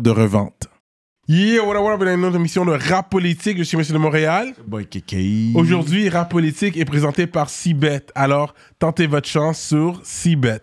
de revente. Yeah, what up, what up, dans une émission de Rap Politique. Je suis Monsieur de Montréal. Boy. Aujourd'hui, Rap Politique est présenté par Cbet. Alors, tentez votre chance sur Cbet.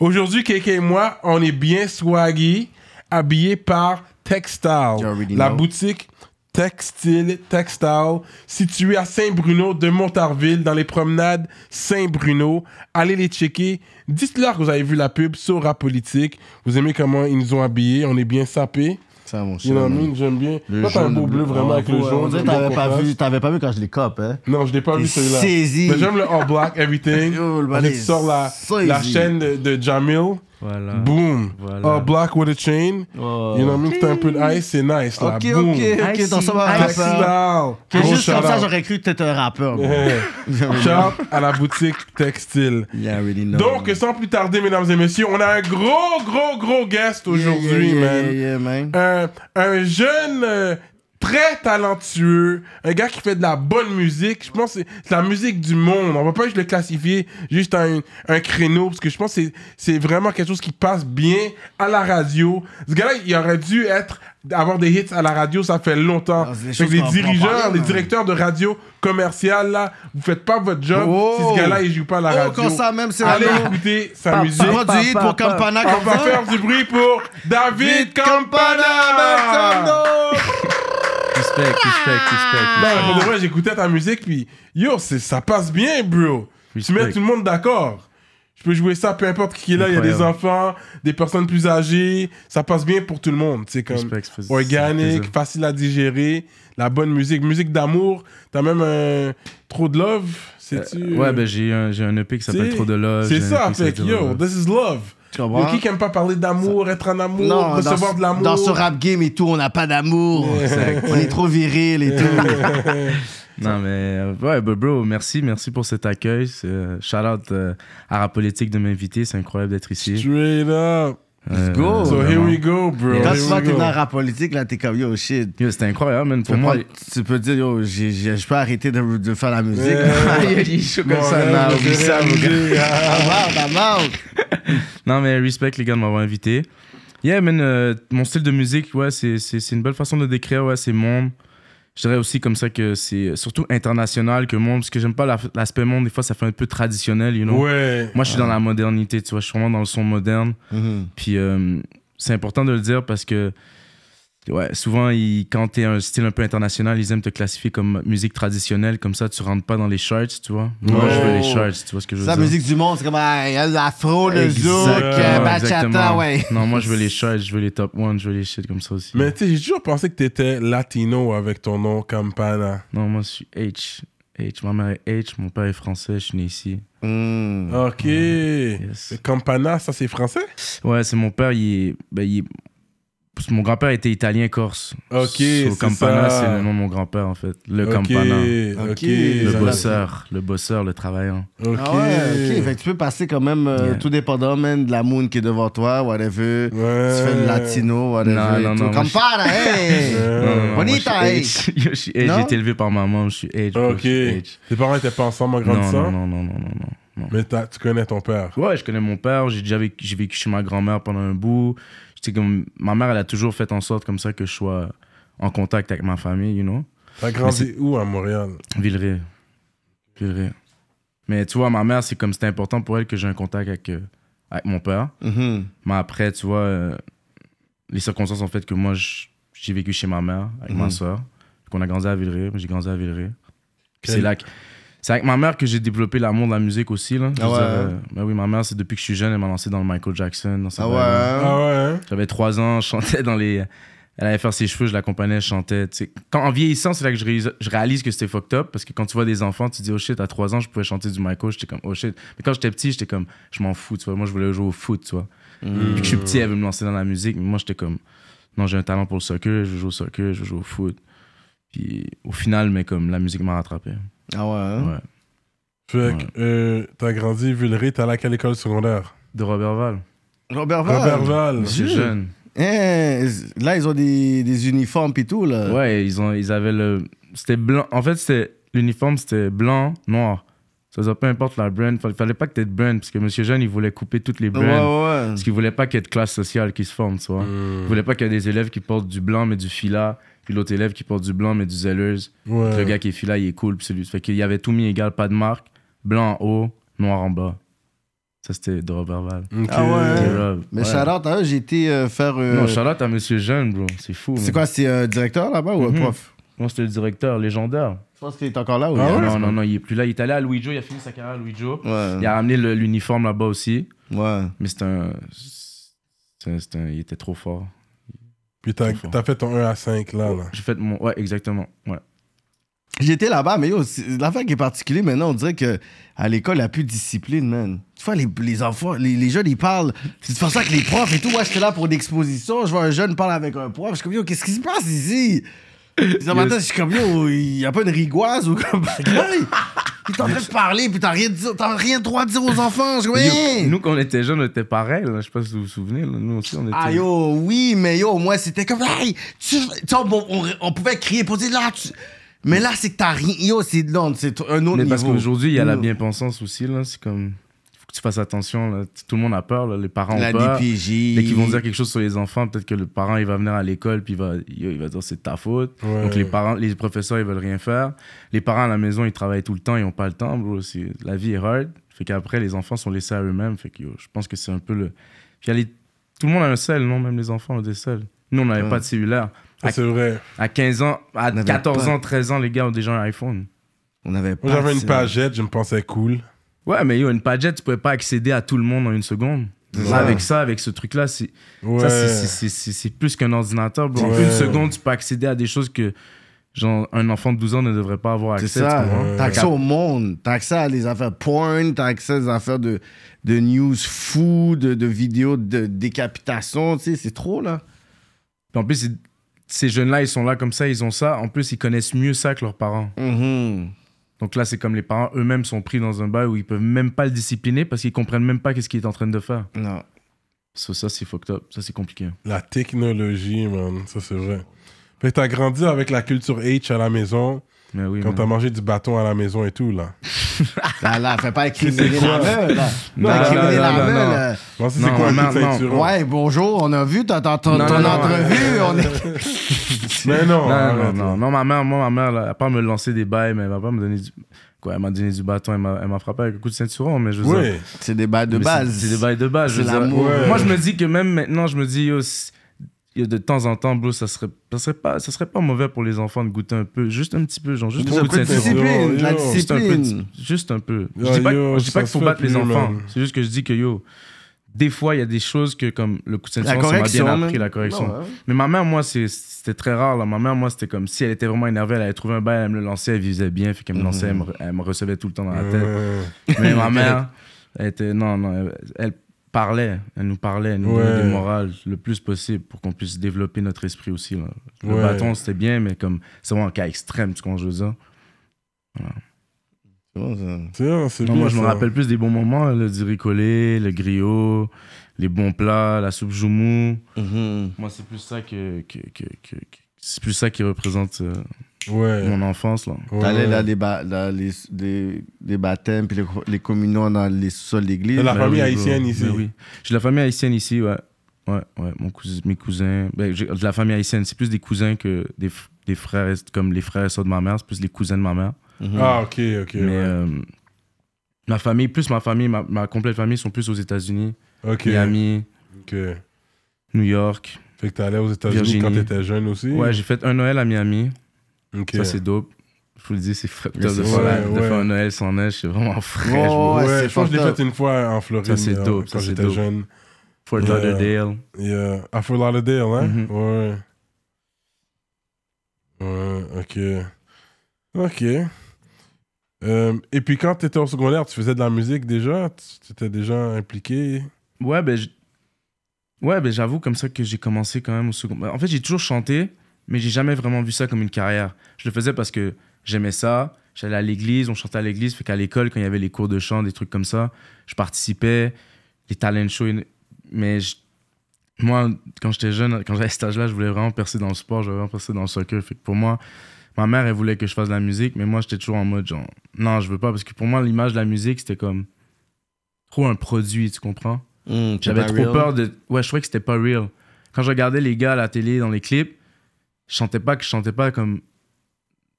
Aujourd'hui, KK et moi, on est bien swaggy, habillés par Textile, la know. boutique textile, textile, située à Saint-Bruno de Montarville, dans les promenades Saint-Bruno. Allez les checker. Dites-leur que vous avez vu la pub sur Rap Politique. Vous aimez comment ils nous ont habillés. On est bien sapés. Ça, mon You man. mean? J'aime bien. Le Toi, t'as un beau le bleu bleu. vraiment avec le jaune. On dirait t'avais pas vu, t'avais pas vu quand je les copes, hein. Non, je l'ai pas vu celui-là. saisi. Mais j'aime le all black, everything. Yo, le balai sors la, la chaîne de, de Jamil. Voilà. Boom. Voilà. All black with a chain. Oh. You know what I mean? C'est un peu de ice, c'est nice là. Ok, Boom. ok, ok, dans ça rappeur. Juste comme ça, j'aurais cru que t'étais un rappeur. Yeah. Shout à la boutique textile. You already know. Donc, sans plus tarder, mesdames et messieurs, on a un gros, gros, gros guest aujourd'hui, Yeah, yeah, man. yeah, yeah, man. un, un jeune euh, très talentueux, un gars qui fait de la bonne musique. Je pense que c'est la musique du monde. On va pas juste le classifier juste un, un créneau, parce que je pense que c'est vraiment quelque chose qui passe bien à la radio. Ce gars-là, il aurait dû être avoir des hits à la radio, ça fait longtemps. Ah, c'est des Fait les dirigeants, les directeurs de radio commerciale, là, vous faites pas votre job Oh. si ce gars-là, il joue pas à la Oh, radio. quand ça même, c'est Allez écouter sa Pas- musique. pas produit pour Campana On va faire du bruit pour David Campana! Respect, respect, respect. Ben, pour de vrai, j'écoutais ta musique, puis yo, ça passe bien, bro. Tu Respect. mets tout le monde d'accord. Je peux jouer ça, peu importe qui est là. Il y a des enfants, des personnes plus âgées. Ça passe bien pour tout le monde. C'est comme organique, facile à digérer, la bonne musique, musique d'amour. T'as même un trop de love, c'est-tu? Euh, ouais, ben j'ai un, j'ai un EP qui s'appelle C'est- Trop de Love. C'est ça, qui fait que yo, this is love. Tu comprends? Yo, qui aime pas parler d'amour, être en amour, Non, recevoir de l'amour? dans ce rap game et tout, on n'a pas d'amour. On est trop viril et tout. Non, mais ouais, bah, bro, merci, merci pour cet accueil. C'est, euh, shout out euh, à Rap Politique de m'inviter. C'est incroyable d'être ici. Straight up. Euh, go. So here we go, bro. Quand tu vas t'es dans rap politique, là, t'es comme yo, shit. Yo, C'était incroyable, man. Tu Pour peux, moi, tu peux dire, yo, je peux arrêter de, de faire la musique. Ouais. il est chaud comme ça, non, je oublie ça, mon gars. Non, mais respect les gars de m'avoir invité. Yeah, man, euh, mon style de musique, ouais, c'est, c'est, c'est une belle façon de décrire, ouais, c'est monde. Je dirais aussi comme ça que c'est surtout international que monde, parce que j'aime pas la- l'aspect monde, des fois ça fait un peu traditionnel, you know. Ouais. Moi, je suis dans la modernité, tu vois, je suis vraiment dans le son moderne. Mhm. Puis euh, c'est important de le dire parce que, ouais, souvent, ils- quand t'es un style un peu international, ils aiment te classifier comme musique traditionnelle, comme ça, tu rentres pas dans les charts, tu vois. Moi, je veux les charts, tu vois ce que je veux Ça, la dire. musique du monde, c'est comme il y a l'afro, le zouk, euh, bachata, ouais. Non, moi, je veux les charts, je veux les top one, je veux les shit comme ça aussi. Mais tu sais, j'ai toujours pensé que t'étais latino avec ton nom Campana. Non, moi, je suis H. H. Ma mère est H, mon père est français, je suis né ici. Mm. Ok. Yes. Campana, ça c'est français? Ouais, c'est mon père, il est. Ben, il est- Mon grand-père était italien corse. Ok, So, c'est Campana, c'est le nom de mon grand-père, en fait. Le Campana. Ok. Le bosseur, le bosseur, le travaillant. Ok. Ah ouais, ok. Fait que tu peux passer quand même, euh, Yeah. tout dépendant, man, de la moon qui est devant toi, whatever. Ouais. Tu fais le latino, whatever. Non, moi, là, hey! Non, non, moi, Bonita, je suis H. Yo, je suis H. Non? J'ai été élevé par ma maman, je suis bro, Ok. Tes parents étaient pas ensemble en grandissant? non, non, non, non, non, non, non. Mais t'as- tu connais ton père? Ouais, je connais mon père. J'ai déjà vécu, j'ai vécu chez ma grand-mère pendant un bout. Comme, ma mère, elle a toujours fait en sorte comme ça que je sois en contact avec ma famille, you know. T'as grandi où à Montréal? Villeray. Villeray. Mais tu vois, ma mère, c'est comme c'était important pour elle que j'ai un contact avec, euh, avec mon père. Mhm. Mais après, tu vois, euh, les circonstances ont fait que moi, j'ai vécu chez ma mère avec ma Mhm. soeur. On a grandi à Villeray. Moi, J'ai grandi à Villeray. C'est là que- C'est avec ma mère que j'ai développé l'amour de la musique aussi. Là. Ah ouais, dire, hein? euh, ben oui, ma mère, c'est depuis que je suis jeune, elle m'a lancé dans le Michael Jackson. Dans Ah ouais? hein? Ah ouais? hein? J'avais trois ans, je chantais dans les, Elle allait faire ses cheveux, je l'accompagnais, je chantais. tu sais. Quand, en vieillissant, c'est là que je réalise, je réalise que c'était fucked up. Parce que quand tu vois des enfants, tu te dis, oh shit, à 3 ans, je pouvais chanter du Michael. J'étais comme, oh shit. Mais quand j'étais petit, j'étais comme, je m'en fous, tu vois. Moi, je voulais jouer au foot, tu vois. Puis que je suis petit, elle veut me lancer dans la musique. Mais moi, j'étais comme, non, j'ai un talent pour le soccer, je jouer au soccer, je jouer au foot. Puis au final, mais comme la musique m'a rattrapé. Ah ouais. hein? Ouais. Fait que euh, t'as grandi Villeray, t'es allé à quelle école secondaire? De Robert Val. Robert Val. Robert Val. Monsieur jeune. Hein, là, ils ont des, des uniformes et tout, là. Ouais, ils, ont, ils avaient le. C'était blanc. En fait, c'était l'uniforme, c'était blanc, noir. Ça dire, peu importe la brand. Fallait, fallait pas que t'aies de brand, parce que Monsieur Jeune, il voulait couper toutes les Ouais, brands. ouais. Parce qu'il voulait pas qu'il y ait de classe sociale qui se forme, tu vois. Hmm. Il voulait pas qu'il y ait des élèves qui portent du blanc, mais du fila. Puis l'autre élève qui porte du blanc, mais du Zellers. Ouais. Le gars qui est fila, il est cool. Puis celui. Fait qu'il y avait tout mis égal, pas de marque. Blanc en haut, noir en bas. Ça, c'était de Robert Val. Ah ouais. Rob, Mais ouais. shout-out à eux, j'ai été euh, faire. euh, Non, Charlotte à Monsieur Jeune, bro. C'est fou. c'est quoi, c'est un directeur là-bas ou un Mhm. prof? Moi, c'était le directeur légendaire. Je pense qu'il est encore là ou Ah ouais? non, non, non, il est plus là. Il est allé à Louis Joe, il a fini sa carrière à Louis Joe. Ouais. Il a ramené l'uniforme là-bas aussi. Ouais. Mais c'est un, c'est un- c'est un- Il était trop fort. Puis t'as fait ton 1 à 5 là. là. J'ai fait mon. Ouais, exactement. Ouais. J'étais là-bas, mais yo, c'est- l'affaire qui est particulière maintenant, on dirait que à l'école, il n'y a plus de discipline, man. Tu vois, les, les enfants, les, les jeunes, ils parlent. C'est pour ça que les profs et tout, moi, j'étais là pour une exposition. Je vois un jeune parler avec un prof. Je suis comme, yo, qu'est-ce qui se passe ici? Ce matin, je suis comme, yo, il n'y a pas une rigoise ou comme. Puis t'es en train de parler, puis t'as rien, t'as rien droit de dire aux enfants. Je Hein? Nous, quand on était jeunes, on était pareil. là. Je sais pas si vous vous souvenez. là. Nous aussi, on était. Ah yo, oui, mais yo, moi c'était comme, hey, tu, on, on- on pouvait crier pour dire là, tu... mais là c'est que t'as rien, yo, c'est non, c'est un autre Mais niveau. parce qu'aujourd'hui, il y a la bien-pensance aussi. là. C'est comme. Tu fasses attention. là. Tout le monde a peur. là. Les parents La ont peur. DPJ. Dès qu'ils vont dire quelque chose sur les enfants, peut-être que le parent il va venir à l'école puis il va, il il va dire c'est de ta faute. Ouais. Donc les parents, les professeurs ils veulent rien faire. Les parents à la maison ils travaillent tout le temps, ils ont pas le temps. Bro. La vie est hard. Fait qu'après les enfants sont laissés à eux-mêmes. Fait que yo, je pense que c'est un peu le. Puis les- tout le monde a un sel, non? Même les enfants ont des sels. Nous on n'avait Ouais. pas de cellulaire. Ça, C'est vrai. À 15 ans, à n'avait 14 pas. ans, 13 ans, les gars ont déjà un iPhone. On avait pas. Moi j'avais une pagette, je me pensais cool. Ouais, mais yo, une Padjet, tu pouvais pas accéder à tout le monde en une seconde. Là, avec ça, avec ce truc-là, c'est Ouais. Ça, c'est- c'est- c'est- c'est c'est plus qu'un ordinateur. bro. En Ouais. une seconde, tu peux accéder à des choses que genre, un enfant de 12 ans ne devrait pas avoir C'est accès. ça. tu comprends? Ouais. T'as accès au monde. T'as accès à des affaires porn. T'as accès à des affaires de, de news fou, de, de vidéos de décapitation. Tu sais, c'est trop, là. Puis en plus, c'est- ces jeunes-là, ils sont là comme ça, ils ont ça. En plus, ils connaissent mieux ça que leurs parents. Mhm. Donc là, c'est comme les parents eux-mêmes sont pris dans un bail où ils peuvent même pas le discipliner parce qu'ils comprennent même pas qu'est-ce qu'il est en train de faire. Non. So, ça, c'est fucked up. Ça, c'est compliqué. La technologie, man. Ça c'est vrai. Fait que t'as grandi avec la culture H à la maison, Mais oui, quand t'as mangé du bâton à la maison et tout là. Là, là, fais pas incriminer la meule, là. Non, Pas incriminer non, la non, meule, non. Non, c'est quoi un? Ouais, bonjour, on a vu ton, Non, ton non, non, entrevue. on est... Mais non, Non, non, non, ma mère, moi, ma mère, là, elle va pas me lancer des bails, mais elle va pas me donner du. Quoi, elle m'a donné du bâton, elle m'a elle m'a frappé avec un coup de ceinturon, mais je veux dire. Oui. C'est des balles de base. c'est- des bails de base. je C'est veux dire. l'amour. Ouais. Moi, je me dis que même maintenant, je me dis, de temps en temps, bro, ça serait, ça, serait pas, ça serait pas mauvais pour les enfants de goûter un peu, juste un petit peu, genre, juste un peu de discipline. La. Juste un peu. discipline. de- Juste un peu. Je Yo, dis pas, yo, je dis pas ça qu'il faut battre les enfants. C'est juste que je dis que, yo, des fois, il y a des choses que, comme le coup de La ceinturon, ça m'a bien appris, la correction. Non, ouais. Mais ma mère, moi, c'était très rare. Là. Ma mère, moi, c'était comme si elle était vraiment énervée, elle avait trouvé un bail, elle me le lançait, elle visait bien, fait qu'elle me lançait, elle, me, elle me recevait tout le temps dans la tête. Ouais. Mais ma mère, elle était. Non, non, elle, elle parlait, elle nous parlait, elle nous Ouais. donnait des morales le plus possible pour qu'on puisse développer notre esprit aussi. Là. Le Ouais. bâton, c'était bien, mais comme c'est vraiment un cas extrême, tu comprends, je veux dire? C'est bon, ça. C'est moi, je me rappelle plus des bons moments, le ricolé, le griot, les bons plats, la soupe joumou. Mhm. Moi, c'est plus ça que, que, que, que- que- c'est plus ça qui représente euh, Ouais. mon enfance là. ouais. T'allais dans, les, les, les, les baptêmes puis les, les communions dans les sols d'église. La Ben famille oui, bro. haïtienne ici. Ben oui. J'ai la famille haïtienne ici, ouais. Ouais, ouais. Mon cousin, mes cousins. Ben, j'ai de la famille haïtienne, c'est plus des cousins que des, des frères, comme les frères et sœurs de ma mère, c'est plus les cousins de ma mère. Mhm. Ah, ok, ok. Mais ouais. euh, ma famille, plus ma famille, ma, ma complète famille sont plus aux États-Unis, ok. Miami, ok. New York. Fait que t'allais aux États-Unis quand t'étais jeune aussi? Ouais, j'ai fait un Noël à Miami. Ok. Ça, c'est dope. Je vous le dis, c'est up de, c'est faire, de faire un Noël sans neige. C'est vraiment fraîche. Ouais, bro. Ouais, je pense que je l'ai fait une fois en Floride. Ça, c'est euh, dope, Quand ça, c'est j'étais dope. jeune. Fort Yeah. Lauderdale. Yeah. À Fort Lauderdale, hein? Mhm. Ouais. Ouais, ok. Ok. Euh, et puis quand tu étais au secondaire, tu faisais de la musique déjà? Tu étais déjà impliqué? Ouais, ben, ouais, ben j'avoue comme ça que j'ai commencé quand même au second. En fait, j'ai toujours chanté, mais j'ai jamais vraiment vu ça comme une carrière. Je le faisais parce que j'aimais ça. J'allais à l'église, on chantait à l'église. Fait qu'à l'école, quand il y avait les cours de chant, des trucs comme ça, je participais, les talent shows. Mais je- moi, quand j'étais jeune, quand j'avais cet âge-là, je voulais vraiment percer dans le sport, je voulais vraiment percer dans le soccer. Fait que pour moi, ma mère, elle voulait que je fasse de la musique, mais moi, j'étais toujours en mode genre, non, je veux pas, parce que pour moi, l'image de la musique, c'était comme trop un produit, tu comprends? Hum, J'avais trop real. peur de. Ouais, je trouvais que c'était pas real. Quand je regardais les gars à la télé, dans les clips, je chantais pas que je chantais pas comme.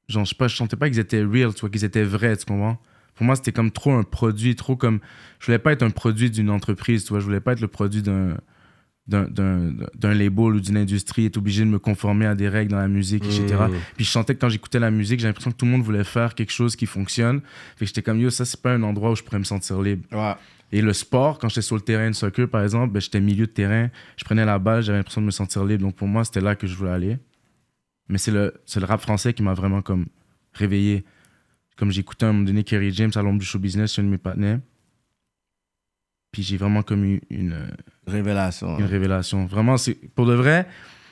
Genre, je sais pas, je chantais pas qu'ils étaient real, tu vois, qu'ils étaient vrais, tu comprends? Pour moi, c'était comme trop un produit, trop comme. Je voulais pas être un produit d'une entreprise, tu vois, je voulais pas être le produit d'un. D'un, label ou d'une industrie, être obligé de me conformer à des règles dans la musique, etc. Mm. Puis je sentais que quand j'écoutais la musique, j'ai l'impression que tout le monde voulait faire quelque chose qui fonctionne. Fait que j'étais comme, yo, ça, c'est pas un endroit où je pourrais me sentir libre. Ouais. Et le sport, quand j'étais sur le terrain de soccer, par exemple, ben, j'étais milieu de terrain, je prenais la balle, j'avais l'impression de me sentir libre. Donc pour moi, c'était là que je voulais aller. Mais c'est le, le rap français qui m'a vraiment comme réveillé. Comme j'écoutais à un moment donné Kerry James à l'ombre du show business, c'est un de mes partenaires. Puis j'ai vraiment comme eu une, euh, Révélation. une révélation. Vraiment, pour de vrai,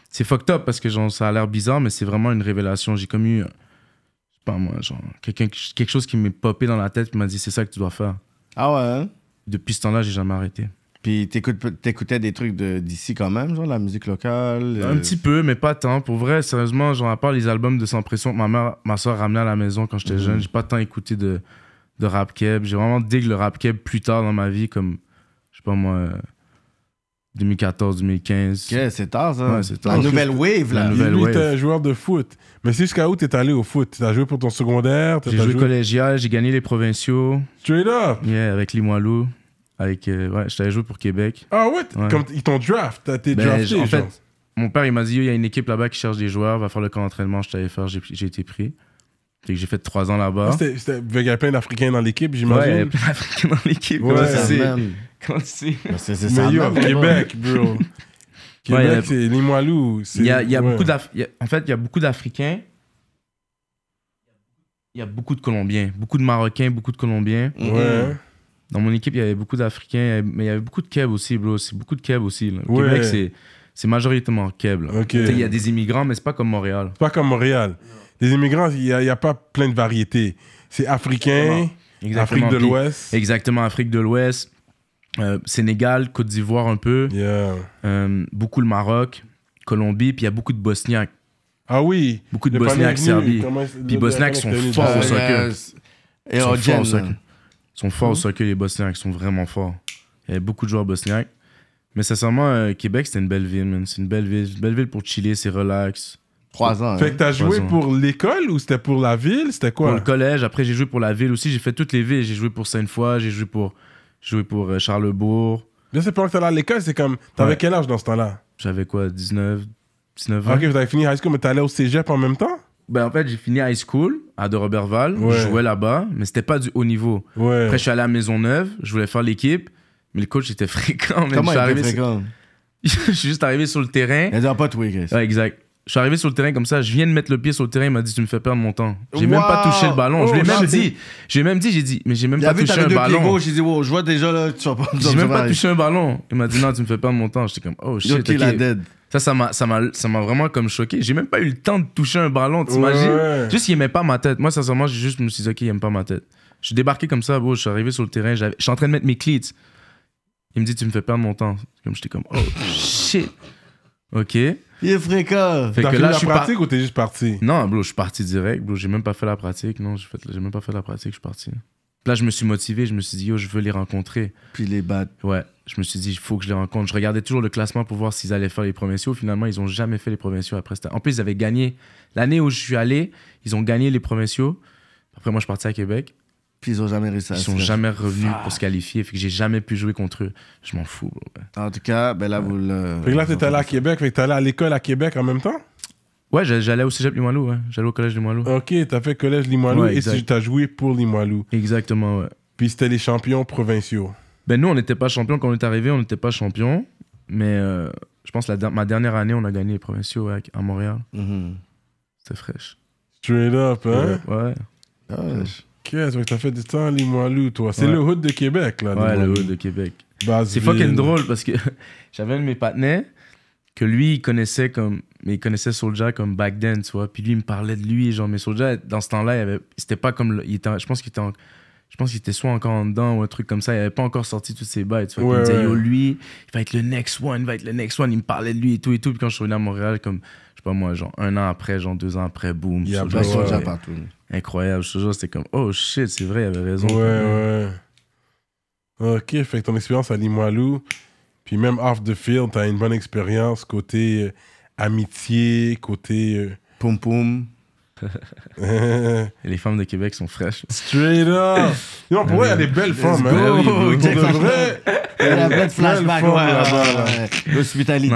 c'est fucked up parce que genre, ça a l'air bizarre, mais c'est vraiment une révélation. J'ai comme eu, euh, je sais pas moi, genre, quelqu'un, quelque chose qui m'est popé dans la tête qui m'a dit c'est ça que tu dois faire. Ah ouais, hein? Depuis ce temps-là, j'ai jamais arrêté. Puis t'écoutes- t'écoutais des trucs de- d'ici quand même, genre la musique locale. euh, Un petit peu, mais pas tant. Pour vrai, sérieusement, genre, à part les albums de Sans Pression que ma mère, ma soeur ramenait à la maison quand j'étais Mhm. jeune, j'ai pas tant écouté de, de rap keb. J'ai vraiment dig le rap keb plus tard dans ma vie, comme, je sais pas moi, euh, 2014, 2015. Ok, c'est tard, ça. Ouais, c'est La tard. nouvelle wave, là. La nouvelle Lui, wave. t'es un joueur de foot. Mais c'est jusqu'à où t'es allé au foot? T'as joué pour ton secondaire? T'as J'ai t'as joué collégial, j'ai gagné les provinciaux, Straight up yeah, avec Limoilou. Avec, euh, ouais, j'étais joué pour Québec. Ah ouais, Ouais. comme ils t'ont draft. Été Ben, drafté. en genre. fait, mon père, il m'a dit, il y a une équipe là-bas qui cherche des joueurs, va faire le camp d'entraînement, je t'allais faire, j'ai été pris. Fait que j'ai fait trois ans là-bas. Il y avait plein d'Africains dans l'équipe, Ouais, il y avait j'imagine. plein d'Africains dans l'équipe. Ouais, comment Ça, tu sais? man. Comment tu sais? C'est c'est ça. Mais yo. Québec, bro. Québec, il y a- c'est Limoilou. c'est- Il y a, il y a ouais. beaucoup d'Af- il y a- En fait, il y a beaucoup d'Africains. Il y a beaucoup de Colombiens. Beaucoup de Marocains, beaucoup de Colombiens. Ouais. Dans mon équipe, il y avait beaucoup d'Africains, mais il y avait beaucoup de Keb aussi, bro. C'est beaucoup de Keb aussi. là. Ouais. Québec, c'est, c'est majoritairement Keb. Il y a des immigrants, mais c'est pas comme Montréal. C'est pas comme Montréal. Les immigrants, il n'y a, il y a pas plein de variétés. C'est africain, Afrique de l'Ouest. Exactement, Afrique de l'Ouest, euh, Sénégal, Côte d'Ivoire un peu, Yeah. euh, beaucoup le Maroc, Colombie, puis il y a beaucoup de Bosniaques. Ah oui. Beaucoup de Bosniaques. Serbie. Puis Bosniaques le- sont forts au soccer. Et Ils sont au forts au soccer. Là. Ils sont forts au soccer, les Bosniaques. Ils sont vraiment forts. Il y avait beaucoup de joueurs bosniaques. Mais sincèrement, euh, Québec, c'était une belle ville, man. C'est une belle ville. Une belle ville pour chiller, c'est relax. Trois ans. Fait hein. que t'as joué pour l'école ou c'était pour la ville? C'était Pour quoi le collège, après, j'ai joué pour la ville aussi. J'ai fait toutes les villes. J'ai joué pour Sainte-Foy, j'ai joué pour, joué pour euh, Charlesbourg. Je sais pas que t'allais à l'école, c'est comme. T'avais Ouais. quel âge dans ce temps-là? J'avais quoi, 19, 19 ans? Ok, vous avez fini high school, mais t'allais au cégep en même temps? Ben, en fait, j'ai fini high school à de Robertval. Ouais. Je jouais là-bas, mais c'était pas du haut niveau. Ouais. Après, je suis allé à Maisonneuve. Je voulais faire l'équipe, mais le coach était fréquent. Comment je, suis il était sur- fréquent? je suis juste arrivé sur le terrain. Il a dit, pas toi, Chris. Ouais, exact. Je suis arrivé sur le terrain comme ça, je viens de mettre le pied sur le terrain, il m'a dit tu me fais perdre mon temps. J'ai même pas Wow! touché le ballon. je lui ai même dit, j'ai même dit, j'ai dit, mais j'ai même Il pas vu, touché un ballon. J'ai dit, wow, je vois déjà, là, tu vas pas J'ai même pas touché un ballon. Il m'a dit non, tu me fais perdre mon temps. J'étais comme oh shit. Yo, kill la dead. Ça, ça m'a, ça m'a, ça m'a vraiment comme choqué. J'ai même pas eu le temps de toucher un ballon. T'imagines? Ouais. Juste, il aimait pas ma tête. Moi, sincèrement, j'ai juste me suis dit ok, il aime pas ma tête. Je suis débarqué comme ça, bro. Je suis arrivé sur le terrain. j'avais- Je suis en train de mettre mes cleats. Il me dit tu me fais perdre mon temps. Comme j'étais comme oh shit. Ok. Il est fréquent. Fait T'as que fait là, la je suis pratique ou t'es juste parti? Non, bro, je suis parti direct. Bro, j'ai même pas fait la pratique. Non, j'ai, fait... j'ai même pas fait la pratique, je suis parti. Là, je me suis motivé. Je me suis dit, yo, je veux les rencontrer. Puis les bats. Ouais, je me suis dit, il faut que je les rencontre. Je regardais toujours le classement pour voir s'ils allaient faire les provinciaux. Finalement, ils ont jamais fait les provinciaux après. En plus, ils avaient gagné. L'année où je suis allé, ils ont gagné les provinciaux. Après, moi, je suis parti à Québec. Puis ils ont jamais réussi à Ils sont jamais revenus pour se qualifier. Fait que j'ai jamais pu jouer contre eux. Je m'en fous, bro. En tout cas, ben là, vous le. Fait que là, t'étais allé à Québec, fait que t'es allé à l'école à Québec en même temps? Ouais, j'a- j'allais au cégep Limoilou, ouais. J'allais au collège Limoilou. Ok, t'as fait collège Limoilou Ouais, et tu t'as joué pour Limoilou. Exactement, ouais. Puis c'était les champions provinciaux. Ben nous, on n'était pas champions. Quand on est arrivé, on n'était pas champions. Mais euh, je pense que la ma dernière année, on a gagné les provinciaux ouais, à Montréal. Mhm. C'était fraîche. Straight up, hein? Ouais. Ah, Ok, ça fait que t'as fait du temps à Limoilou, toi. C'est Ouais. le hood de Québec, là. Ouais, le hood de Québec. C'est fucking drôle parce que j'avais un de mes partenaires que lui, il connaissait comme. Mais il connaissait Soulja comme back then, tu vois. Puis lui, il me parlait de lui. Genre, mais Soulja, dans ce temps-là, il avait- c'était pas comme. le- il était, je pense qu'il était en- Je pense qu'il était soit encore en dedans ou un truc comme ça. Il avait pas encore sorti toutes ses bails. Tu vois. Puis Ouais, il me disait, yo, lui, il va être le next one, il va être le next one. Il me parlait de lui et tout et tout. Puis quand je suis revenu à Montréal, comme, je sais pas moi, genre un an après, genre deux ans après, boum. Il y a déjà partout. Incroyable. Je te jure, c'était comme, oh shit, c'est vrai, il avait raison. Ouais, ouais. Ok, fait que ton expérience à Limoilou, puis même off the field, t'as une bonne expérience côté euh, amitié, côté. Poum poum. les femmes de Québec sont fraîches. Straight up! Non, pour vrai, il y a des belles femmes, hein. Oui, Pour oui. de vrai. Il y a plein de flashbacks. L'hospitalité.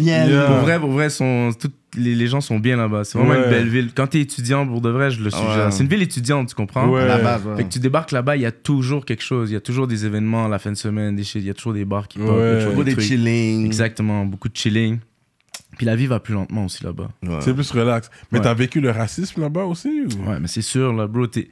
Yeah. Pour vrai, pour vrai, sont, toutes les, les gens sont bien là-bas. C'est vraiment Ouais. une belle ville. Quand t'es étudiant, pour de vrai, je le suggère. Ouais. C'est une ville étudiante, tu comprends? Ouais. La base, ouais. Fait que tu débarques là-bas, il y a toujours quelque chose. Il y a toujours des événements à la fin de semaine, des. Il y a toujours des bars qui pop. Beaucoup des de trucs. chilling. Exactement, beaucoup de chilling. Puis la vie va plus lentement aussi là-bas. Ouais. C'est plus relax. Mais Ouais. t'as vécu le racisme là-bas aussi? Ou? Ouais, mais c'est sûr, là, bro, t'es.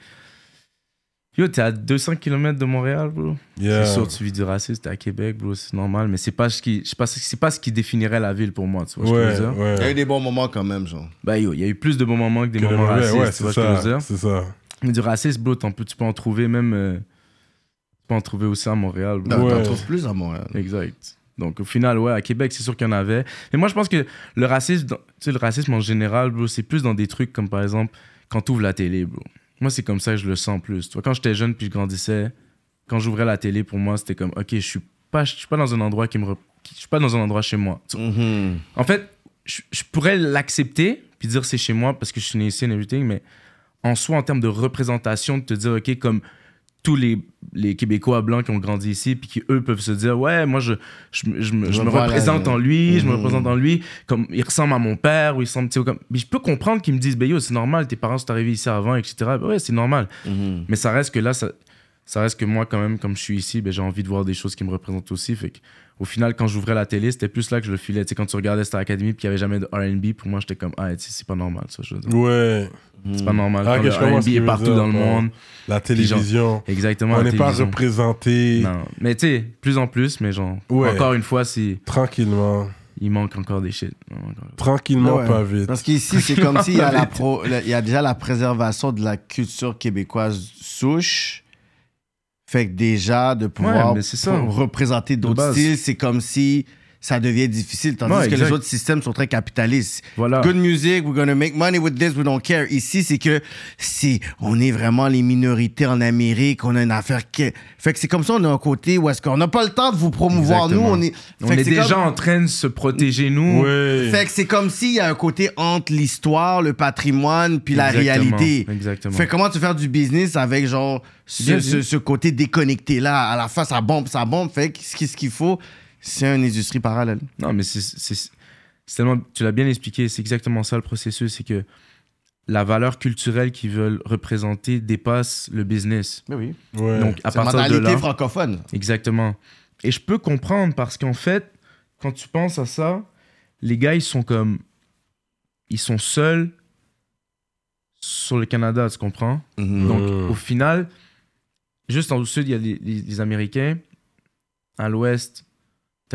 Yo, t'es à 200 km de Montréal, bro. Yeah. C'est sûr, tu vis du racisme, t'es à Québec, bro, c'est normal. Mais c'est pas ce qui, je pas, c'est pas ce qui définirait la ville pour moi, tu vois ce que Ouais, je veux dire? Il y a eu ouais. des bons moments quand même, genre. Bah yo, il y a eu plus de bons moments que des Que moments racistes, ouais, tu c'est vois ce que je veux ça. dire? C'est ça. Mais du racisme, bro, t'en peux- tu peux en trouver même. euh, tu peux en trouver aussi à Montréal, bro. Ouais. t'en trouves plus à Montréal. Exact. Donc au final, ouais, à Québec, c'est sûr qu'il y en avait. Mais moi, je pense que le racisme, tu sais, le racisme en général, bro, c'est plus dans des trucs comme par exemple quand tu ouvres la télé, bro. Moi, c'est comme ça que je le sens plus. Tu vois, quand j'étais jeune puis je grandissais, quand j'ouvrais la télé, pour moi, c'était comme, ok, je suis pas, je suis pas dans un endroit qui me, rep- je suis pas dans un endroit chez moi. Mhm. En fait, je, je pourrais l'accepter puis dire c'est chez moi parce que je suis né ici and everything, mais en soi, en termes de représentation, de te dire, OK, comme tous les, les Québécois blancs qui ont grandi ici puis qui, eux, peuvent se dire, ouais, moi, je, je, me- je me, je me Voilà, représente en lui, je me Mhm. représente en lui, comme il ressemble à mon père ou il ressemble, tu sais, comme... Mais je peux comprendre qu'ils me disent, ben yo, c'est normal, tes parents sont arrivés ici avant, etc. Ben ouais, c'est normal. Mhm. Mais ça reste que là, ça, ça reste que moi, quand même, comme je suis ici, ben, j'ai envie de voir des choses qui me représentent aussi. Fait que, au final, quand j'ouvrais la télé, c'était plus là que je le filais. Tu sais, quand tu regardais Star Academy puis qu'il n'y avait jamais de RB, pour moi, j'étais comme, ah, c'est pas normal, ça. Je veux dire. Ouais. C'est pas normal. Ah, Quand le RB est partout dire, dans le monde. La télévision. Exactement. On n'est pas représenté Non. Mais tu sais, plus en plus, mais genre, Ouais. encore une fois, c'est, tranquillement. il manque encore des shit. Tranquillement, Ouais. pas vite. Parce qu'ici, c'est comme s'il y, a la pro- le- il y a déjà la préservation de la culture québécoise souche. Fait que déjà, de pouvoir Ouais, mais c'est ça. pour représenter d'autres base. styles, c'est comme si ça devient difficile. Tandis Ouais, que exact. les autres systèmes sont très capitalistes. Voilà. Good music, we're gonna make money with this, we don't care. Ici, c'est que si on est vraiment les minorités en Amérique, on a une affaire qui. Fait que c'est comme ça, on a un côté où est-ce qu'on n'a pas le temps de vous promouvoir, Exactement. nous. On est, On fait que est c'est déjà comme- en train de se protéger, nous. Ouais. Fait que c'est comme s'il y a un côté entre l'histoire, le patrimoine, puis la réalité. Exactement. Fait comment tu fais du business avec genre ce, ce, côté déconnecté là à la fin ça bombe ça bombe fait que ce qu'il faut c'est une industrie parallèle Non, mais c'est tellement. Tu l'as bien expliqué, c'est exactement ça le processus. C'est que la valeur culturelle qu'ils veulent représenter dépasse le business. mais oui Ouais. Donc, à c'est la partir de mentalité là. francophone Exactement. Et je peux comprendre parce qu'en fait, quand tu penses à ça, les gars, ils sont comme. Ils sont seuls sur le Canada, tu comprends? Mhm. Donc, Mm. au final, juste en au sud, il y a les, les- les Américains. À l'ouest,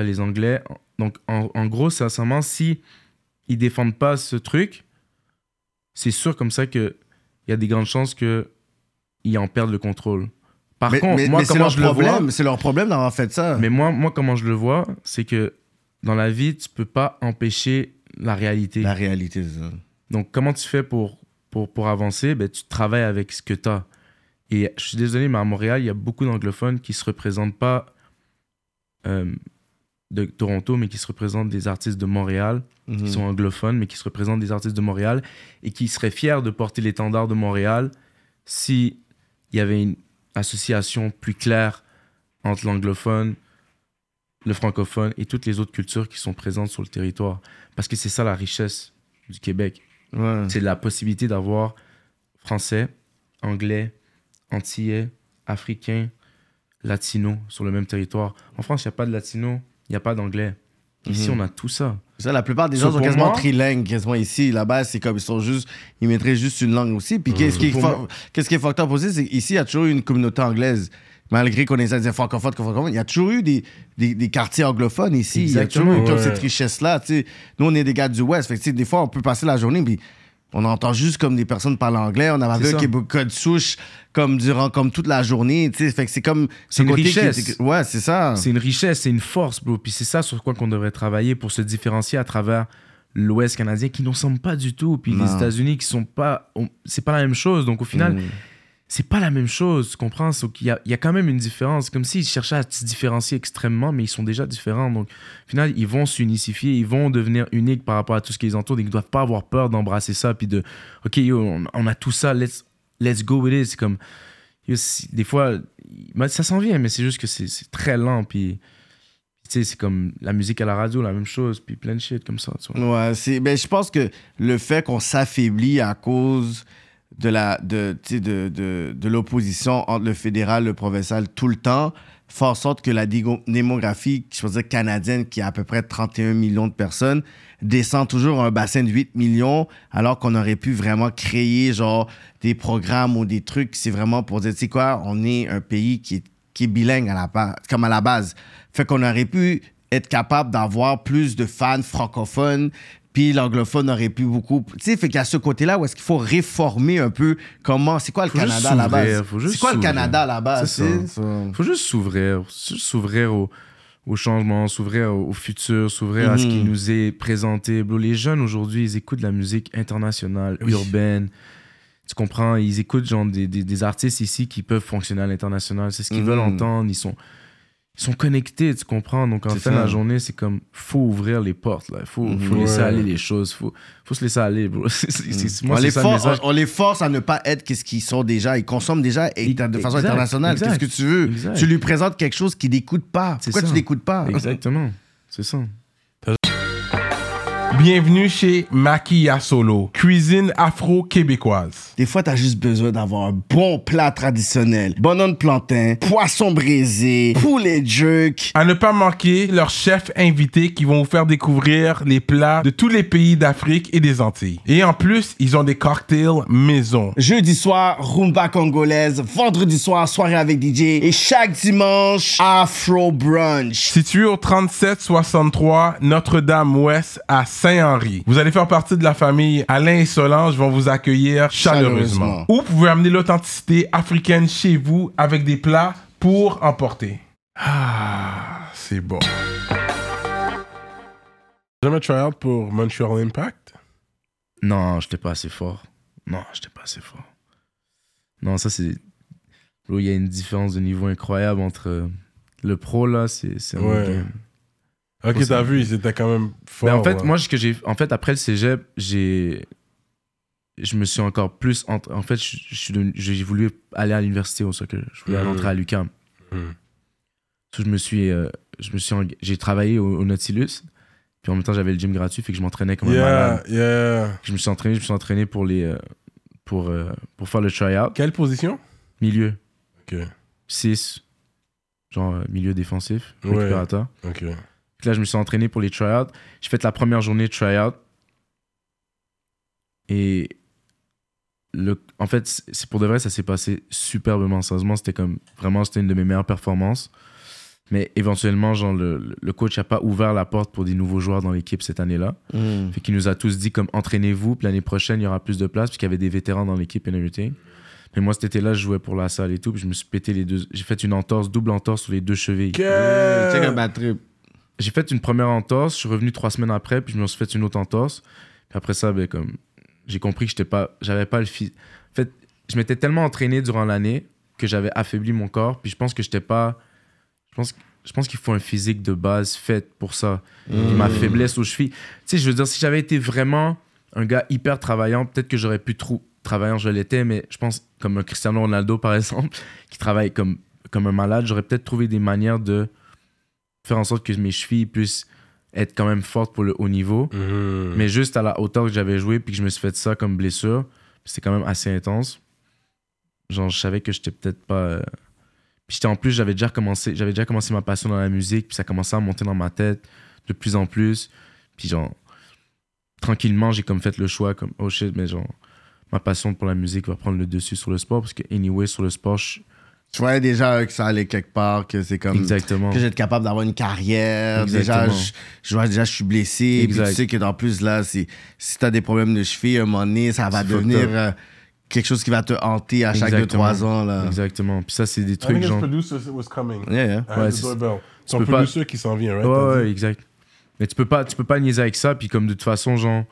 les Anglais. Donc, en, en gros, sincèrement, si ils défendent pas ce truc, c'est sûr comme ça qu'il y a des grandes chances qu'ils en perdent le contrôle. Par mais, contre, mais- moi, mais comment je le vois, c'est leur problème d'avoir fait ça mais moi, moi, comment je le vois, c'est que dans la vie, tu peux pas empêcher la réalité. la réalité c'est ça Donc, comment tu fais pour, pour, pour avancer? Ben, Tu travailles avec ce que tu as. Et je suis désolé, mais à Montréal, il y a beaucoup d'anglophones qui se représentent pas euh, de Toronto, mais qui se représentent des artistes de Montréal, Mhm. qui sont anglophones, mais qui se représentent des artistes de Montréal et qui seraient fiers de porter l'étendard de Montréal si il y avait une association plus claire entre l'anglophone, le francophone et toutes les autres cultures qui sont présentes sur le territoire. Parce que c'est ça la richesse du Québec. Ouais. C'est la possibilité d'avoir français, anglais, antillais, africain, latino sur le même territoire. En France, il n'y a pas de latino, il n'y a pas d'anglais. Ici, Mhm. on a tout ça. Ça, la plupart des So, gens sont quasiment moi- trilingues, quasiment ici. Là-bas, c'est comme ils sont juste, ils mettraient juste une langue aussi. Puis qu'est-ce qui moi- qu'est-ce qui est fucked up aussi, c'est qu'ici, il y a toujours eu une communauté anglaise. Malgré qu'on ait des francophones, francophones, il y a toujours eu des, des, des quartiers anglophones ici. Il y a toujours eu comme cette richesse-là. Nous, on est des gars du West. Fait que, des fois, on peut passer la journée, puis on entend juste comme des personnes parler anglais. On a C'est vu ça. qu'il y a code souche comme durant comme toute la journée. tu sais. Fait que c'est comme C'est une qui- richesse. ouais, c'est ça. C'est une richesse, c'est une force, bro. Puis c'est ça sur quoi qu'on devrait travailler pour se différencier à travers l'Ouest canadien qui ne ressemble pas du tout. Puis Non. les États-Unis qui sont pas. on- C'est pas la même chose. Donc au final, Mm. C'est pas la même chose, tu comprends? Il y a, il y a quand même une différence. Comme s'ils cherchaient à se différencier extrêmement, mais ils sont déjà différents. Donc, au final, ils vont s'unifier, ils vont devenir uniques par rapport à tout ce qui les entoure. Ils ne doivent pas avoir peur d'embrasser ça, puis de, OK, yo, on, a tout ça, let's, let's go with it. C'est comme, des fois, ça s'en vient, mais c'est juste que c'est c'est très lent, puis, tu sais, c'est comme la musique à la radio, la même chose, puis plein de shit comme ça, tu vois. Ouais, c'est, ben, je pense que le fait qu'on s'affaiblit à cause de, la, de, de, de, de l'opposition entre le fédéral et le provincial tout le temps fait en sorte que la démographie, je canadienne, qui a à peu près 31 millions de personnes, descend toujours à un bassin de 8 millions, alors qu'on aurait pu vraiment créer genre des programmes ou des trucs. C'est vraiment pour dire, tu sais quoi, on est un pays qui est, qui bilingue à la comme à la base. Fait qu'on aurait pu être capable d'avoir plus de fans francophones, puis l'anglophone aurait pu beaucoup. Tu sais, fait a ce côté-là où est-ce qu'il faut réformer un peu comment. C'est quoi le Faut Canada à la base? C'est quoi le. Canada à la base? C'est ça. Faut juste s'ouvrir, s'ouvrir au, au changement, s'ouvrir au, au futur, s'ouvrir à ce qui Mhm. nous est présenté. Bro, les jeunes aujourd'hui, ils écoutent de la musique internationale, urbaine. Tu comprends? Ils écoutent genre des, des, des artistes ici qui peuvent fonctionner à l'international. C'est ce qu'ils Mhm. veulent entendre. Ils sont, ils sont connectés, tu comprends? Donc en C'est fin de la journée, c'est comme, faut ouvrir les portes. Il faut, Mhm. faut laisser Ouais. aller les choses. Faut, faut se laisser aller, bro. Moi, on, les ça force, message. on, on les force à ne pas être qu'est-ce qu'ils sont déjà. Ils consomment déjà et de façon internationale. Qu'est-ce que tu veux? exact. Tu lui présentes quelque chose qu'il n'écoute pas. C'est Pourquoi ça. tu l'écoutes pas? Exactement. C'est ça. Bienvenue chez Maquilla Solo, cuisine afro-québécoise. Des fois, t'as juste besoin d'avoir un bon plat traditionnel. Bonhomme plantain, poisson braisé, poulet jerk. À ne pas manquer leurs chefs invités qui vont vous faire découvrir les plats de tous les pays d'Afrique et des Antilles. Et en plus, ils ont des cocktails maison. Jeudi soir, rumba congolaise. Vendredi soir, soirée avec DJ. Et chaque dimanche, Afro Brunch. Situé au 3763 Notre-Dame-Ouest à Saint-Henri. Vous allez faire partie de la famille Alain et Solange vont vous accueillir chaleureusement. Chaleureusement. Ou vous pouvez amener l'authenticité africaine chez vous avec des plats pour emporter. Ah, c'est bon. Jamais try out pour Montreal Impact? Non, j'étais pas assez fort. Non, j'étais pas assez fort. Non, ça c'est. Il y a une différence de niveau incroyable entre le pro là, c'est un Ouais. game. Ok, t'as vu, ils étaient quand même forts. Ben, en fait, là. moi, ce que j'ai, en fait, après le cégep, j'ai, je me suis encore plus, entre- en fait, j'ai voulu aller à l'université au soccer. Je voulais Mhm. rentrer à l'UQAM. Mhm. So, je me suis, euh, je me suis, eng- j'ai travaillé au, au Nautilus. Puis en même temps, j'avais le gym gratuit, fait que je m'entraînais comme un malade. Yeah, yeah. Je me suis entraîné, je me suis entraîné pour les, euh, pour, euh, pour faire le tryout. Quelle position? Milieu, Ok, 6, genre euh, milieu défensif, Ouais. récupérateur. ok. Puis là, je me suis entraîné pour les tryouts. J'ai fait la première journée de tryout. Et le, en fait, c'est pour de vrai, ça s'est passé superbement. Sérieusement, c'était comme vraiment, c'était une de mes meilleures performances. Mais éventuellement, genre, le, le coach n'a pas ouvert la porte pour des nouveaux joueurs dans l'équipe cette année-là. Mm. Fait qu'il nous a tous dit comme entraînez-vous, puis l'année prochaine, il y aura plus de place, puis qu'il y avait des vétérans dans l'équipe et everything. Mais moi, cet été-là, je jouais pour la salle et tout, puis je me suis pété les deux. J'ai fait une entorse, double entorse sur les deux chevilles. Check un bad trip. J'ai fait une première entorse, je suis revenu trois semaines après, puis je me suis fait une autre entorse. Puis après ça, ben, comme, j'ai compris que j'étais pas, j'avais pas le physique. En fait, je m'étais tellement entraîné durant l'année que j'avais affaibli mon corps, puis je pense que j'étais pas. Je pense, je pense qu'il faut un physique de base fait pour ça. Puis Ma faiblesse aux chevilles. Tu sais, je veux dire, si j'avais été vraiment un gars hyper travaillant, peut-être que j'aurais pu trop travaillant, je l'étais, mais je pense, comme un Cristiano Ronaldo par exemple, qui travaille comme, comme un malade, j'aurais peut-être trouvé des manières de faire en sorte que mes chevilles puissent être quand même fortes pour le haut niveau. Mhm. Mais juste à la hauteur que j'avais joué, puis que je me suis fait ça comme blessure, c'était quand même assez intense. Genre, je savais que j'étais peut-être pas. euh, Puis j'étais en plus, j'avais déjà commencé, j'avais déjà commencé ma passion dans la musique, puis ça commençait à monter dans ma tête de plus en plus. Puis genre, tranquillement, j'ai comme fait le choix, comme, oh shit, mais genre, ma passion pour la musique va prendre le dessus sur le sport, parce que, anyway, sur le sport, je- Tu voyais déjà que ça allait quelque part, que c'est comme. exactement. Que j'être capable d'avoir une carrière. Déjà, je, je vois déjà, je suis blessé. Puis tu sais que en plus, là, si, si t'as des problèmes de cheville, à un moment donné, ça va C'est devenir euh, quelque chose qui va te hanter à chaque 2-3 ans. Là. Exactement. Puis ça, c'est des I trucs think his genre. producer was coming. Yeah. I Ouais, the c'est- Son pas- qui s'en vient, right? Ouais, ouais, exact. Mais tu peux pas, tu peux pas niaiser avec ça. Puis comme de toute façon, genre,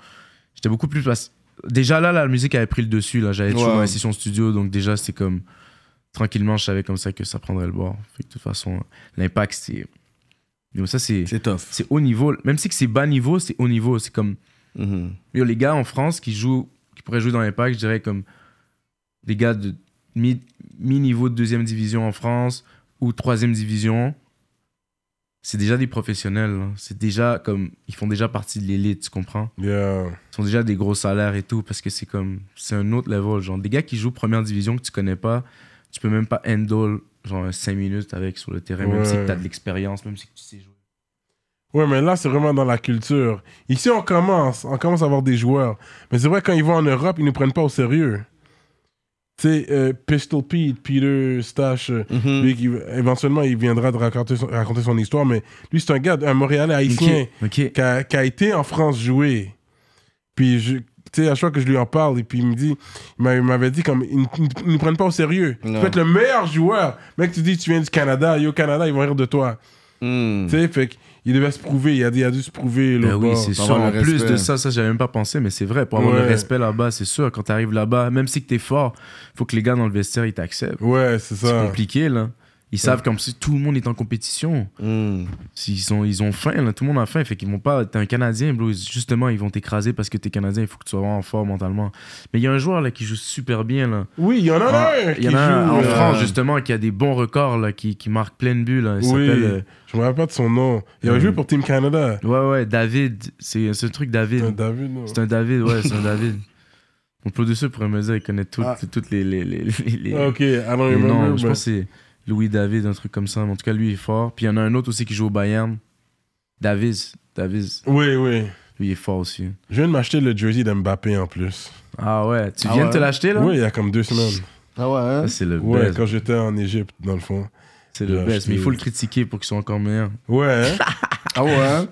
j'étais beaucoup plus. Déjà là, la musique avait pris le dessus. Là, j'avais toujours Ouais. ma session studio, donc déjà c'était comme tranquillement, je savais comme ça que ça prendrait le bord. Fait que de toute façon, l'impact c'est. Yo, ça c'est, C'est tough. c'est haut niveau. Même si que c'est bas niveau, c'est haut niveau. C'est comme. Yo, les gars en France qui jouent, qui pourraient jouer dans l'impact, je dirais comme des gars de mi- mi-niveau de deuxième division en France ou troisième division, c'est déjà des professionnels. là. C'est déjà comme. Ils font déjà partie de l'élite, tu comprends? Yeah. Ils sont déjà des gros salaires et tout parce que c'est comme. C'est un autre level. Genre, des gars qui jouent première division que tu connais pas, tu peux même pas handle genre 5 minutes avec sur le terrain, même si tu as de l'expérience, même si tu sais jouer. Ouais, mais là, c'est vraiment dans la culture. Ici, on commence, on commence à avoir des joueurs. Mais c'est vrai, quand ils vont en Europe, ils ne prennent pas au sérieux. Tu sais, euh, Pistol Pete, Peter Stash, euh, Mhm. lui, qui- éventuellement, il viendra de raconter son, raconter son histoire, mais lui, c'est un gars, un Montréalais haïtien, qui, a, qui a été en France jouer. Puis, je- tu sais, à chaque fois que je lui en parle, et puis il me dit, il m'a- il m'avait dit, comme, ils ne nous prennent pas au sérieux. Tu peux être le meilleur joueur. Mec, tu dis, tu viens du Canada, yo, Canada, ils vont rire de toi. Mhm. Tu sais, fait qu'il devait se prouver. Il a, il dû se prouver. Ben oui, c'est sûr. En le plus respect. de ça, ça, j'avais même pas pensé, mais c'est vrai. Pour avoir Ouais. le respect là-bas, c'est sûr. Quand t'arrives là-bas, même si que t'es fort, faut que les gars dans le vestiaire, ils t'acceptent. Ouais, c'est C'est ça. compliqué, là. Ils savent comme si tout le monde est en compétition. Mhm. S'ils sont, ils ont faim, là. Tout le monde a faim. Fait qu'ils vont pas. T'es un Canadien, bro. Justement, ils vont t'écraser parce que t'es Canadien. Il faut que tu sois vraiment fort mentalement. Mais il y a un joueur, là, qui joue super bien, là. Oui, il y en a Ah, un Il y en a un joue, en euh, France, justement, qui a des bons records, là, qui, qui marque plein de buts, là. Il Oui, euh, je me rappelle pas de son nom. Il avait Euh, joué pour Team Canada. Ouais, ouais, David. C'est c'est un truc David. Un David, non? C'est un David, ouais, c'est un David. Mon producer pourrait me dire, il connaît toutes, Ah. toutes les, les, les, les- les- Ok, I don't les noms. Je pense que c'est Louis David, un truc comme ça. Mais en tout cas, lui, il est fort. Puis il y en a un autre aussi qui joue au Bayern. Davis. Davis. Oui, oui. Lui, il est fort aussi. Je viens de m'acheter le jersey d'Mbappé en plus. Ah ouais, tu Ah viens ouais? de te l'acheter là? Oui, il y a comme deux semaines. Ah ouais, hein? C'est le Ouais, best. quand j'étais en Égypte, dans le fond. C'est le best. Mais il faut le critiquer pour qu'il soit encore meilleur. Ouais? Ah ouais, hein?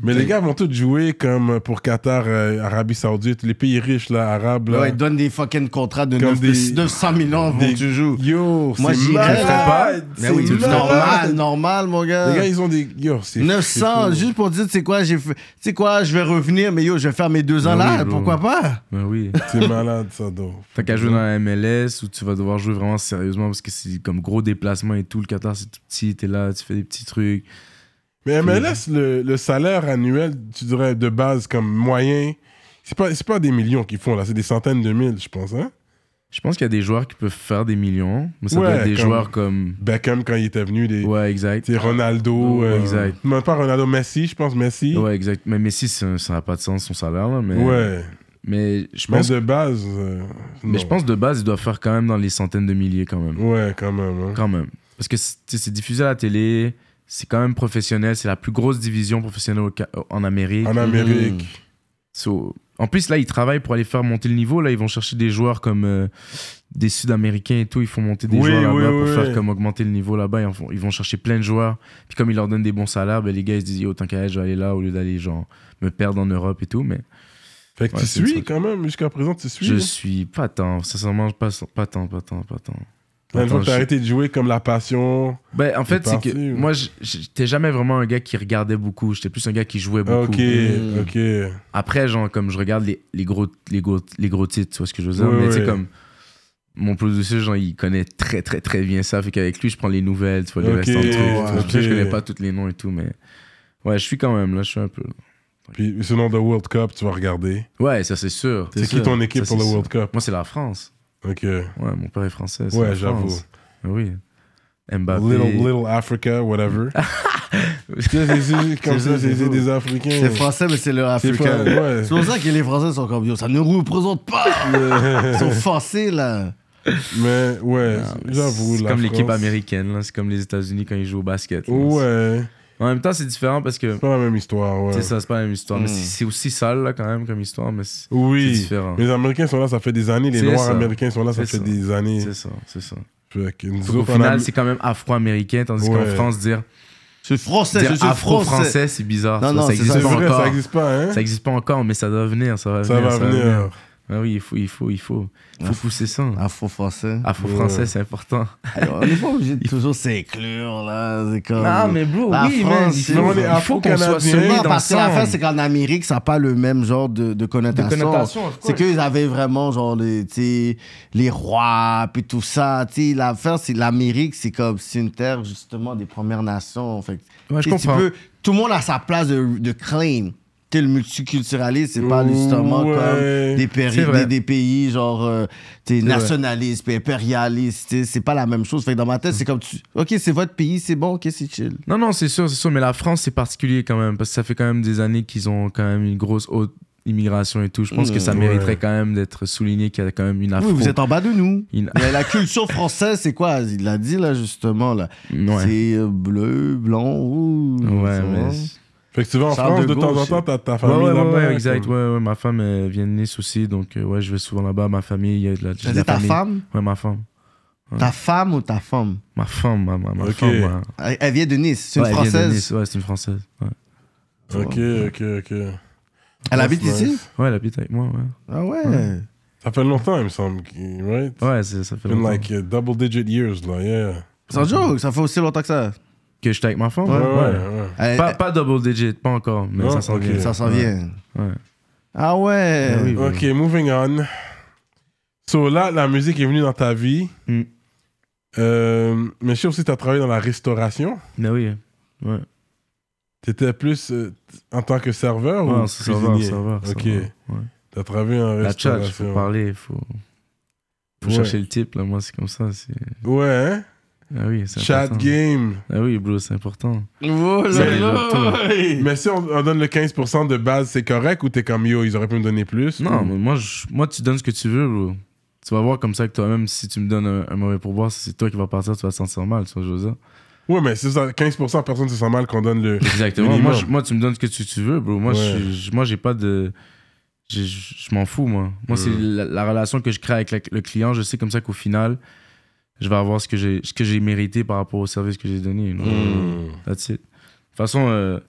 Mais, les gars vont tous jouer comme pour Qatar, euh, Arabie Saoudite, les pays riches, là, arabes. Là. Ouais, ils donnent des fucking contrats de Comme 9 des- 900 millions pour tu joues. Yo, Moi, malade, là. Mais c'est oui, normal, normal, mon gars. Les gars, ils ont des. Yo, c'est. 900, c'est fou. juste pour dire, tu sais quoi, j'ai fait, tu sais quoi, je vais revenir, mais yo, je vais faire mes deux ans Ben là, oui, bro. pourquoi pas? Ben oui. C'est malade, ça, donc. T'as qu'à jouer dans la MLS où tu vas devoir jouer vraiment sérieusement parce que c'est comme gros déplacement et tout. Qatar, c'est tout petit. T'es là, tu fais des petits trucs. Mais MLS, le, le salaire annuel, tu dirais, de base, comme moyen, c'est pas, pas des millions qu'ils font, là, c'est des centaines de mille, je pense, hein? Je pense qu'il y a des joueurs qui peuvent faire des millions, mais ça Ouais, doit être des comme- joueurs comme. Beckham, quand il était venu, des. Ouais, exact. Ronaldo. euh, Exact. Non, pas Ronaldo, Messi, je pense, Messi. Ouais, exact. Mais Messi, ça n'a pas de sens son salaire, là. Mais, Ouais. mais je Mais pense, de base. euh, mais je pense de base, il doit faire quand même dans les centaines de milliers, quand même. Ouais, quand même. hein. Quand même. Parce que c'est diffusé à la télé, c'est quand même professionnel, c'est la plus grosse division professionnelle au en Amérique. En Amérique. So, en plus, là, ils travaillent pour aller faire monter le niveau. Là, ils vont chercher des joueurs comme euh, des Sud-Américains et tout. Ils font monter des Oui, joueurs là-bas oui, pour oui, faire oui. comme augmenter le niveau là-bas. Ils, ils vont chercher plein de joueurs. Puis comme ils leur donnent des bons salaires, ben, les gars, ils se disent, Yo, tant qu'à être, je vais aller là au lieu d'aller genre me perdre en Europe et tout. Mais Fait que Ouais, tu suis quand même, jusqu'à présent, tu suis. je hein? suis pas tant. Sincèrement, pas, pas tant, pas tant, pas tant. Attends, que t'as je- arrêté de jouer comme la passion. Ben, en fait, c'est que ou- moi, j'étais jamais vraiment un gars qui regardait beaucoup. J'étais plus un gars qui jouait beaucoup. Ok, Mm. ok. Après, genre, comme je regarde les, les, gros, les, gros, les gros titres, tu vois ce que je veux dire? Ouais, Mais tu sais, ouais. comme mon producer, genre, il connaît très, très, très bien ça. Fait qu'avec lui, je prends les nouvelles, tu vois, les Ok, restants de trucs. vois. Je connais pas tous les noms et tout, mais ouais, je suis quand même là, je suis un peu. Puis sinon, The World Cup, tu vas regarder. Ouais, ça, c'est sûr. C'est qui ton équipe Ça, pour le World Cup? Moi, c'est la France. Ok. Ouais, mon père est français. Ouais, j'avoue. Oui. Mbappé. Little, little Africa, whatever. C'est- comme ça, c'est des Africains. C'est français, mais c'est leur C'est africain. ouais. C'est pour ça que les Français sont comme yo, ça ne représente pas. Ils sont forcés là. Mais ouais, j'avoue. C'est la comme l'équipe américaine, là. C'est comme les États-Unis quand ils jouent au basket. là. Ouais. En même temps, c'est différent parce que. C'est pas la même histoire, ouais. C'est ça, c'est pas la même histoire. Mais Mm. c'est c'est aussi sale, là, quand même, comme histoire. Mais c'est c'est Oui. différent. Les Américains sont là, ça fait des années. Les C'est Noirs ça. américains sont là, ça C'est fait ça. des années. C'est ça, c'est ça. Autres, en final, c'est quand même afro-américain, tandis qu'en. France, dire, Je suis français, je dire suis français. afro-français, c'est bizarre. Non, ça, non, ça c'est existe C'est pas vrai, encore. ça n'existe pas, hein? Ça existe pas encore, mais ça doit venir, ça va Ça venir. va venir. Ah oui, il faut, il faut, il faut, il faut pousser ça. Afro-français. Afro-français, Ouais. c'est important. Alors, On n'est pas obligé de toujours s'inclure, là. C'est comme. Non, mais bro, La oui, France, man, il c'est- faut, qu'on soit solide parce que l'affaire, ensemble. c'est qu'en Amérique, ça n'a pas le même genre de, de connotation. De connotation, c'est qu'ils avaient vraiment, genre, les, tu sais, les rois, puis tout ça. Tu sais, l'affaire, c'est l'Amérique, c'est comme, c'est une terre, justement, des Premières Nations. Fait que, Ouais, je comprends. peux- tout le monde a sa place de, de claim. Le multiculturalisme, c'est pas justement Ouais. comme des, péri- des, des pays, genre, euh, vrai. nationalistes, puis sais, C'est pas la même chose. Fait que dans ma tête, c'est comme, tu... OK, c'est votre pays, c'est bon, OK, c'est chill. Non, non, c'est sûr, c'est sûr, mais la France, c'est particulier quand même, parce que ça fait quand même des années qu'ils ont quand même une grosse haute immigration et tout. Je pense Mmh, que ça ouais. mériterait quand même d'être souligné qu'il y a quand même une afro. Oui, vous êtes en bas de nous. une- Mais la culture française, c'est quoi? Il l'a dit là justement là. Ouais. C'est euh, bleu, blanc, rouge. Ouais, mais. Fait que tu vas en Charles France de de temps en temps, t'as ta famille ouais, ouais, là-bas. ouais, exact. comme- Ouais, ouais, ma femme elle vient de Nice aussi, donc euh, ouais, je vais souvent là-bas. Ma famille, il y a de la, T'as de dit la ta famille. femme? Ouais, ma femme. Ouais. Ta femme ou ta femme? Ma femme, ma, ma, ma Ok. femme. ouais. elle, elle vient de Nice. C'est une Ouais, elle vient de française. Nice. Ouais, c'est une française. Ouais, Ok, ok, ok. Elle habite ici? Ouais elle habite avec moi, ouais. Ah ouais? Ouais. Ça fait longtemps, il me semble. Right? Ouais, c'est- ça fait Been longtemps. like uh, double digit years, là, yeah. Sans joke, ça fait aussi longtemps que ça. Que j'étais avec ma femme? Ouais, Ouais. ouais, ouais. Elle- Pas, pas double digit, pas encore, mais ça s'en Ok. vient. Ça s'en vient. Ouais. Ah ouais. Ah oui, oui. Ok, moving on. So là, la musique est venue dans ta vie. Mm. Euh, mais je sais aussi que tu as travaillé dans la restauration. Mais oui. Ouais. Tu étais plus euh, en tant que serveur Ouais, ou serveur, cuisinier? serveur, Ok. serveur, ouais. Tu as travaillé en La chat, il restauration. faut parler, il faut, faut Ouais. chercher le type, là. Moi, c'est comme ça. Ouais, hein? Ah oui, c'est Chat important. game. Ah oui, bro, c'est important. Oh là là. Mais si on, on donne le 15% de base, c'est correct ou t'es comme yo, ils auraient pu me donner plus? Non, ou- mais moi, je- moi, tu donnes ce que tu veux, bro. Tu vas voir comme ça que toi-même, si tu me donnes un, un mauvais pourboire, c'est toi qui vas partir, tu vas te sentir mal, tu vois, je veux dire? Ouais, mais c'est ça, 15% personne se sent mal qu'on donne le. Exactement. Minimum. Moi, je- moi, tu me donnes ce que tu, tu veux, bro. Moi, Ouais. je suis- moi, j'ai pas de. Je m'en fous, moi. Moi, c'est la, la relation que je crée avec la- le client. Je sais comme ça qu'au final, je vais avoir ce que j'ai ce que j'ai mérité par rapport au service que j'ai donné. you know? Hmm. That's it. De toute façon, euh,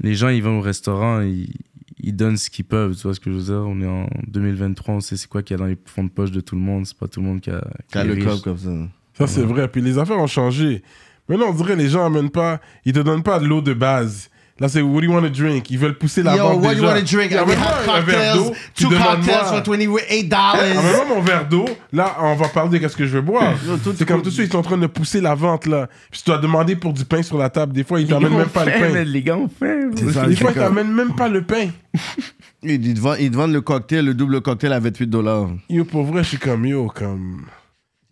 les gens, ils vont au restaurant, ils, ils donnent ce qu'ils peuvent. Tu vois ce que je veux dire? On est en 2023, on sait c'est quoi qu'il y a dans les fonds de poche de tout le monde. C'est pas tout le monde qui a, qui est le riche. cob comme ça. Ça, c'est vrai. Puis les affaires ont changé. Maintenant, on dirait les gens amènent pas. Ils te donnent pas de l'eau de base. Là, c'est what do you want to drink? Ils veulent pousser la Yo, vente what déjà. you want to drink? Have un verre d'eau. two cocktails for 28 Amène-moi Ah, mon verre d'eau. Là, on va parler de qu'est-ce que je veux boire. C'est comme tout de suite, ils sont en train de pousser la vente, là. Puis tu dois demander pour du pain sur la table. Des fois, ils t'amènent même pas le pain. Les gars ont ça. Des fois, ils t'amènent même pas le pain. Ils te vendent le cocktail, le double cocktail à 28 dollars. Yo, pour vrai, je suis comme yo, comme.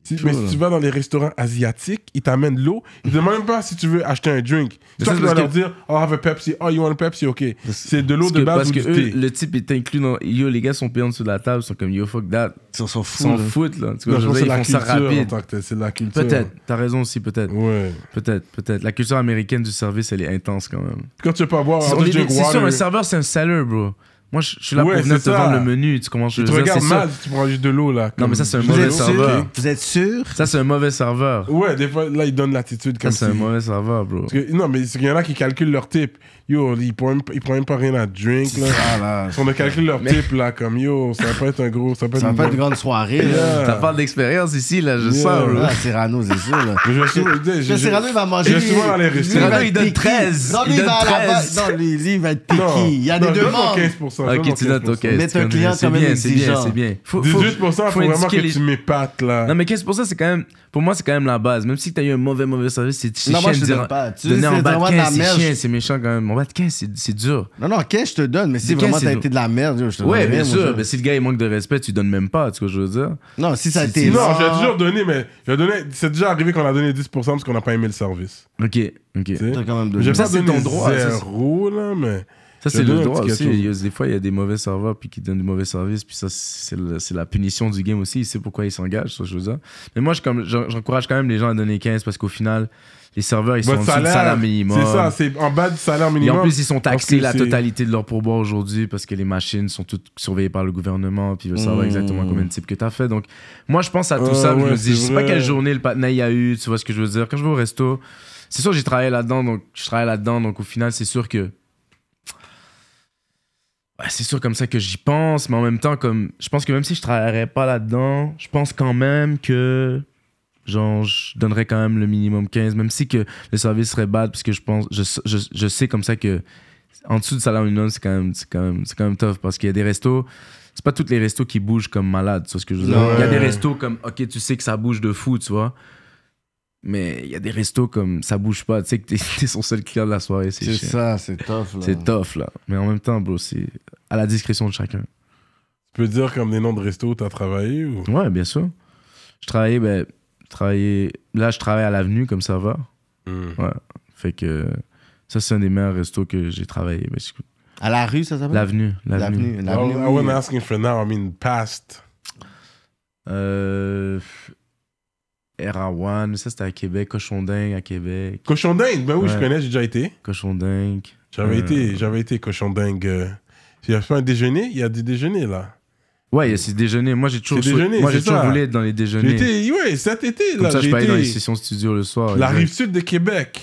Si- mais si tu vas dans les restaurants asiatiques, ils t'amènent de l'eau. Ils te demandent même pas si tu veux acheter un drink. Toi, ça, tu dois leur dire, oh, have a Pepsi. Oh, you want a Pepsi? OK. C'est de l'eau de base parce ou que du eux, thé. le type est inclus dans. Yo, les gars sont payés en dessous de la table, ils sont comme yo, fuck that. Ils s'en Ils foutent. s'en là. foutent, là. Tu vois, je dire, la ils font ça culture en rapide. C'est la culture. Peut-être, t'as raison aussi, peut-être. Ouais. Peut-être, peut-être. La culture américaine du service, elle est intense quand même. Quand tu veux pas boire, C'est sûr, un serveur, c'est un seller, bro. Moi, je je suis là Ouais, pour venir c'est te ça. vendre le menu. Tu commences Tu te je dire, regardes c'est ça. mal si tu prends juste de l'eau, là. Non, comme- mais ça, c'est un Vous mauvais sûr? serveur. Vous êtes sûr? Ça, c'est un mauvais serveur. Ouais, des fois, là, ils donnent l'attitude Ça, comme c'est si... un mauvais serveur, bro. Parce que- non, mais c'est qu'il y en a qui calculent leur type. Yo, ils prennent, ils prennent même pas rien à drink, là. Ah là. On a calculé leur type, là, comme yo, ça va pas être un gros... Ça va pas être Ça va une pas être une grande soirée. là. Yeah. Ça parle d'expérience ici, là, je Yeah. sens, bro. Ah, Cyrano, c'est sûr. Là. Mais je je- Cyrano, il va manger. je vais souvent dans les lui, restaurants. il Il donne picky. 13. Non, lui, Il il va à la 13. base. Non, lui, il va être Non, picky. Il y a non, des demandes. 15%. donne Ok, tu notes, 15%. ok. Mais comme- client c'est quand même bien, c'est bien, c'est bien. Faut- faut- 18%, faut, vraiment que les- tu m'épates, là. Non, mais 15%, c'est quand même. Pour moi, c'est quand même la base. Même si t'as eu un mauvais, mauvais service, c'est c'est Non, moi, chiant je de te dire. donne pas. Tu Donner en c'est bas de 15, chiant, c'est méchant quand même. En bas de 15, c'est- c'est dur. Non, non, qu'est-ce que je te donne? Mais si vraiment t'as été de la merde, je te Ouais, donne bien rien, moi, sûr. Mais si le gars il manque de respect, tu donnes même pas, tu vois ce que je veux dire? Non, si ça a été. Non, j'ai toujours donné, mais j'ai donné... c'est déjà arrivé qu'on a donné 10% parce qu'on n'a pas aimé le service. Ok, ok. T'as quand même J'ai donné. ça, pas donné ton droit, ça, c'est- zéro, là, mais... Ça, c'est le droit aussi. quelque Il y a- des fois, il y a des mauvais serveurs puis qui donnent du mauvais service. Puis ça, c'est la punition du game aussi. Il sait pourquoi il s'engage sur ce chose-là. Mais moi, j'encourage quand même les gens à donner 15 parce qu'au final, les serveurs, ils sont en Votre dessous du salaire, salaire minimum. c'est ça, c'est en bas du salaire Et minimum. en plus, ils sont taxés la totalité de leur pourboire aujourd'hui parce que les machines sont toutes surveillées par le gouvernement puis ils veulent savoir Mmh. exactement combien de types que tu as fait. Donc, moi, je pense à tout Ah ça. je me dis, je sais pas quelle journée le patinet il y a eu, tu vois ce que je veux dire. Quand je vais au resto, c'est sûr, j'ai travaillé là-dedans, donc je travaille là-dedans, donc au final, c'est sûr que. Ouais, c'est sûr comme ça que j'y pense, mais en même temps, comme je pense que même si je travaillerais pas là-dedans, je pense quand même que genre je donnerais quand même le minimum 15, même si que le service serait bad, parce que je pense, je, je, je sais comme ça que en dessous du salaire minimum, c'est quand même, c'est quand même, c'est quand même tough, parce qu'il y a des restos, c'est pas tous les restos qui bougent comme malades, tu vois ce que je veux dire? Il y a des restos comme, ok, tu sais que ça bouge de fou, tu vois? Mais il y a des restos comme ça bouge pas, tu sais que t'es, t'es son seul client de la soirée, c'est ça, c'est tough. Là. C'est tough là. Mais en même temps, bro, c'est à la discrétion de chacun. Tu peux dire comme des noms de restos où t'as travaillé ou... Ouais, bien sûr. Je travaillais, ben, travaillais... là, je travaille à l'avenue comme ça va. Hmm. Ouais. Fait que ça, c'est un des meilleurs restos que j'ai travaillé. Mais c'est- À la rue, ça s'appelle? L'avenue. L'avenue. L'avenue. I, L'avenue. I oui. wasn't asking for now, I mean past. Euh. Erawan, ça c'était à Québec. Cochon dingue à Québec. Cochon dingue, ben oui, je connais, j'ai déjà été. Cochon dingue. J'avais Euh. été, j'avais été cochon dingue. euh. Il y a pas un déjeuner, il y a des déjeuners là. Ouais, il y a ces déjeuners. Moi, j'ai toujours, déjeuner, moi, j'ai toujours voulu être dans les déjeuners. été, ouais, cet été Comme là, ça, je peux aller dans les sessions studio le soir. La exact. rive sud de Québec.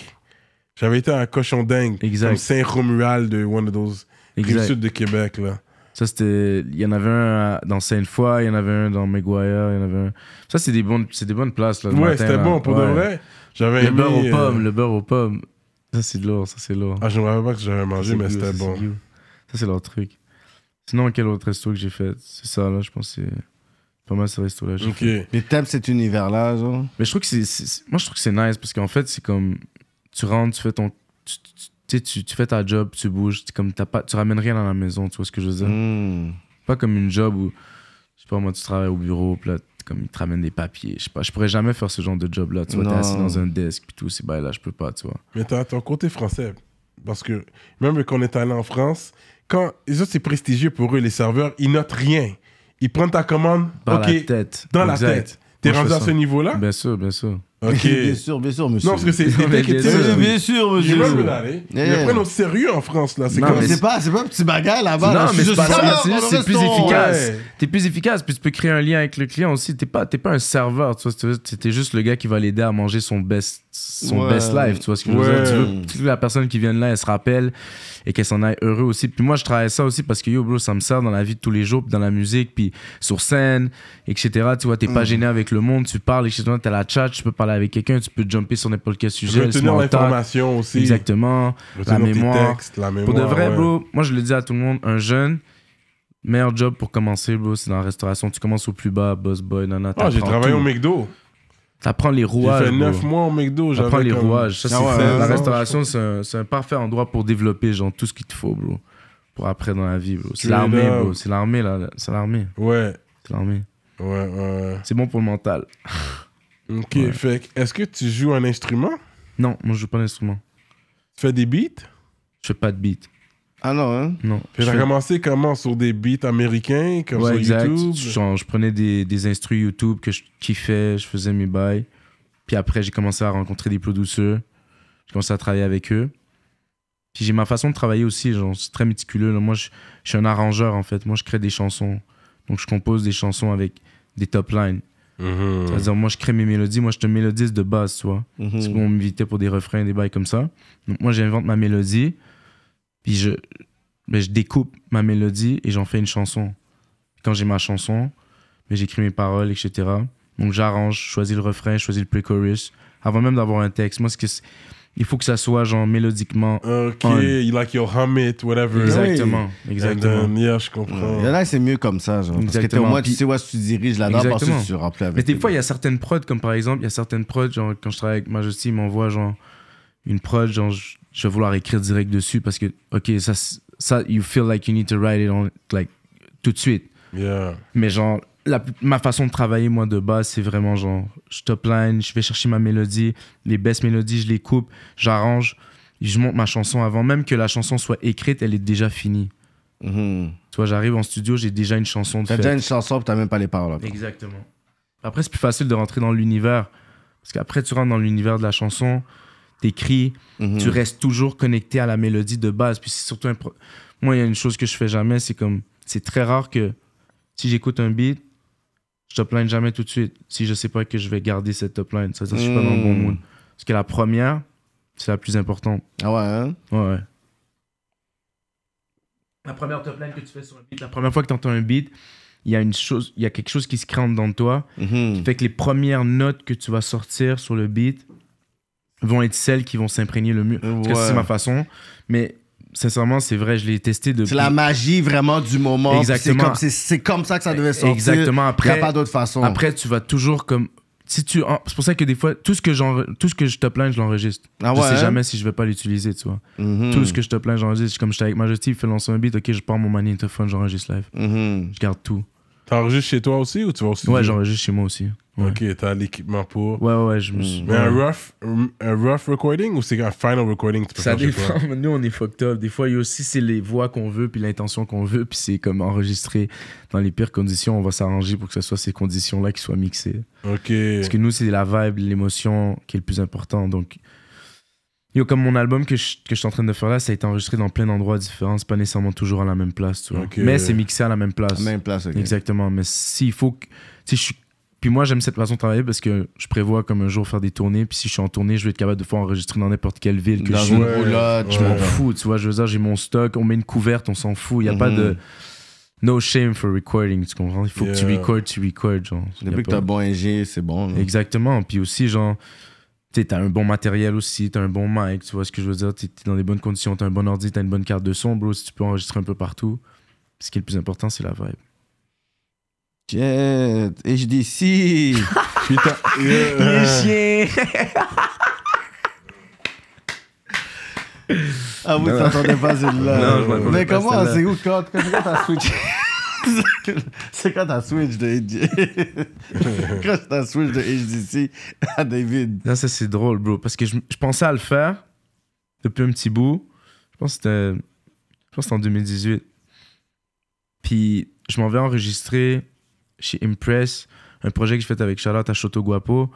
J'avais été à Cochon dingue. Exact. Comme Saint-Romuald de one of those. Rive Exact. sud de Québec là. Ça, c'était. Il y en avait un à- dans Sainte-Foy, il y en avait un dans Maguire, il y en avait un. Ça, c'est des bonnes, c'est des bonnes places, là. le Ouais, matin, c'était là. bon pour de Ouais. vrai. J'avais Le aimé. beurre aux euh, pommes, le beurre aux pommes. Ça, c'est de lourd, ça, c'est lourd. Ah, je me rappelle pas que j'avais mangé, mais c'était ça, bon. c'est. Ça, c'est leur truc. Sinon, quel autre resto que j'ai fait? C'est ça, là, je pense que c'est pas mal ce resto-là. Ok. fait. Mais t'aimes cet univers-là, genre? Mais je trouve que c'est. c'est- Moi, je trouve que c'est nice parce qu'en fait, c'est comme. Tu rentres, tu fais ton. Tu, tu- tu sais, tu, tu fais ta job, tu bouges. c'est Comme t'as pas, tu ramènes rien à la maison, tu vois ce que je veux dire? Hmm. Pas comme une job où. Je sais pas, moi, tu travailles au bureau, puis là, comme ils te ramènent des papiers. Je sais pas, je pourrais jamais faire ce genre de job-là. Tu vois, t'es assis dans un desk, puis tout, c'est bah là, je peux pas, tu vois. Mais t'as ton côté français. Parce que même quand on est allé en France, quand les autres, c'est prestigieux pour eux, les serveurs, ils notent rien. Ils prennent ta commande, Dans ok, la tête. dans la Exact. tête. T'es rendu à ce niveau-là? Bien sûr, bien sûr. Ok. bien sûr, bien sûr, monsieur. Non, parce que c'est des bien sûr. bien monsieur. remember that, eh? Ils Yeah. le prennent au sérieux en France, là. C'est Non, comme... Mais mais c'est pas, c'est pas un petit bagage là-bas. là. non, Je mais suis c'est pas juste ça, là, c'est dans juste- le c'est plus restaurant. efficace. Ouais. T'es plus efficace, puis tu peux créer un lien avec le client aussi. T'es pas, t'es pas un serveur, tu vois. tu vois, T'es juste le gars qui va l'aider à manger son best, son Ouais. best life, tu vois ce que je veux Ouais. dire. Tu veux que la personne qui vient de là, elle se rappelle et qu'elle s'en aille heureux aussi. Puis moi, je travaille ça aussi parce que yo, bro, ça me sert dans la vie de tous les jours, puis dans la musique, puis sur scène, etc. Tu vois, t'es pas gêné avec le monde, tu parles, etc. T'as la chat, tu peux parler avec quelqu'un, tu peux jumper sur n'importe quel sujet. Retenir l'information aussi. Exactement. La mémoire. textes, la mémoire. Pour de vrai, ouais. bro, moi je le dis à tout le monde, un jeune, meilleur job pour commencer, bro, c'est dans la restauration. Tu commences au plus bas, boss boy, nana. Ah, j'ai travaillé tout. au McDo. T'apprends les J'ai rouages. fait bro. 9 mois au McDo. T'apprends les comme- rouages. Ça, Ah ouais, fait. La restauration, c'est un, un parfait endroit pour développer genre, tout ce qu'il te faut, bro. Pour après dans la vie, bro. C'est l'armée, bro. C'est l'armée, là. C'est l'armée. Ouais, C'est l'armée. ouais, ouais. C'est bon pour le mental. Ok, Ouais. fait que, est-ce que tu joues un instrument? Non, moi je joue pas d'instrument. Tu fais des beats? Je fais pas de beat. Ah non, hein? Non. Fais- commencé comment? Sur des beats américains Comme Ouais, sur exact. YouTube? Genre, je prenais des, des instrus YouTube que je kiffais, je faisais mes bails. Puis après, j'ai commencé à rencontrer des producers. J'ai commencé à travailler avec eux. Puis j'ai ma façon de travailler aussi, genre, c'est très méticuleux. là. Moi, je, je suis un arrangeur, en fait. Moi, je crée des chansons. Donc, je compose des chansons avec des top lines. Mhm. C'est-à-dire, moi, je crée mes mélodies. Moi, je suis un mélodiste de base, tu vois. Mhm. C'est qu'on m'invitait pour des refrains, des bails comme ça. Donc, moi, j'invente ma mélodie. Puis je, ben, je découpe ma mélodie et j'en fais une chanson. Quand j'ai ma chanson, ben, j'écris mes paroles, etc. Donc, j'arrange, je choisis le refrain, je choisis le pre-chorus. Avant même d'avoir un texte. Moi, ce que c'est- il faut que ça soit, genre, mélodiquement. Ok, On. like your hum it, whatever. Exactement. Exactement. then, yeah, je Il comprends. y en a, c'est mieux comme ça, genre. Parce que t'es- au Exactement. moins, tu sais où est-ce que tu diriges là-dedans, parce que Exactement. tu remplis avec. Mais des fois, il y a certaines prods, comme par exemple, il y a certaines prods, genre, quand je travaille avec Majesty, il m'envoie, genre, une prod, genre, je, je vais vouloir écrire direct dessus parce que, ok, ça, ça, you feel like you need to write it on, like, tout de suite. Yeah. Mais genre, la- ma façon de travailler, moi, de base, c'est vraiment genre, je top line, je vais chercher ma mélodie, les best mélodies, je les coupe, j'arrange. je monte ma chanson avant même que la chanson soit écrite, elle est déjà finie. Mhm. Tu vois, j'arrive en studio, j'ai déjà une chanson de T'as déjà une chanson, t'as même pas les paroles. encore. Exactement. Après, c'est plus facile de rentrer dans l'univers. Parce qu'après, tu rentres dans l'univers de la chanson, t'écris, Mhm. tu restes toujours connecté à la mélodie de base. Puis c'est surtout Moi, il y a une chose que je fais jamais, c'est comme. C'est très rare que si j'écoute un beat, je top line jamais tout de suite. Si je sais pas que je vais garder cette top line. Ça que je suis pas dans le bon Mm. mood. Parce que la première, c'est la plus importante. Ah ouais, hein? Ouais, ouais. La première top line que tu fais sur un beat, la première fois que tu entends un beat, il y a une chose, il y a quelque chose qui se crée en dedans de toi. Mhm. Qui fait que les premières notes que tu vas sortir sur le beat vont être celles qui vont s'imprégner le mieux. Parce que c'est ma façon. Mais sincèrement, c'est vrai, je l'ai testé depuis. C'est la magie vraiment du moment. Exactement. C'est comme, ça que ça devait sortir. Exactement. Il n'y Après, a pas d'autre façon. après, tu vas toujours comme. Si tu, c'est pour ça que des fois, tout ce que, j'en- tout ce que je top line, je l'enregistre. Ah je ouais, sais hein? jamais si je vais pas l'utiliser, tu vois. Mhm. Tout ce que je top line, j'enregistre. Comme j'étais avec Majesty, il fait lancer un beat, ok, je prends mon magnétophone, j'enregistre live. Mhm. Je garde tout. T'enregistres chez toi aussi ou tu vas au studio? Ouais, j'enregistre chez moi aussi. Ouais, Ok, t'as l'équipement pour. ouais, ouais, je me Mm. suis. Mais un rough, un rough recording ou c'est un final recording que tu peux Ça dépend. Nous, on est fucked up. Des fois, il y a aussi c'est les voix qu'on veut, puis l'intention qu'on veut, puis c'est comme enregistré dans les pires conditions. On va s'arranger pour que ce soit ces conditions-là qui soient mixées. Ok. Parce que nous, c'est la vibe, l'émotion qui est le plus important. Donc, yo, comme mon album que je, que je suis en train de faire là, ça a été enregistré dans plein d'endroits différents. C'est pas nécessairement toujours à la même place, tu vois. Ok. Mais c'est mixé à la même place. Même place. Exactement. Mais s'il faut que. Tu sais, je suis. Puis moi, j'aime cette façon de travailler parce que je prévois comme un jour faire des tournées. Puis si je suis en tournée, je vais être capable de faire enregistrer dans n'importe quelle ville que Dans je suis. une Ouais, roulotte. Je ouais. m'en fous, tu vois. Je veux dire, j'ai mon stock, on met une couverte, on s'en fout. Il n'y a pas Mhm. de. No shame for recording, tu comprends? Il faut que tu recordes, tu recordes, genre. Depuis que t'as bon ingé, c'est bon. Exactement. Puis aussi, genre, tu t'as un bon matériel aussi, t'as un bon mic, tu vois ce que je veux dire? T'es t'es dans des bonnes conditions, t'as un bon ordi, t'as une bonne carte de son, bro. Si tu peux enregistrer un peu partout. Ce qui est le plus important, c'est la vibe. Jet, HDC. Puis t'as- euh, chien! Ah oui, t'entendais pas celle-là. Non, je m'attendais Mais comment, c'est où quand, quand, quand t'as switch C'est quand t'as switch de quand t'as switch de HDC à David. Non, ça c'est drôle, bro. Parce que je, je pensais à le faire depuis un petit bout. Je pense que c'était. Je pense que c'était en 2018. Puis je m'en vais enregistrer chez Impress un projet que j'ai fait avec Charlotte à Choto Guapo.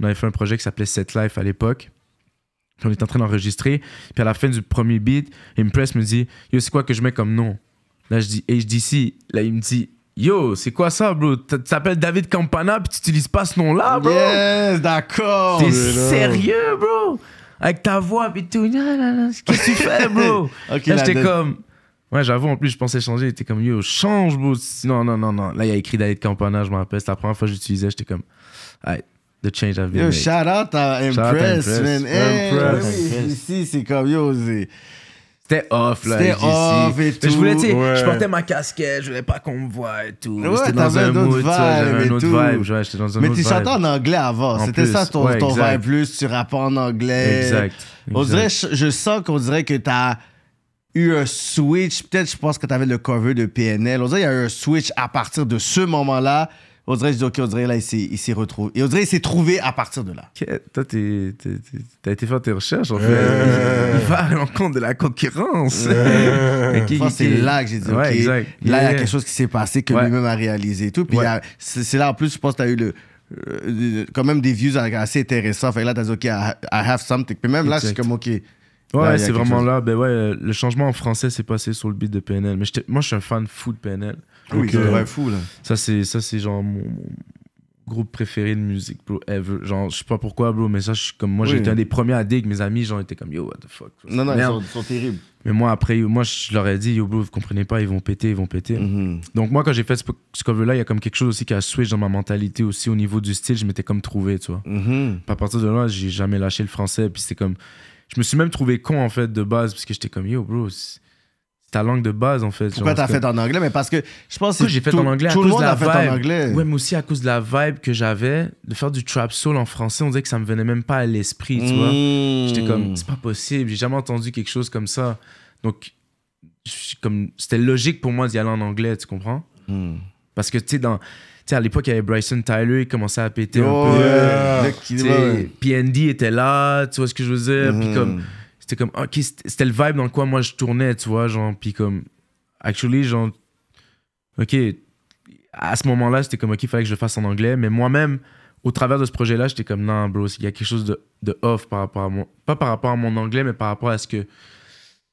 On avait fait un projet qui s'appelait Set Life à l'époque. Puis on était en train d'enregistrer. Puis à la fin du premier beat, Impress me dit Yo, c'est quoi que je mets comme nom Là, je dis HDC. Là, il me dit Yo, c'est quoi ça, bro? Tu t'appelles David Campana, puis tu utilises pas ce nom-là, bro? Yes, d'accord. T'es sérieux, bro? Avec ta voix et tout. Qu'est-ce que tu fais, bro? Là, j'étais comme. Ouais, j'avoue, en plus, je pensais changer. J'étais comme, yo, change, bro. Non, non, non, non. Là, il y a écrit David Campana, je me rappelle. C'était la première fois que j'utilisais. J'étais comme, the change I've been Yo, made. shout out à Impress, man. Hey, oui, ici, c'est comme yo, c'est. C'était off, là. C'était off et Mais tout. Je voulais, tu sais, Ouais. je portais ma casquette, je voulais pas qu'on me voit et tout. Ouais, C'était dans t'avais un autre mood, j'avais vibe un et autre tout. vibe. Ouais, j'étais dans un Mais tu chantais en anglais avant. C'était ça ton, ouais, ton vibe plus. Tu rappais en anglais. Exact. On exact. dirait, je, je sens qu'on dirait que t'as eu un switch. Peut-être, je pense que t'avais le cover de PNL. On dirait qu'il y a eu un switch à partir de ce moment-là. On dirait, je dis, OK, on dirait là, il s'est, retrouvé. Et on dirait, il s'est trouvé à partir de là. Ok, Toi, t'as été faire tes recherches, en fait. Euh. Il va à l'encontre de la concurrence. Euh. Ok, Je pense que c'est là que j'ai dit, Ouais, OK, exact. là, il y a quelque chose qui s'est passé que Ouais. lui-même a réalisé et tout. Puis Ouais. c'est, là, en plus, je pense que t'as eu le, euh, quand même des views assez intéressants. Fait que là, t'as dit, OK, I, have something. Puis même là, je suis comme, OK. Ouais, c'est vraiment chose. là. Ben ouais, euh, le changement en français s'est passé sur le beat de PNL. Mais j'étais- moi, je suis un fan fou de PNL. Oui, c'est vrai fou, là. Ça, c'est ça, c'est genre mon, mon groupe préféré de musique, bro, ever. Genre, je sais pas pourquoi, bro, mais ça, je suis comme moi, j'ai Oui. été un des premiers à dig. Mes amis, genre, étaient comme yo, what the fuck. Non, non, ils sont, sont terribles. Mais moi, après, moi, je leur ai dit, yo, bro, vous comprenez pas, ils vont péter, ils vont péter. Mhm. Donc, moi, quand j'ai fait ce, ce cover-là, il y a comme quelque chose aussi qui a switch dans ma mentalité aussi au niveau du style. Je m'étais comme trouvé, tu vois. Puis à partir de là, j'ai jamais lâché le français. Puis c'était comme. Je me suis même trouvé con, en fait, de base, parce que j'étais comme, yo, bro, c'est ta langue de base, en fait. Pourquoi t'as fait en anglais? Mais parce que je pense que j'ai fait tout, en anglais? À tout le cause monde de la a fait vibe. en anglais. Ouais, mais aussi à cause de la vibe que j'avais de faire du trap soul en français, on dirait que ça me venait même pas à l'esprit, tu vois. Mmh. J'étais comme, c'est pas possible, j'ai jamais entendu quelque chose comme ça. Donc, comme, c'était logique pour moi d'y aller en anglais, tu comprends? Mmh. Parce que, tu sais, dans. Tu sais, à l'époque, il y avait Bryson Tyler, il commençait à péter Oh, un peu. ouais, ouais. PND était là, tu vois ce que je veux dire? Puis Mhm. comme, c'était comme, ok, c'était le vibe dans quoi moi je tournais, tu vois, genre, puis comme, actually, genre, ok, à ce moment-là, c'était comme, ok, il fallait que je le fasse en anglais, mais moi-même, au travers de ce projet-là, j'étais comme, non, bro, il y a quelque chose de, de off par rapport à mon, pas par rapport à mon anglais, mais par rapport à ce que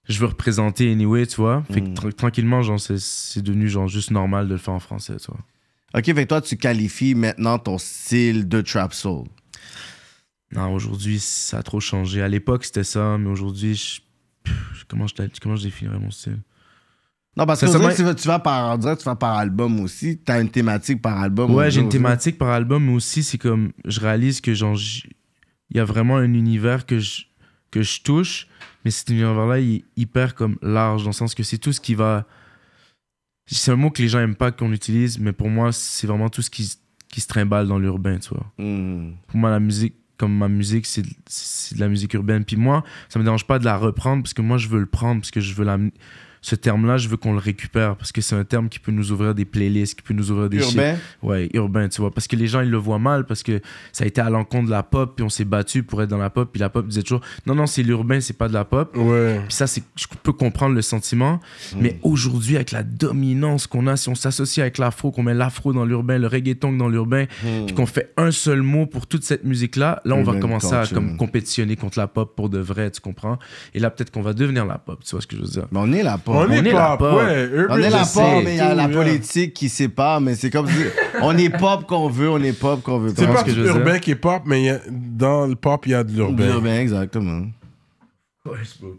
je veux représenter anyway, tu vois? Fait que Mm. tra- tranquillement, genre, c'est- c'est devenu, genre, juste normal de le faire en français, tu vois. Ok, fait que toi, tu qualifies maintenant ton style de trap soul. Non, aujourd'hui, ça a trop changé. À l'époque, c'était ça, mais aujourd'hui, je... comment, je, comment je définirais mon style? Non, parce que ça tu vas, tu vas par, que tu vas par album aussi. T'as une thématique par album. Ouais, j'ai une thématique par album, mais aussi, c'est comme, je réalise que, genre, il y a vraiment un univers que je, que je touche, mais cet univers-là, il est hyper, comme, large, dans le sens que c'est tout ce qui va... C'est un mot que les gens aiment pas qu'on utilise, mais pour moi, c'est vraiment tout ce qui, se trimballe dans l'urbain, tu vois. Hmm. pour moi, la musique, comme ma musique, c'est de la musique urbaine. Puis moi, ça me dérange pas de la reprendre parce que moi, je veux le prendre, parce que je veux la. Ce terme-là, je veux qu'on le récupère parce que c'est un terme qui peut nous ouvrir des playlists, qui peut nous ouvrir des shit. Urbain. Ouais, urbain, tu vois. Parce que les gens, ils le voient mal parce que ça a été à l'encontre de la pop, puis on s'est battu pour être dans la pop, puis la pop disait toujours non, non, c'est l'urbain, c'est pas de la pop. Ouais. Puis ça, c'est, je peux comprendre le sentiment. Mais aujourd'hui, avec la dominance qu'on a, si on s'associe avec l'afro, qu'on met l'afro dans l'urbain, le reggaeton dans l'urbain, puis qu'on fait un seul mot pour toute cette musique-là, là, on va commencer à comme, compétitionner contre la pop pour de vrai, tu comprends? Et là, peut-être qu'on va devenir la pop, tu vois ce que je veux dire? Mais on est là pop. On, est, est la pop, ouais. On est la pop, mais il y a la politique qui sépare, mais c'est comme si on est pop qu'on veut, on est pop qu'on veut C'est pas que urbain qui est pop, mais dans le pop, il y a de l'urbain. Urbain, exactement.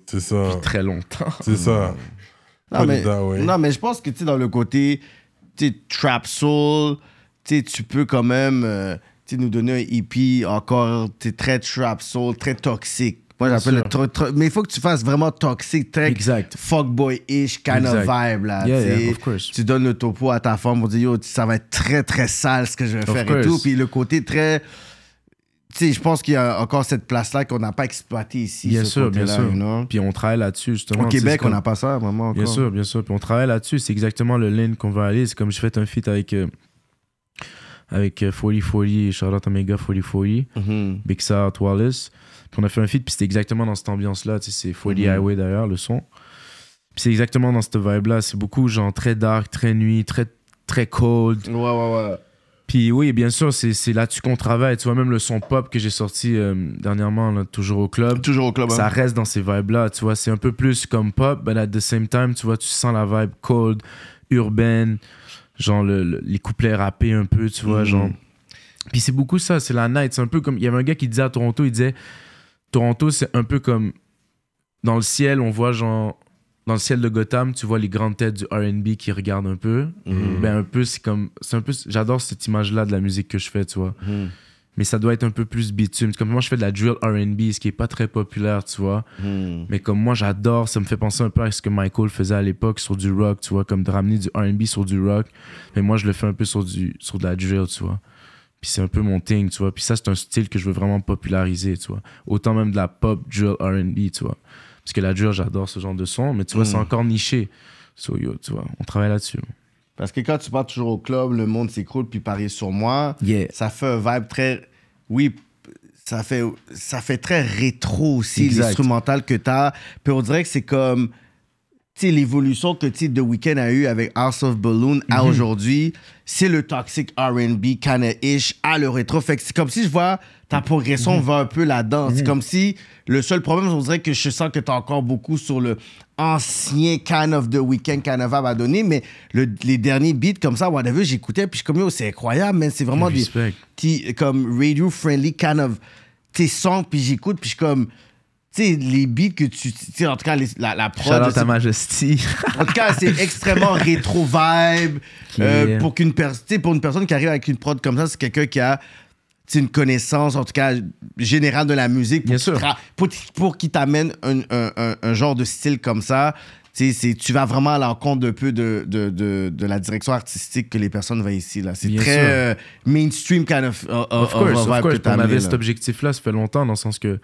C'est ça. Très longtemps. C'est ça. Non mais, non, mais je pense que, tu sais, dans le côté, trap soul, tu sais, tu peux quand même, euh, nous donner un EP encore, très trap soul, très toxique. Moi, j'appelle le tro- Mais il faut que tu fasses vraiment toxique, très Exact. fuckboy-ish kind of vibe, là. Yeah, yeah, of course. Tu donnes le topo à ta femme pour dire, yo, ça va être très, très sale ce que je vais Of faire et tout. Puis le côté très. Tu sais, je pense qu'il y a encore cette place-là qu'on n'a pas exploitée ici. Bien sûr, bien sûr. you know. Puis on travaille là-dessus, justement. Au Québec, on n'a pas ça, vraiment. Encore. Bien sûr, bien sûr. Puis on travaille là-dessus. C'est exactement le lane qu'on va aller. C'est comme j'ai fait un feat avec, euh, avec euh, 4040, Charlotte Omega 4040, Mhm. Big Wallace. Puis on a fait un feat, puis c'était exactement dans cette ambiance-là. Tu sais, c'est 40 Mhm. Highway d'ailleurs, le son. Puis c'est exactement dans cette vibe-là. C'est beaucoup, genre, très dark, très nuit, très, très cold. Ouais, ouais, ouais. Puis oui, bien sûr, c'est c'est là-dessus qu'on travaille. Tu vois, même le son pop que j'ai sorti euh, dernièrement, là, toujours au club. Toujours au club. hein. Ça reste dans ces vibes-là, tu vois. C'est un peu plus comme pop, but at the same time, tu vois, tu sens la vibe cold, urbaine, genre le- le- les couplets rappés un peu, tu vois, Mhm. genre. Puis c'est beaucoup ça, c'est la night. C'est un peu comme. Il y avait un gars qui disait à Toronto, il disait Toronto, c'est un peu comme. Dans le ciel, on voit genre. Dans le ciel de Gotham, tu vois les grandes têtes du RB qui regardent un peu. Mhm. Ben, un peu, c'est comme. C'est un peu. J'adore cette image-là de la musique que je fais, tu vois Mhm. mais ça doit être un peu plus bitume. Comme moi, je fais de la drill RB, ce qui est pas très populaire, tu vois. Mhm. Mais comme moi, j'adore, ça me fait penser un peu à ce que Michael faisait à l'époque sur du rock, tu vois, comme de ramener du RB sur du rock. Mais moi, je le fais un peu sur, du, sur de la drill, tu vois. Puis c'est un peu mon thing, tu vois. Puis ça, c'est un style que je veux vraiment populariser, tu vois. Autant même de la pop, drill, RB, tu vois. Parce que la drill, j'adore ce genre de son, mais tu vois, Mm. c'est encore niché. So, yo, tu vois, on travaille là-dessus. Parce que quand tu pars toujours au club, le monde s'écroule puis parie sur moi. Yeah. Ça fait un vibe très. Oui, ça fait, ça fait très rétro aussi, l'instrumental que t'as. Puis on dirait que c'est comme. L'évolution que The Weeknd a eu avec House of Balloon à aujourd'hui, c'est le toxic RB kind of ish à le rétro. Fait que c'est comme si je vois ta progression va un peu là-dedans. C'est comme si le seul problème, on dirait que je sens que tu as encore beaucoup sur le ancien kind of The Weeknd kind of à donner, mais le- les derniers beats comme ça, whatever, j'écoutais, puis je suis comme, yo, c'est incroyable, mais c'est vraiment des petits, comme radio-friendly kind of, tes sons, puis j'écoute, puis je suis comme, sais, les beats que tu, tu sais, en tout cas, les- la, la prod, Shout à Majesty. en tout cas, c'est extrêmement rétro vibe. Euh, Yeah. pour, qu'une per- pour une personne qui arrive avec une prod comme ça, c'est quelqu'un qui a une connaissance, en tout cas, générale de la musique. Pour qu'il Pour, pour t'amène un, un- un- un genre de style comme ça. Tu vas vraiment à l'encontre un peu de, de, de, de la direction artistique que les personnes voient ici. là. C'est très euh, mainstream kind of, uh, uh, Of course, of course. On avait cet là. objectif-là, ça fait longtemps, dans le sens que, tu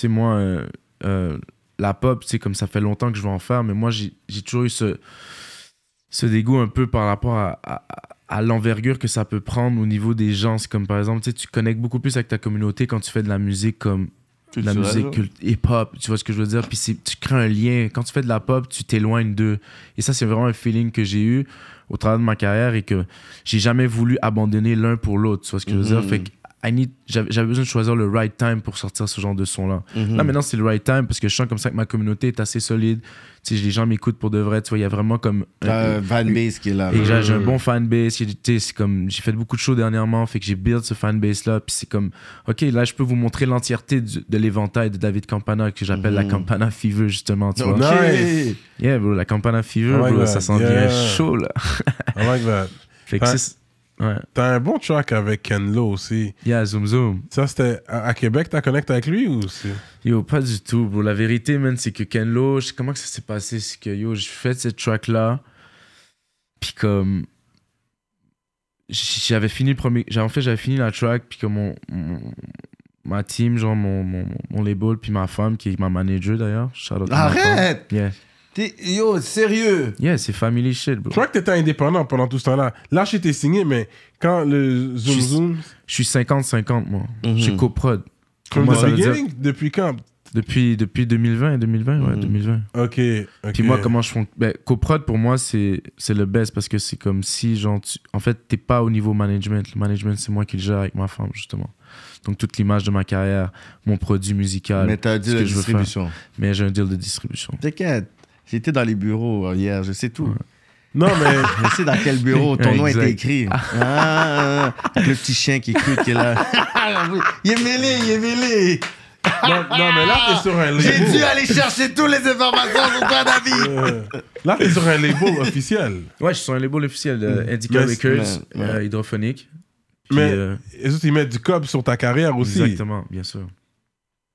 sais, moi, euh, euh, la pop, tu sais, comme ça fait longtemps que je veux en faire, mais moi, j'ai j'ai toujours eu ce, ce dégoût un peu par rapport à, à- à l'envergure que ça peut prendre au niveau des gens. C'est comme, par exemple, tu sais, tu connectes beaucoup plus avec ta communauté quand tu fais de la musique comme de la musique hip-hop, tu vois ce que je veux dire? Puis tu crées un lien. Quand tu fais de la pop, tu t'éloignes d'eux. Et ça, c'est vraiment un feeling que j'ai eu au travers de ma carrière et que j'ai jamais voulu abandonner l'un pour l'autre. Tu vois ce que je veux dire? Mhm. Fait que j'avais j'avais besoin de choisir le right time pour sortir ce genre de son-là. Mhm. Là, maintenant, c'est le right time parce que je sens comme ça que ma communauté est assez solide. Tu sais, les gens m'écoutent pour de vrai. Tu vois, il y a vraiment comme. un- un fanbase qui est là. et j'ai un bon fanbase. tu sais, c'est comme J'ai fait beaucoup de shows dernièrement, fait que j'ai build ce fanbase-là. Puis c'est comme, OK, là, je peux vous montrer l'entièreté de l'éventail de David Campana, que j'appelle la Mhm. Campana Fever, justement. Tu vois? Yeah, bro, la Campana Fever, I like bro, that. ça s'en Yeah. vient chaud, là. I like that. Fait que Ouais. c'est. Ouais. T'as un bon track avec Ken Lo aussi. Yeah, zoom zoom. Ça, c'était à, à Québec, t'as connecté avec lui ou c'est. Yo, pas du tout, bro. La vérité, man, c'est que Ken Lo, je sais comment que ça s'est passé, c'est que yo, j'ai fait cette track-là, puis comme. J'avais fini le premier. j'ai- En fait, j'avais fini la track, puis comme mon, mon- ma team, genre mon, mon, mon label, puis ma femme, qui est ma manager d'ailleurs. Arrête! Yeah. T'es- Yo, sérieux? Yeah, c'est family shit, bro. Je crois que t'étais indépendant pendant tout ce temps-là. Là, j'étais signé, mais quand le Zoom Je Zoom. Je suis 50-50, moi. Mhm. Je suis coprod. From the ça veut dire- beginning? Depuis quand? Depuis, depuis 2020, 2020, ouais, Mhm. 2020. Ok. ok. Puis moi, comment je fais ben, Coprod, pour moi, c'est c'est le best parce que c'est comme si, genre, tu- en fait, t'es pas au niveau management. Le management, c'est moi qui le gère avec ma femme, justement. Donc, toute l'image de ma carrière, mon produit musical. Mais t'as dit ce la que je veux faire. distribution. Mais j'ai un deal de distribution. T'inquiète. J'étais dans les bureaux euh, hier, je sais tout. Non, mais. Je sais dans quel bureau ton nom est écrit. Ah, ah, ah. Avec le petit chien qui écoute qui est là. il est mêlé, il est mêlé. non, non, mais là, t'es sur un J'ai dû label. aller chercher toutes les informations sur toi, David. Euh, là, t'es sur un label officiel. Ouais, je suis sur un label officiel de Indica Mais- Records, mais- euh, hydrophonique. Puis, Mais euh, autres, ils mettent du cob sur ta carrière aussi. exactement, bien sûr.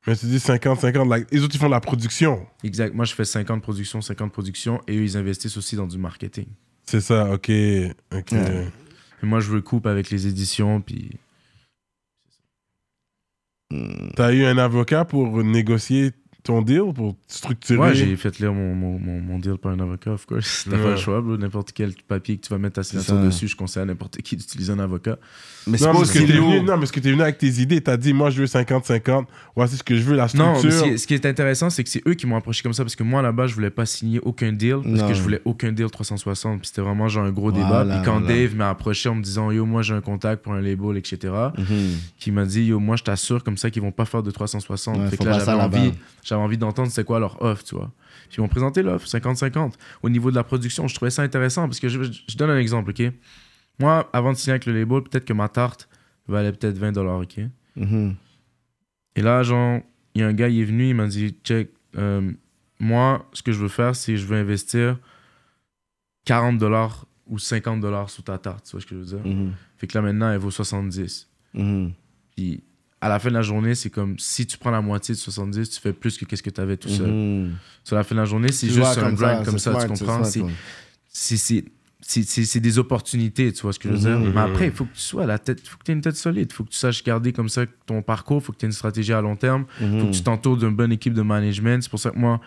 Mais tu dis 50-50. like, les autres, ils font de la production. Exact. Moi, je fais 50 productions, 50 productions, et eux, ils investissent aussi dans du marketing. C'est ça, ok. ok. Ouais. Et moi, je recoupe avec les éditions, puis T'as eu un avocat pour négocier ton deal, pour structurer? Ouais, j'ai fait lire mon, mon, mon, mon deal par un avocat, of course. T'as Ouais. pas le choix, bro. N'importe quel papier que tu vas mettre ta signature dessus, je conseille à n'importe qui d'utiliser un avocat. Mais Non, parce que si venu, non, mais ce que t'es venu avec tes idées, t'as dit, moi, je veux 50-50. Voici ce que je veux, la Non, structure. mais ce qui est- ce qui est intéressant, c'est que c'est eux qui m'ont approché comme ça parce que moi, là-bas, je voulais pas signer aucun deal parce Non. que je voulais aucun deal 360. Puis c'était vraiment genre un gros Voilà, débat. Puis quand voilà. Dave m'a approché en me disant Yo, moi, j'ai un contact pour un label, etc., Mhm. qui m'a dit Yo, moi, je t'assure comme ça qu'ils vont pas faire de 360. Ouais, fait que là, j'avais envie. J'avais envie d'entendre c'est quoi leur offre, tu vois. Puis ils m'ont présenté l'offre, 50-50. Au niveau de la production, je trouvais ça intéressant parce que je, je donne un exemple, ok Moi, avant de signer avec le label, peut-être que ma tarte valait peut-être 20 ok Mhm. et là, genre, il y a un gars, il est venu, il m'a dit, check, euh, moi, ce que je veux faire, c'est je veux investir 40 dollars ou 50 dollars sur ta tarte, tu vois ce que je veux dire? Mhm. Fait que là, maintenant, elle vaut 70. Mhm. Puis, à la fin de la journée, c'est comme si tu prends la moitié de 70, tu fais plus que qu'est-ce que tu avais tout seul. Mhm. Sur la fin de la journée, c'est juste un grind comme ça, tu smart, comprends? C'est- des opportunités, tu vois ce que je veux dire? Mhm. Mais après, il faut que tu sois à la tête, il faut que tu aies une tête solide, il faut que tu saches garder comme ça ton parcours, il faut que tu aies une stratégie à long terme, il faut Mhm. que tu t'entoures d'une bonne équipe de management. C'est pour ça que moi,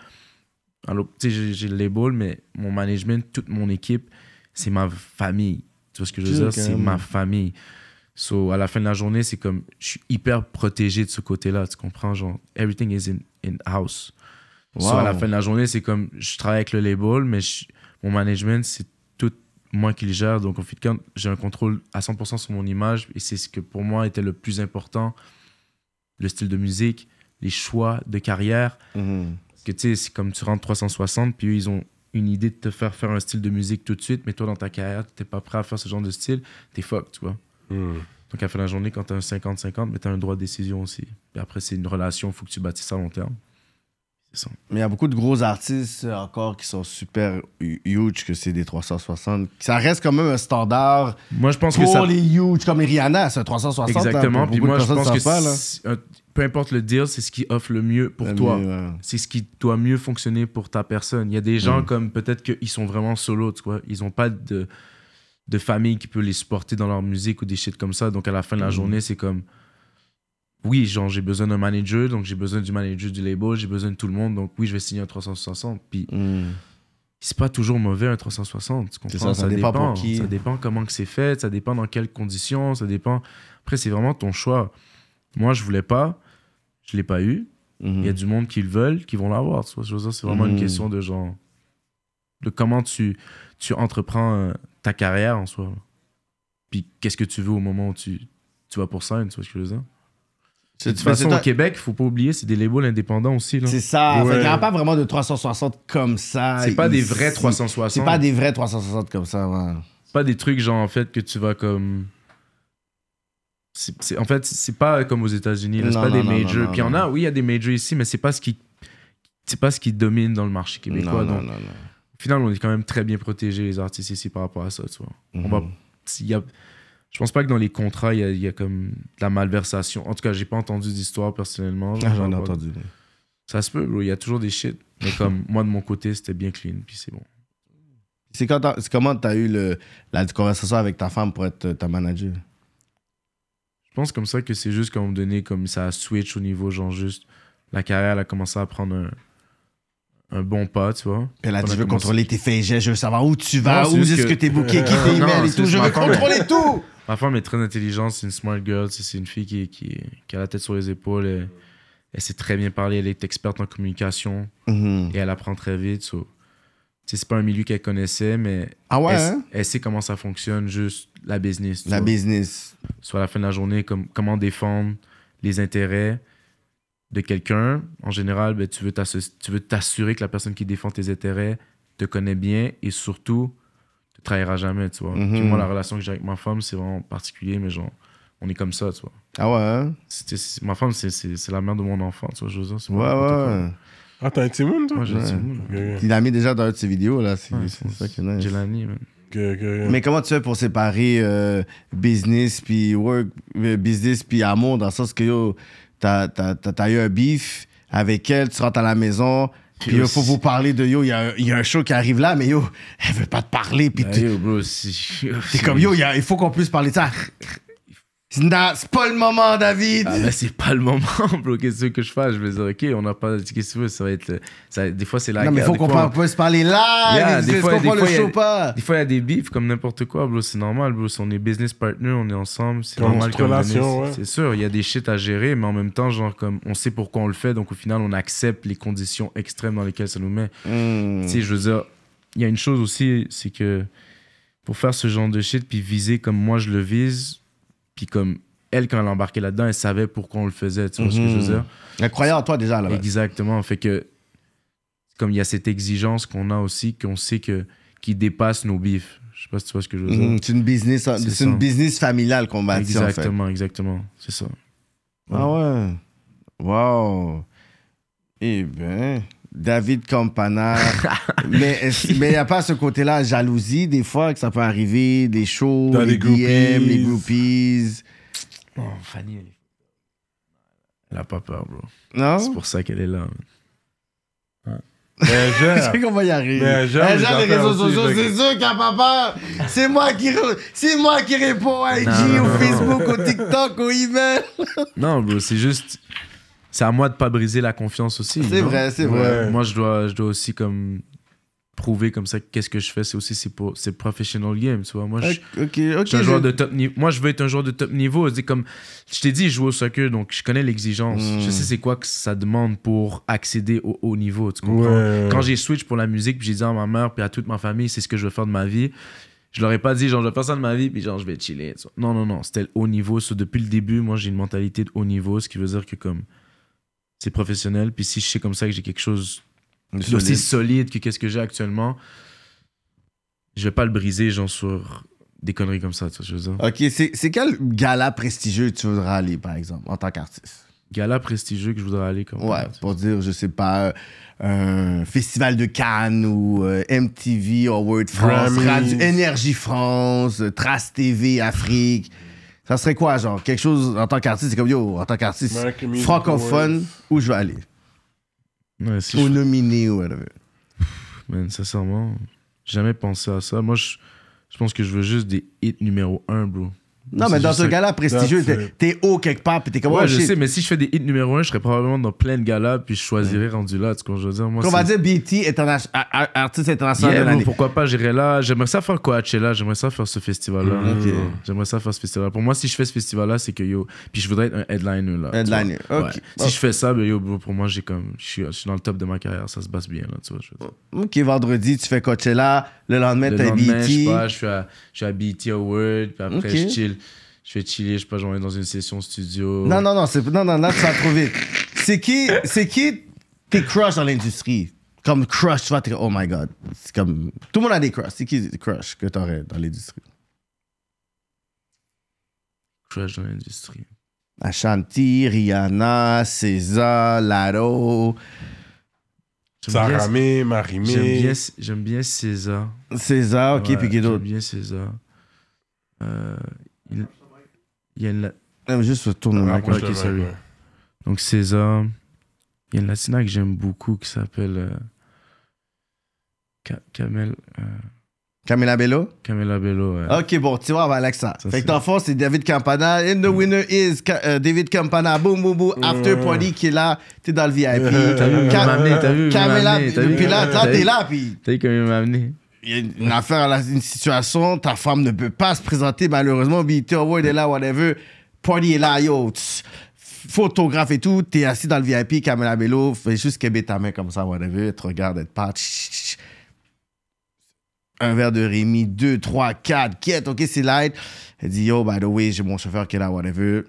alors, tu sais, j'ai- le label, mais mon management, toute mon équipe, c'est ma famille. Tu vois ce que je veux dire? C'est ma famille. So, à la fin de la journée, c'est comme, je suis hyper protégé de ce côté-là, tu comprends? Genre, everything is in, in house. So, à la Wow. fin de la journée, c'est comme, je travaille avec le label, mais je- mon management, c'est tout moi qui le gère. Donc, en fait, quand j'ai un contrôle à 100% sur mon image, et c'est ce que pour moi était le plus important, le style de musique, les choix de carrière. Mhm. Parce que, tu sais, c'est comme tu rentres 360, puis eux, ils ont une idée de te faire faire un style de musique tout de suite, mais toi, dans ta carrière, t'es pas prêt à faire ce genre de style, t'es fuck, tu vois? Hmm. Donc, à la fin de la journée, quand t'as un 50-50, mais t'as un droit de décision aussi. Puis après, c'est une relation, il faut que tu bâtisses ça à long terme. Ça. Mais il y a beaucoup de gros artistes euh, encore qui sont super hu- huge que c'est des 360. Ça reste quand même un standard Moi, je pense pour que ça. les huge, comme Rihanna, c'est un 360. là, Exactement. Puis moi, je pense que pas, euh, peu importe le deal, c'est ce qui offre le mieux pour toi. ouais. C'est ce qui doit mieux fonctionner pour ta personne. Il y a des gens Mm. comme peut-être qu'ils sont vraiment solo, tu vois. Ils n'ont pas de, de famille qui peut les supporter dans leur musique ou des shit comme ça. Donc à la fin de la Mm. journée, c'est comme. Oui, genre, j'ai besoin d'un manager, donc j'ai besoin du manager du label, j'ai besoin de tout le monde, donc oui, je vais signer un 360. Puis Mm. c'est pas toujours mauvais un 360, tu comprends? ça, ça dépend pour qui. Ça dépend comment que c'est fait, ça dépend dans quelles conditions, ça dépend. Après, c'est vraiment ton choix. Moi, je voulais pas, je l'ai pas eu. Il y a du monde qui le veulent, qui vont l'avoir. C'est vraiment Mhm. une question de genre. de comment tu, tu entreprends euh, ta carrière en soi. là. Puis qu'est-ce que tu veux au moment où tu, tu vas pour scène, tu vois ce que je veux dire? De toute façon, au Québec, faut pas oublier, c'est des labels indépendants aussi. là. C'est ça. Ouais. Fait qu'il n'y a pas vraiment de 360 comme ça. C'est pas des vrais 360. C'est pas des vrais 360 comme ça. ouais. C'est pas des trucs genre en fait que tu vas comme en fait c'est pas comme aux États-Unis là, c'est pas non, des non, majors non, puis il y en a oui il y a des majors ici mais c'est pas ce qui c'est pas ce qui domine dans le marché québécois Non, non, donc non, non. au final on est quand même très bien protégés les artistes ici par rapport à ça tu vois on va Mhm. y a je pense pas que dans les contrats il y a, il y a comme de la malversation en tout cas j'ai pas entendu d'histoire personnellement Ah, J'en ai entendu. ça se peut bro, il y a toujours des shit mais comme moi de mon côté c'était bien clean puis c'est bon C'est comment t'as eu le, la conversation avec ta femme pour être ta manager? Je pense comme ça que c'est juste qu'à un moment donné, comme ça a switch au niveau, genre juste, la carrière elle a commencé à prendre un, un bon pas, tu vois. Elle a dit Je veux contrôler tes faits et gestes, je veux savoir où tu vas, Non, où est-ce que, que- t'es booké, qui t'es email et tout. Je veux contrôler tout! Ma femme est très intelligente, c'est une smart girl, c'est une fille qui, qui, qui a la tête sur les épaules, elle, elle sait très bien parler, elle est experte en communication Mhm. et elle apprend très vite. so, c'est pas un milieu qu'elle connaissait, mais Ah ouais, elle, hein? elle sait comment ça fonctionne, juste la business. La vois. business. soit à la fin de la journée, comme, comment défendre les intérêts de quelqu'un. En général, ben, tu veux t'assurer que la personne qui défend tes intérêts te connaît bien et surtout te trahira jamais, tu vois. Mhm. Puis moi, la relation que j'ai avec ma femme, c'est vraiment particulier, mais genre, on est comme ça, tu vois. Ah ouais, hein? Ma femme, c'est- la mère de mon enfant, tu vois, je veux dire. Ouais, ouais. Ah, t'as un Timoun, toi? Moi, j'ai ok. Il l'a mis déjà dans une de ses vidéos, là. C'est ouais, ça qui est nice. J'ai l'année, man. Mais comment tu fais pour séparer euh, business puis work, euh, business puis amour dans le sens que yo, t'as, t'as, t'as, t'as eu un beef avec elle, tu rentres à la maison, puis il faut vous parler de yo, il y, a un- il y a un show qui arrive là, mais yo, elle veut pas te parler, puis Ben, t'es comme yo, il y a- il faut qu'on puisse parler de ça. C'est pas le moment, David. Ah ben c'est pas le moment, bro. Qu'est-ce que je fais Je vais dire, ok, on n'a pas. Qu'est-ce que tu veux Ça va être. Ça, des fois, c'est la non, mais faut qu'on puisse parler là. Yeah, des des fois- des le fois, il y a- show pas? Des fois, il y a des beefs comme n'importe quoi, bro. C'est normal, bro. Si on est business partner, on est ensemble. C'est normal donné, ouais. C'est sûr, il y a des shit à gérer, mais en même temps, genre, comme on sait pourquoi on le fait, donc au final, on accepte les conditions extrêmes dans lesquelles ça nous met. Hmm. Tu sais, je veux dire, il y a une chose aussi, c'est que pour faire ce genre de shit, puis viser comme moi je le vise, puis comme elle, quand elle embarquait là-dedans, elle savait pourquoi on le faisait, tu vois ce que je veux Mhm. dire? Elle croyait en toi déjà, là. Exactement. Fait que, comme il y a cette exigence qu'on a aussi, qu'on sait que qui dépasse nos bifs. Je sais pas si tu vois ce que je veux dire. Mhm, C'est une business, C'est une business familiale qu'on bâtit, en fait. exactement, exactement. C'est ça. Ah ouais. Wow. Eh ben, David Campana. mais il n'y a pas ce côté-là, jalousie, des fois, que ça peut arriver, des shows, Dans les, les DM, groupies. les groupies. Oh, Fanny, elle est... Elle a pas peur, bro. Non? C'est pour ça qu'elle est là. Mais elle gère. C'est qu'on va y arriver. Mais j'aime Elle les réseaux sociaux, c'est sûr qu'il n'y a pas peur. C'est moi qui, re- c'est moi qui réponds à IG, Non, au non, Facebook, au TikTok, au email. Non, bro, c'est juste... C'est à moi de pas briser la confiance aussi. C'est vrai, c'est vrai. Ouais. Moi, je dois, je dois aussi comme prouver comme ça qu'est-ce que je fais. C'est aussi c'est pour c'est professional game, tu vois. Moi, je, suis un joueur je- de top niveau. Moi, je veux être un joueur de top niveau. C'est comme je t'ai dit, je joue au soccer, donc je connais l'exigence. Mm. Je sais c'est quoi que ça demande pour accéder au haut niveau. Tu comprends? Ouais. Quand j'ai switch pour la musique, puis j'ai dit à ma mère puis à toute ma famille, c'est ce que je veux faire de ma vie. Je leur ai pas dit genre je vais faire ça de ma vie puis genre je vais chiller. Non non non, c'était le haut niveau. So, depuis le début, moi j'ai une mentalité de haut niveau, ce qui veut dire que comme c'est professionnel. Puis si je sais comme ça que j'ai quelque chose Solide. aussi solide que qu'est-ce que j'ai actuellement, je vais pas le briser genre sur des conneries comme ça. Tu vois, je veux dire. Ok, c'est c'est quel gala prestigieux tu voudrais aller, par exemple, en tant qu'artiste? Gala prestigieux que je voudrais aller comme Ouais, pour dire, je sais pas, euh, un festival de Cannes ou euh, MTV Award France. Radio Énergie France, Trace TV Afrique. Ça serait quoi, genre, quelque chose en tant qu'artiste, c'est comme yo, en tant qu'artiste American francophone, Awards. où je vais aller? Ouais, si Ou je- nominé ou whatever. Man, sincèrement, j'ai jamais pensé à ça. Moi, je, je pense que je veux juste des hits numéro un, bro. Non, mais dans ça. gars-là prestigieux, t'es haut quelque part, puis t'es comme, Ouais, oh je shit. sais, mais si je fais des hits numéro 1, je serais probablement dans plein de galas, puis je choisirais rendu là. Tu vois, ce que je veux dire, moi, On va c'est- dire BT, interna- a- a- artiste international Yeah, de bro, l'année. pourquoi pas, j'irais là. J'aimerais ça faire Coachella, j'aimerais ça faire ce festival-là. Ok. J'aimerais ça faire ce festival-là. Pour moi, si je fais ce festival-là, c'est que yo. Puis je voudrais être un headliner là. tu Headliner, vois. ok. Ouais. Si je fais ça, ben yo, bro, pour moi, j'ai comme. Je suis, je suis dans le top de ma carrière, ça se passe bien là, tu vois. Je veux dire. Ok, vendredi, tu fais Coachella, le lendemain, Le t'as lendemain, je sais BT. pas, je suis à, je suis à BT Award, puis après, je chill. Je fais chiller, je sais pas, je vais aller dans une session studio. Non, non, non, c'est- non, non, là, tu vas trop vite. C'est qui, c'est qui tes crushs dans l'industrie? Comme crush, tu vois, t'es comme, oh my god. C'est comme, tout le monde a des crushs. C'est qui tes crushs que t'aurais dans l'industrie? Crush dans l'industrie. Ashanti, Rihanna, César, Laro, J'aime bien- Saramé, Marimé. J'aime bien, j'aime bien César. César, ok, Ouais, puis qui J'aime d'autre? bien César. Euh, il, il y a une, la- Non, Juste tourne le mic. Le mic, sorry. ouais. donc César. Il y a une latina que j'aime beaucoup qui s'appelle euh, Camel, euh, Camila Bello? Camela Bello. ouais. Ok, bon, tu vois, on va aller avec ça. Ça, fait que dans fond, c'est David Campana. And the winner is Ca- euh, David Campana. Boum, boum, boum. After party qui est là. T'es dans le VIP. T'as vu, il Cam- m'a amené, t'as vu, il m'a Camila, amené, t'as vu, puis là, là, t'as t'es là, puis T'as vu comme il m'a amené? il y a une affaire, là, une situation, ta femme ne peut pas se présenter, malheureusement, BT Award est là, whatever. Party est là, yo. tss, Photographe et tout, t'es assis dans le VIP, Camila Bello, fais juste québé ta main comme ça, whatever, elle te regarde, elle te parle. tch, tch, tch. Un verre de Rémi, deux, trois, quatre, quête, ok, c'est light. Elle dit, yo, by the way, j'ai mon chauffeur qui est là, whatever.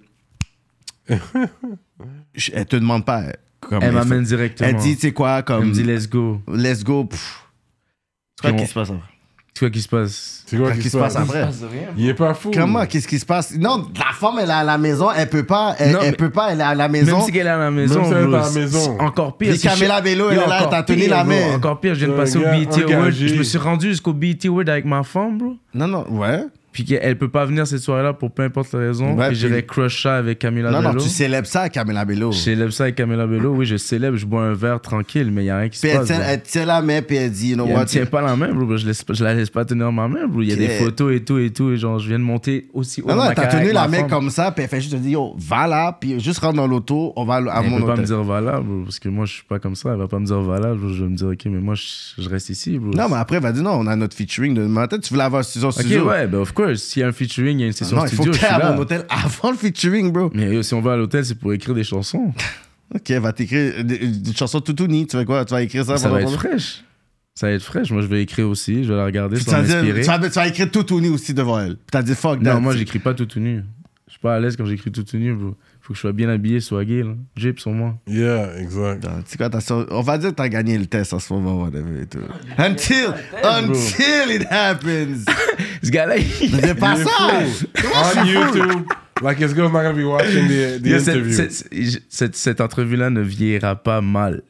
Je- elle te demande pas. Comme Elle m'amène directement. Elle dit, tu sais quoi, Elle comme. me dit let's go. let's go. pff. C'est quoi Puis qui se passe après? C'est quoi qui se passe? C'est quoi Qu'est-ce qui se passe? après? Il est pas fou. Comment? Qu'est-ce qui se passe? Non, la femme, elle est à la maison, elle peut pas, elle, Non, elle mais- peut pas, elle est à la maison. Même si elle est à la maison, Même si elle est à la maison. Encore pire. Je- Camila Bello, elle est là, elle encore t'a tenu la main. Encore pire, je viens de passer au BET Award. Je me suis rendu jusqu'au BET Award avec ma femme, bro. Non, non, ouais. Puis qu'elle peut pas venir cette soirée-là pour peu importe la raison. Ouais, et puis- j'irais crush ça avec Camila Non, non, Bello. tu célèbres ça, Camila Bello. Je célèbre ça avec Camila Bello. Oui, je célèbre, je bois un verre tranquille, mais il y a rien qui se Puis elle passe. tient, elle tient la main, puis elle dit, you know elle what? me tient pas la main, bro. Je, laisse, je la laisse pas tenir ma main, bro. Il y a des photos et tout et tout. Et genre, je viens de monter aussi haut Non, non, t'as tenu avec la ma main comme ça, puis elle fait juste te dire, yo, va là, puis juste rentre dans l'auto, on va à Elle mon peut pas me dire voilà, bro, parce que moi je suis pas comme ça. Elle va pas me dire voilà, bro. Je vais me dire ok, mais moi je, je reste ici, bro. Non, mais après, elle va dire, non, on a notre featuring. De... Peut-être tu voulais avoir son Course. S'il y a un featuring, il y a une session non, il faut studio, tu suis à là. mon hôtel avant le featuring, bro. Mais yo, si on va à l'hôtel, c'est pour écrire des chansons. Ok, elle va t'écrire des, des chansons tout unis. Tu fais quoi? Tu vas écrire ça ça va être fraîche. Ça va être fraîche. Moi je vais écrire aussi, je vais la regarder, tu, vas tu, vas, tu vas écrire tout uni aussi devant elle. Puis t'as dit fuck that. Non, moi j'écris pas tout tout nu. Je suis pas à l'aise quand j'écris tout tout nu, bro. Faut que je sois bien habillé, swagué, là. Drip sur moi. Yeah, exact. Non, tu sais quoi, On va dire que t'as gagné le test en ce moment, whatever et tout. Until, until it happens. Ce gars-là, il... C'est pas ça. On YouTube, like his girl's not gonna be watching the, the cette, interview. cette- cette- cette entrevue-là ne vieillira pas mal.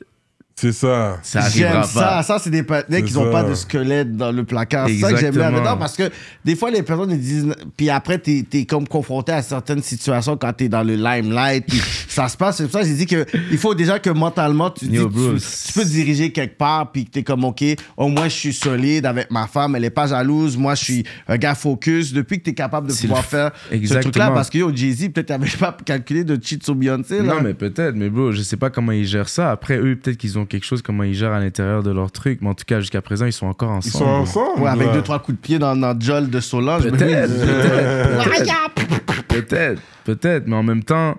C'est ça. Ça arrivera J'aime pas. ça. Ça, c'est des partenaires qui n'ont pas de squelette dans le placard. C'est ça que j'aime bien Exactement. là-dedans parce que des fois, les personnes ils disent. Puis après, t'es es comme confronté à certaines situations quand t'es dans le limelight. Puis ça se passe. C'est pour ça que j'ai dit qu'il faut déjà que mentalement, tu, dis Yo, que bro, tu, tu peux te diriger quelque part. Puis que t'es comme, OK, au moins, je suis solide avec ma femme. Elle est pas jalouse. Moi, je suis un gars focus. Depuis que t'es capable de pouvoir le- faire ce Exactement. truc-là. Parce que yo, Jay-Z, peut-être t'avais pas calculé de cheat sur Beyoncé. Là. Non, mais peut-être, mais bro, je sais pas comment ils gèrent ça. Après, eux, peut-être qu'ils ont quelque chose, comment ils gèrent à l'intérieur de leur truc. Mais en tout cas, jusqu'à présent, ils sont encore Ils ensemble. sont bro. ensemble. Ouais, avec deux, trois coups de pied dans notre jol de Solange. Peut-être, oui. peut-être, peut-être, peut-être, mais en même temps,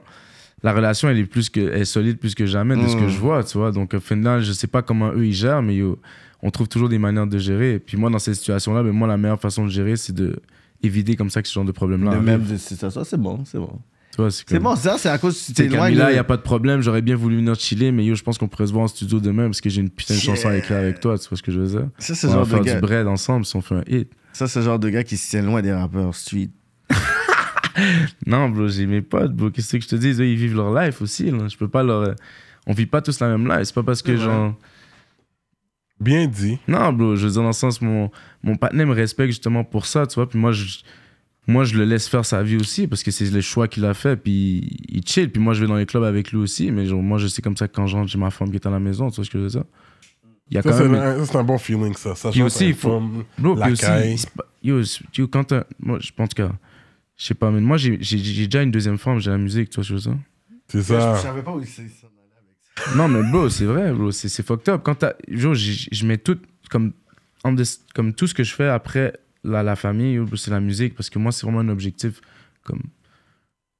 la relation, elle est plus que, elle est solide plus que jamais de ce que Mm. je vois, tu vois. Donc, au final, je sais pas comment eux ils gèrent, mais yo, on trouve toujours des manières de gérer. Et puis moi, dans cette situation-là, ben, moi, la meilleure façon de gérer, c'est de éviter comme ça que ce genre de problème-là. De même, ça, ça, c'est bon, c'est bon. C'est bon, ça, c'est à cause que tu t'éloignes. Camila, il n'y a pas de problème. J'aurais bien voulu venir chiller, mais yo, je pense qu'on pourrait se voir en studio demain parce que j'ai une putain de chanson à écrire avec toi. Tu vois ce que je veux dire? Ça, c'est On le va genre faire de gars. du bread ensemble si on fait un hit. Ça, c'est le genre de gars qui se tient loin des rappeurs street. Non, bro, j'ai mes potes, bro. Qu'est-ce que je te dis? Ils vivent leur life aussi. Là. Je peux pas leur. euh, On vit pas tous la même life. C'est pas parce que, genre. Bien dit. Non, bro, je veux dire, dans le sens, mon, mon partenaire me respecte justement pour ça, tu vois. Puis moi, je, moi, je le laisse faire sa vie aussi parce que c'est le choix qu'il a fait. Puis il chill. Puis moi, je vais dans les clubs avec lui aussi. Mais genre, moi, je sais comme ça que quand je j'ai ma femme qui est à la maison. Tu vois ce que je veux dire? Il y a Ça, quand c'est même. un, ça, c'est un bon feeling, ça. ça Puis aussi, il faut- femme, Bro, la puis aussi, caille. c'est pas- yo, quand moi, je pense que Je sais pas, mais moi, j'ai j'ai- j'ai déjà une deuxième forme, j'ai la musique, tu vois, je veux dire? C'est Je ça. savais pas où c'est ça. Non, mais bro, c'est vrai, bro, c'est c'est fucked up. Quand t'as. Genre, je mets tout. Comme, comme tout ce que je fais après la, la famille, c'est la musique. Parce que moi, c'est vraiment un objectif. Comme.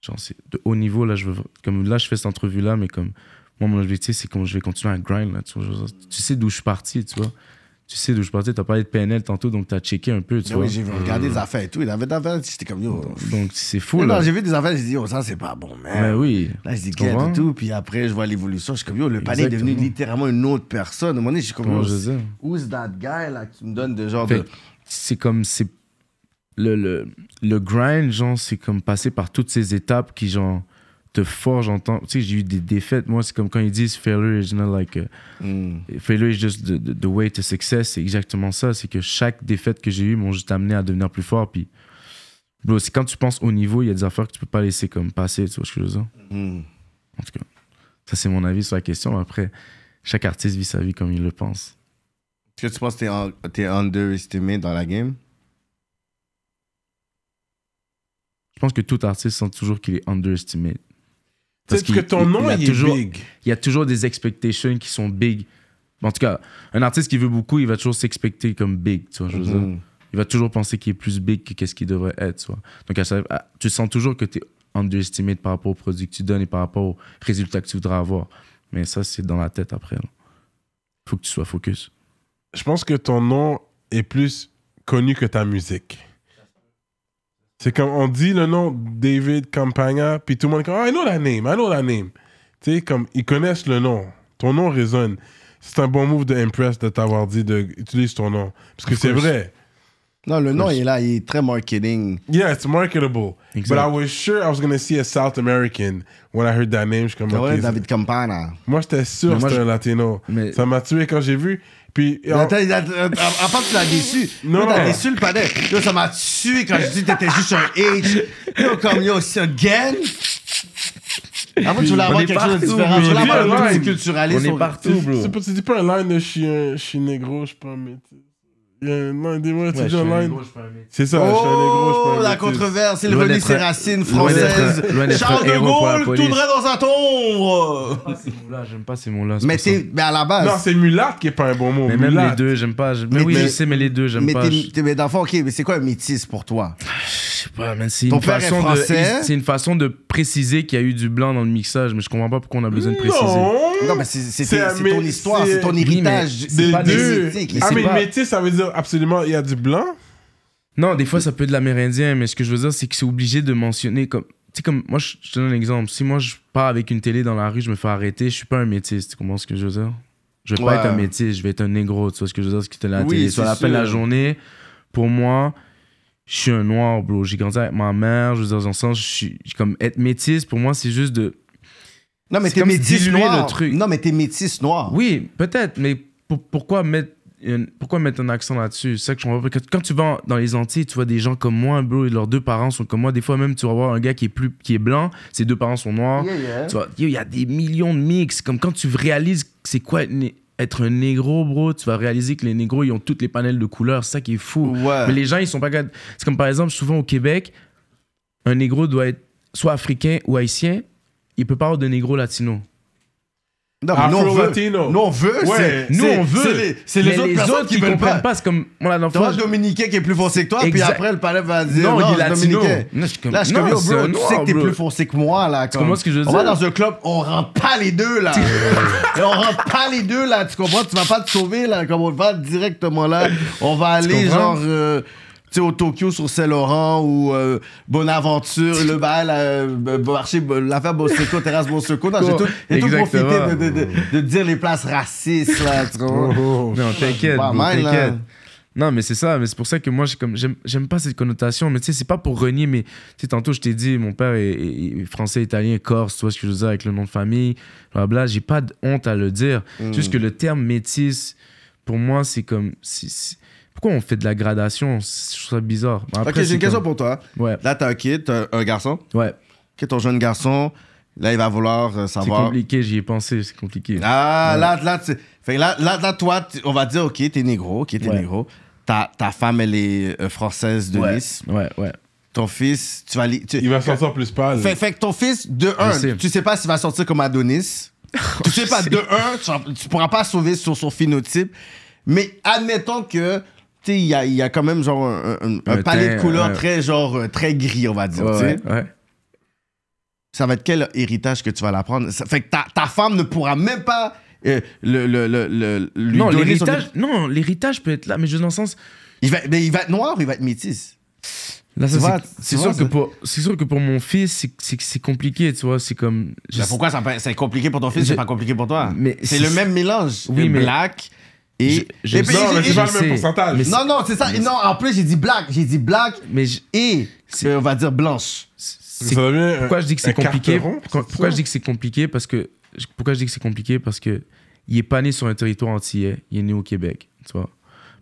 Genre, c'est de haut niveau, là, je veux. Comme là, je fais cette entrevue-là, mais comme. Moi, mon objectif, c'est que je vais continuer à grind, là. Tu, vois, tu sais d'où je suis parti, tu vois. Tu sais d'où je suis parti. T'as parlé de PNL tantôt, donc t'as checké un peu, tu Ah vois. oui, j'ai regardé des affaires et tout. Il avait des affaires, j'étais comme yo. Donc, c'est fou, là. j'ai vu des affaires, j'ai dit, yo, ça, c'est pas bon, man. Mais oui. Là, je dis, comprends? et tout. Puis après, je vois l'évolution. Je suis comme, yo, le panier est devenu littéralement une autre personne. Un moment donné, je suis comme, dire? who's that guy, là, que tu me donnes de genre Fait de. C'est comme c'est le, le, le grind genre c'est comme passer par toutes ces étapes qui genre te forgent en temps tu sais j'ai eu des défaites. Moi c'est comme quand ils disent failure is not like a- Hmm. failure is just the, the- the way to success c'est exactement ça. C'est que chaque défaite que j'ai eue m'ont juste amené à devenir plus fort. Puis c'est quand tu penses au niveau il y a des affaires que tu peux pas laisser comme passer tu vois ce que je veux dire? Hmm. en tout cas ça c'est mon avis sur la question. Après chaque artiste vit sa vie comme il le pense Est-ce que tu penses que t'es, t'es underestimé dans la game? je pense que tout artiste sent toujours qu'il est underestimated Parce que qu'il- ton nom, il est toujours, big. il y a toujours des expectations qui sont big. En tout cas, un artiste qui veut beaucoup, il va toujours s'expecter comme big, tu vois, je veux dire. Mhm. Il va toujours penser qu'il est plus big que qu'est-ce qu'il devrait être, tu vois. Donc, à tu sens toujours que tu es underestimé par rapport au produit que tu donnes et par rapport aux résultats que tu voudrais avoir. Mais ça, c'est dans la tête après. Il faut que tu sois focus. Je pense que ton nom est plus connu que ta musique. C'est comme on dit le nom David Campagna, puis tout le monde est comme Ah, I know that name, I know that name. Tu sais, comme ils connaissent le nom. Ton nom résonne. C'est un bon move de Impress de t'avoir dit de utiliser ton nom. Parce que c'est vrai. Non, le nom, il est là, il est très marketing. Yeah, it's marketable. Exact. But I was sure I was going to see a South American when I heard that name. Je suis comme, Ah ouais, David Campana. Moi, j'étais sûr que c'était un latino. mais- Ça m'a tué quand j'ai vu. Puis, en- Attends, euh, à part tu l'as déçu. Non, t'as déçu le panel. Yo, ça m'a tué quand je dis que t'étais juste un H. Yo, comme yo, c'est again. Avant, tu voulais On avoir quelque chose de différent. Tu voulais avoir On est un partout. multiculturalisme. On est partout, c'est bro. c'est pas- tu dis pas un line de je suis, un- je suis négro, je suis pas un métis. Il y a un line, dis-moi, tu Ouais, dis je suis un un line. négro, je suis pas un métis. C'est ça, je suis un négro, je Oh, la controverse, il renie ses racines françaises. Charles un de Gaulle police. tournerait dans sa tombe. J'aime pas ces mots-là, j'aime pas ces mots-là. c'est Mais, mais à la base. Non, c'est mulatte qui est pas un bon mot. Mais même les deux, j'aime pas. je- Mais, Mais oui, je sais, mais les deux, j'aime mais pas. mais dans le fond, ok, mais c'est quoi un métis pour toi? je sais pas, man, c'est une façon de. français? C'est une façon de préciser qu'il y a eu du blanc dans le mixage, mais je comprends pas pourquoi on a besoin de préciser. Non, mais c'est, ton histoire, c'est- ton héritage. c'est des pas deux. génétique. Ah, mais métis, ça veut dire absolument, il y a du blanc? Non, des fois, ça peut être de l'amérindien, mais ce que je veux dire, c'est que c'est obligé de mentionner comme. Tu sais, comme moi, je je te donne un exemple. Si moi, je pars avec une télé dans la rue, je me fais arrêter, je suis pas un métis. Tu comprends ce que je veux dire? Je vais Ouais. pas être un métis, je vais être un négro. Tu vois ce que je veux dire? Ce qui était la Oui, télé. Sur c'est la fin de la journée, pour moi, je suis un noir, bro. J'ai grandi avec ma mère, je veux dire, dans le sens, je suis. Comme être métis, pour moi, c'est juste de. Non, mais t'es métis noir. le truc. Non, mais t'es métis noir. Oui, peut-être, mais pour- pourquoi mettre. Pourquoi mettre un accent là-dessus? C'est ça que je comprends pas. Quand- tu vas dans les Antilles, tu vois des gens comme moi, bro, et leurs deux parents sont comme moi. Des fois, même, tu vas voir un gars qui est, plus, qui est blanc, ses deux parents sont noirs. Yeah, yeah. Tu vois, il y a des millions de mix. Comme quand tu réalises que c'est quoi être un négro, bro, tu vas réaliser que les négros, ils ont toutes les panels de couleurs. C'est ça qui est fou. Ouais. Mais les gens, ils sont pas C'est comme par exemple, souvent au Québec, un négro doit être soit africain ou haïtien. Il peut pas avoir de négro latino. Non, mais nous, on veut. Nous, on veut. Ouais, c'est- Nous, c'est- on veut. C'est les, autres personnes qui, veulent comprennent pas. pas. C'est comme, moi, la fois, un Dominicain qui est plus foncé que toi, puis après, le palais va dire Non, non, il est. Dominicain. Non, je suis comme- Là, je suis non, comme, yo, bro, tu noir, sais que t'es plus foncé que moi, là. Comme, comprends ce que je veux on va dire? dans un club, on rentre pas les deux, là. Et on rentre pas les deux, là. Tu comprends? Tu vas pas te sauver, là. Comme on va directement là. On va aller, genre, euh, tu sais, au Tokyo sur Saint-Laurent ou euh, Bonaventure, le bail, euh, marché, l'affaire Bosseco, terrasse Bosseco. Non, j'ai tout, j'ai tout profité de, de, de, de dire les places racistes, là. Tu? Oh, Non, t'inquiète, Pas bro, mal, là. t'inquiète. Non, mais c'est ça, mais c'est pour ça que moi, j'ai comme, j'aime, j'aime pas cette connotation, mais tu sais, c'est pas pour renier, mais tu sais, tantôt, je t'ai dit, mon père est, est- est français, italien, corse, tu vois ce que je veux dire, avec le nom de famille, blablabla, j'ai pas de honte à le dire. Mm. C'est juste que le terme métis, pour moi, c'est comme, c'est- c'est- pourquoi on fait de la gradation? Je trouve ça bizarre. Après, Ok, j'ai c'est une question comme- pour toi. Ouais, Là, t'as un kid, t'as un garçon. ouais, Ok, ton jeune garçon, là, il va vouloir euh, c'est savoir. compliqué, j'y ai pensé, c'est compliqué. Ah, Ouais. là, là, tu- fait que là, là, là, toi, on va dire, ok, t'es négro, ok, t'es Ouais. négro. Ta, ta femme, elle est euh, française de ouais, Nice. ouais, ouais. ton fils, tu vas tu- Il va sortir plus pâle. Fait, fait que ton fils, de un, sais. tu sais pas s'il va sortir comme Adonis. tu sais pas, de un, tu, tu pourras pas sauver sur son phénotype. Mais admettons que, il y a, y a quand même genre un, un- un Un palais teint, de couleurs très, genre, euh, très gris, on va dire. Ouais, ouais. Ça va être quel héritage que tu vas l'apprendre? Ça fait que ta, ta femme ne pourra même pas euh, le, le, le, le- lui Non, donner son l'héritage, non, l'héritage peut être là, mais veux dans le sens. Il va, mais il va être noir ou il va être métis? Là, ça, vois, c'est- tu c'est vois, sûr, que pour, c'est sûr que pour mon fils, c'est- c'est c'est compliqué, tu vois. C'est comme. je Ben, pourquoi ça c'est compliqué pour ton fils, Je- c'est pas compliqué pour toi? Mais c'est c'est- le même mélange. Oui, le mais- black et. Je- je Non, mais c'est pas le même pourcentage. Mais Non, non, c'est ça. Non, en plus, j'ai dit black. J'ai dit black Mais je- et, euh, on va dire blanche. pourquoi je dis que c'est compliqué? pourquoi, je dis que c'est compliqué? Parce que. Pourquoi je dis que c'est compliqué? Parce que il est pas né sur un territoire antillais, il est né au Québec, tu vois?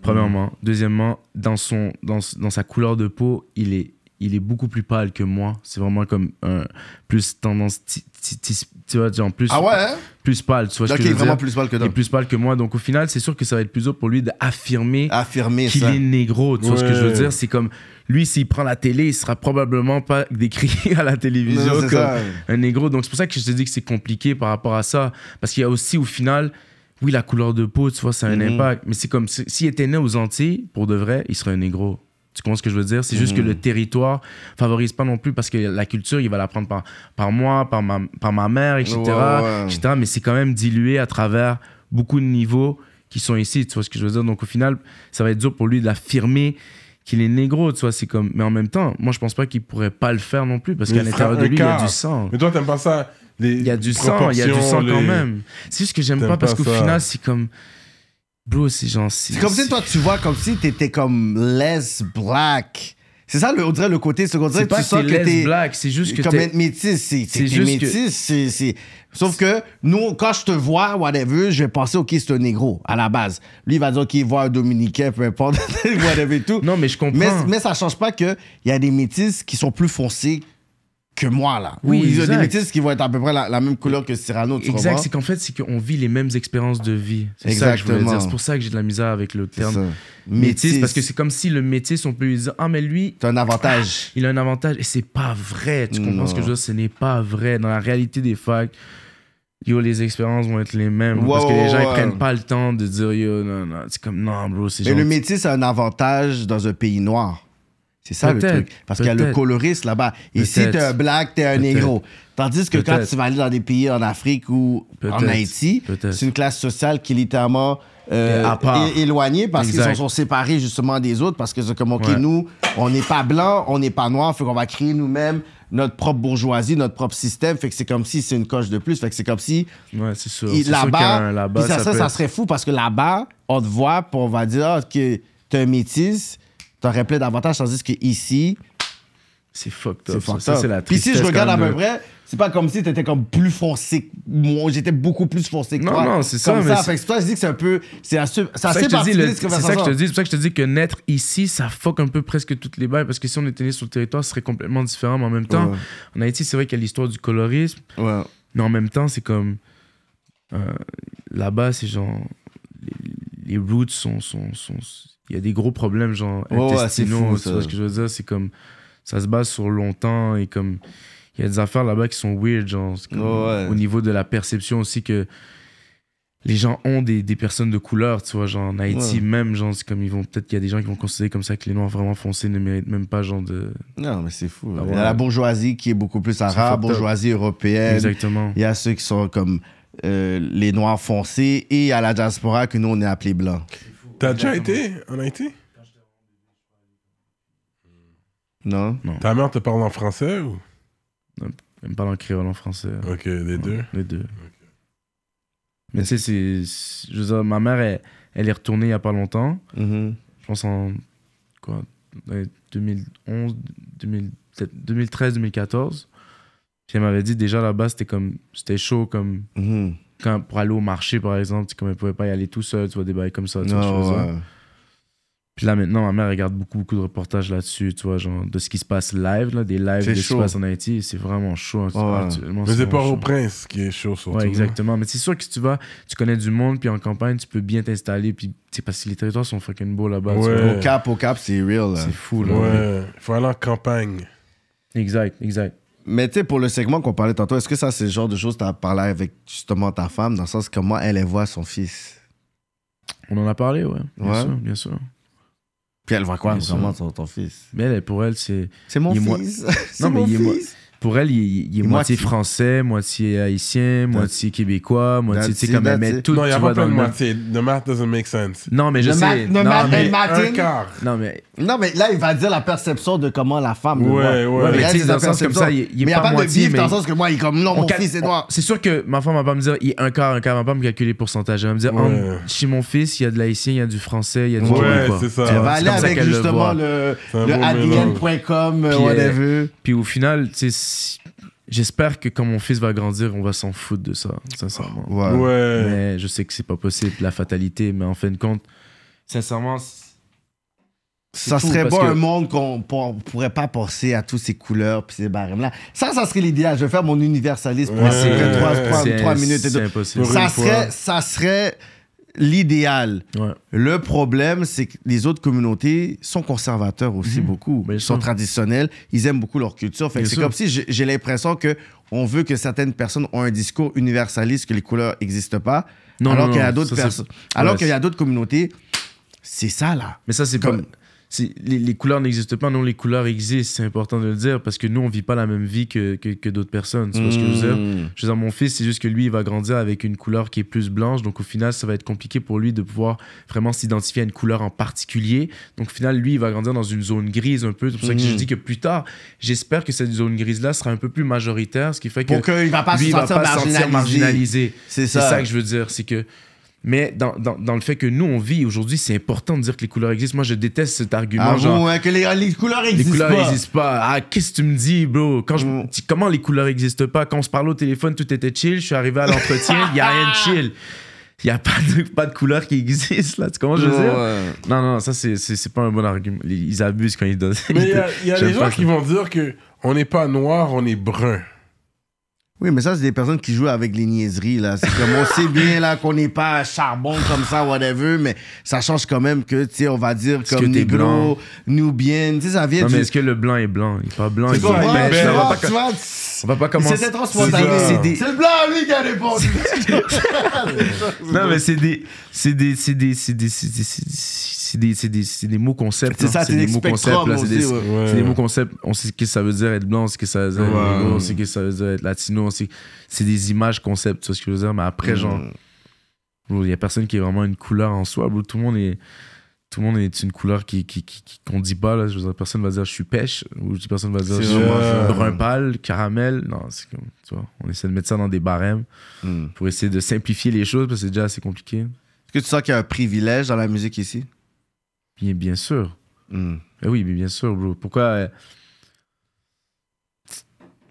Premièrement. Deuxièmement, dans, son, dans, dans sa couleur de peau, il est, il est beaucoup plus pâle que moi. C'est vraiment comme un plus tendance, tu vois, genre plus, Ah ouais, hein? plus pâle, tu vois ce Donc, que il je est veux vraiment dire? plus pâle que Il toi. est plus pâle que moi. Donc au final, c'est sûr que ça va être plus dur pour lui d'affirmer Affirmer qu'il ça. est négro. Tu vois ce que je veux dire? C'est comme lui, s'il prend la télé, il sera probablement pas décrit à la télévision Non, comme ça. un négro. Donc c'est pour ça que je te dis que c'est compliqué par rapport à ça. Parce qu'il y a aussi au final, oui, la couleur de peau, tu vois, ça a un Mhm. impact. Mais c'est comme si- s'il était né aux Antilles, pour de vrai, il serait un négro. Tu comprends ce que je veux dire? C'est juste que Mhm. le territoire favorise pas non plus parce que la culture, il va l'apprendre par, par moi, par ma, par ma mère, etc. Ouais, ouais. etc. Mais c'est quand même dilué à travers beaucoup de niveaux qui sont ici. Tu vois ce que je veux dire? Donc au final, ça va être dur pour lui d'affirmer qu'il est négro, tu vois, c'est comme... Mais en même temps, moi, je pense pas qu'il pourrait pas le faire non plus, parce qu'à l'intérieur de lui, il y a du sang. Mais toi, t'aimes pas ça. Il y a du sang, il y a du sang quand les- même. C'est juste que j'aime pas parce qu'au final, c'est comme. Bro, c'est genre. C'est comme si toi, tu vois comme si t'étais comme less black. C'est ça, le, on dirait le côté secondaire. C'est Tu pas que t'es que less t'es. black, c'est juste que comme t'es. être métis, c'est c'est c'est juste que- métis, c'est c'est sauf que nous quand je te vois whatever, je vais penser OK, c'est un négro à la base. Lui il va dire OK, il voit un dominicain peu importe whatever et tout. Non, mais je comprends. Mais, mais ça change pas que il y a des métis qui sont plus foncés que moi là. Oui, Ou il y a des exact. métis qui vont être à peu près la, la même couleur que Cyrano, tu Exact, c'est qu'en fait, c'est qu'on vit les mêmes expériences de vie. C'est ça que je voulais Exactement. dire. C'est pour ça que j'ai de la misère avec le terme métis, parce que c'est comme si le métis, on peut lui dire Ah, mais lui, T'as un avantage. il a un avantage. Et c'est pas vrai. Tu comprends ce que je veux dire? Ce n'est pas vrai. Dans la réalité des facs, yo, les expériences vont être les mêmes. Parce que les gens, ouais. ils prennent pas le temps de dire Yo, non, non. C'est comme Non, bro, c'est Mais genre. le métis a un avantage dans un pays noir. C'est ça le truc. Parce qu'il y a le coloriste là-bas. Ici, t'es un black, t'es un négro. Tandis que quand tu vas aller dans des pays en Afrique ou en. Haïti, c'est une classe sociale qui est littéralement euh, éloignée parce qu'ils sont, sont séparés justement des autres. Parce que c'est comme, OK, Ouais. nous, on n'est pas blanc, on n'est pas noir, fait qu'on va créer nous-mêmes notre propre bourgeoisie, notre propre système. Fait que c'est comme si c'est une coche de plus. Fait que c'est comme si Ouais, c'est sûr. là-bas, puis ça, ça, serait fou parce que là-bas, on te voit, puis on va dire ah, que t'es un métis, t'aurais plein d'avantages, tandis que ici, C'est fucked c'est up. ça. fucked Ça, c'est la Puis si je regarde à peu près, c'est pas comme si t'étais comme plus foncé que moi, j'étais beaucoup plus foncé que Non, toi. non, c'est ça, Comme mais ça, c'est- fait que toi, je dis que c'est un peu, c'est assez, c'est C'est assez particulier, c'est ça que je te dis, c'est pour ça que je te dis que naître ici, ça fuck un peu presque toutes les bails parce que si on était né sur le territoire, ce serait complètement différent. Mais en même temps, Ouais. en Haïti, c'est vrai qu'il y a l'histoire du colorisme, Ouais. mais en même temps, c'est comme euh, là-bas, c'est genre les, les roots sont, sont, sont- il y a des gros problèmes genre Ouais, ouais, c'est intestinaux. fou, tu ça. vois ce que je veux dire? C'est comme ça se base sur longtemps et comme il y a des affaires là-bas qui sont weird, genre comme Ouais, ouais. au niveau de la perception aussi que les gens ont des, des personnes de couleur, tu vois, genre en Haïti Ouais. même, genre c'est comme ils vont peut-être qu'il y a des gens qui vont considérer comme ça que les noirs vraiment foncés ne méritent même pas genre de Non, mais c'est fou. Ah Il y a ouais. la bourgeoisie qui est beaucoup plus arabe, bourgeoisie européenne. exactement. Il y a ceux qui sont comme euh, les noirs foncés et il y a la diaspora que nous, on est appelés blancs. T'as déjà été en Haïti? Non? Ta mère te parle en français ou? Même pas en créole en français. Ok, les deux? Les deux. Mais tu sais, c'est- c'est- je veux dire, ma mère, elle, elle est retournée il y a pas longtemps. Mhm. Je pense en quoi, ouais, 2011, 2000 peut-être 2013, 2014. Puis elle m'avait dit déjà là-bas, c'était comme, c'était chaud comme Mhm. Quand, pour aller au marché par exemple, tu sais, comme elle pouvait pas y aller tout seul, tu vois des bails comme ça. Tu vois, ouais. Puis là, maintenant, ma mère regarde beaucoup, beaucoup de reportages là-dessus, tu vois, genre de ce qui se passe live, là, des lives de ce qui se passe en Haïti. C'est vraiment chaud. hein, Ouais. actuellement, Mais c'est pas au prince qui est chaud surtout. Ouais, exactement. Mais c'est sûr que si tu vas, tu connais du monde, puis en campagne, tu peux bien t'installer. Puis, c'est parce que les territoires sont fucking beaux là-bas. Ouais. Au cap, au cap, c'est real. C'est fou, là. Ouais, faut aller en campagne. Exact, exact. Mais tu sais, pour le segment qu'on parlait tantôt, est-ce que ça, c'est le genre de choses que tu as parlé avec justement ta femme, dans le sens que moi, elle, elle voit son fils? On en a parlé, ouais. Bien Ouais. sûr, bien sûr. Puis elle voit quoi Bien vraiment ton, ton fils? Mais elle, pour elle, c'est. C'est mon Il fils. Non, mais mon il est mo- fils. Pour elle, il, il est moitié moitié. français, moitié haïtien, moitié québécois, moitié. Tu sais, comme elle met tout. non, il n'y a tu pas vois, plein dans de le moitié. The math doesn't make sense. Non, mais je Le sais. non, math- mais? Un quart. non, mais Non, mais là, il va dire la perception de comment la femme le Ouais, voit. ouais. Ouais, mais tu sais, c'est dans sa le sens comme ça, il- il est mais il n'y a pas pas de moitié, bif dans le mais- sens que moi, il est comme non, on mon cal- fils est noir. C'est sûr que ma femme va pas me dire il est un quart, un quart, elle va pas me calculer le pourcentage. Elle va me dire Ouais. entre- chez mon fils, il y a de l'haïtien, il y a du français, il y a du Ouais, québécois. c'est ça. Elle va c'est aller comme ça avec qu'elle le justement voit. le, adn.com, Puis, euh, whatever. Puis au final, tu sais, j'espère que quand mon fils va grandir, on va s'en foutre de ça, sincèrement. Ouais. Ouais. Mais je sais que c'est pas possible, la fatalité, mais en fin de compte, sincèrement, Ça fou, serait que- un monde qu'on pour- pourrait pas penser à toutes ces couleurs puis ces barèmes-là. Ça, ça serait l'idéal. Je vais faire mon universalisme pour Ouais. à peu près trois, trois- c'est trois minutes et impossible. Pour Ça serait, ça serait l'idéal. Ouais. Le problème, c'est que les autres communautés sont conservateurs aussi beaucoup. Bien Ils sont sûr. traditionnels. Ils aiment beaucoup leur culture. Fait c'est comme si j'ai- l'impression que on veut que certaines personnes ont un discours universaliste que les couleurs n'existent pas. Non, alors qu'il y a d'autres personnes. Alors Ouais, qu'il y a d'autres communautés, c'est ça là. Mais ça, c'est Comme- pas. C'est- Les, les couleurs n'existent pas, non, les couleurs existent, c'est important de le dire, parce que nous, on vit pas la même vie que, que, que d'autres personnes. Vois ce que je veux dire? Mm. Je veux dire, mon fils, c'est juste que lui, il va grandir avec une couleur qui est plus blanche. Donc, au final, ça va être compliqué pour lui de pouvoir vraiment s'identifier à une couleur en particulier. Donc, au final, lui, il va grandir dans une zone grise un peu. C'est pour ça que je Mhm. dis que plus tard, j'espère que cette zone grise-là sera un peu plus majoritaire, ce qui fait que Pour qu'il va pas lui, se va sentir pas se sentir marginalisé. C'est C'est ça. ça que je veux dire. C'est que. Mais dans, dans, dans le fait que nous, on vit aujourd'hui, c'est important de dire que les couleurs existent. Moi, je déteste cet argument. Ah genre, bon, hein, que les, les couleurs les existent couleurs pas. n'existent pas. Ah, qu'est-ce que tu me dis, bro? Quand je, Mm. comment les couleurs n'existent pas? Quand on se parle au téléphone, tout était chill. Je suis arrivé à l'entretien, il n'y a rien de chill. Il n'y a pas de, pas de couleur qui existe, là. Tu comment je veux dire? Ouais. Non, non, ça, c'est, c'est, c'est pas un bon argument. Ils abusent quand ils donnent. Mais il y a, il y a des gens qui ça. vont dire que on n'est pas noir, on est brun. Oui, mais ça, c'est des personnes qui jouent avec les niaiseries, là. C'est comme, on sait bien, là, qu'on n'est pas charbon comme ça, whatever, mais ça change quand même que, tu sais, on va dire comme négro, blanc? nubienne, tu sais, ça vient Non, du... mais est-ce que le blanc est blanc? Il est pas blanc, il est blanc. Ben, blanc, pas- tu vois, on va pas commencer. C'était trop spontané. C'est des- C'est le blanc, lui, qui a répondu. Non, mais c'est des. C'est des. C'est des. C'est des. C'est des. C'est des, c'est des, mots concepts. C'est hein. ça, c'est des des mots concepts. C'est des, c'est des mots concepts. On sait ce que ça veut dire être blanc, ce que ça veut dire être on sait ce que ça veut dire être latino. on sait- C'est des images concepts, tu vois ce que je veux dire. Mais après, genre, bro, il y a personne qui est vraiment une couleur en soi. bro. Tout le monde est. Tout le monde est une couleur qui, qui, qui- qui- qu'on dit pas. Là. Je veux dire, personne va dire je suis pêche. Ou personne va dire je suis brun pâle, caramel. Non, c'est comme. Tu vois, on essaie de mettre ça dans des barèmes Hmm. pour essayer de simplifier les choses parce que c'est déjà assez compliqué. Est-ce que tu sens qu'il y a un privilège dans la musique ici? Bien, bien sûr. Hmm. Eh oui, mais bien sûr, bro. Pourquoi euh,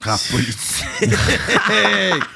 Rap politique.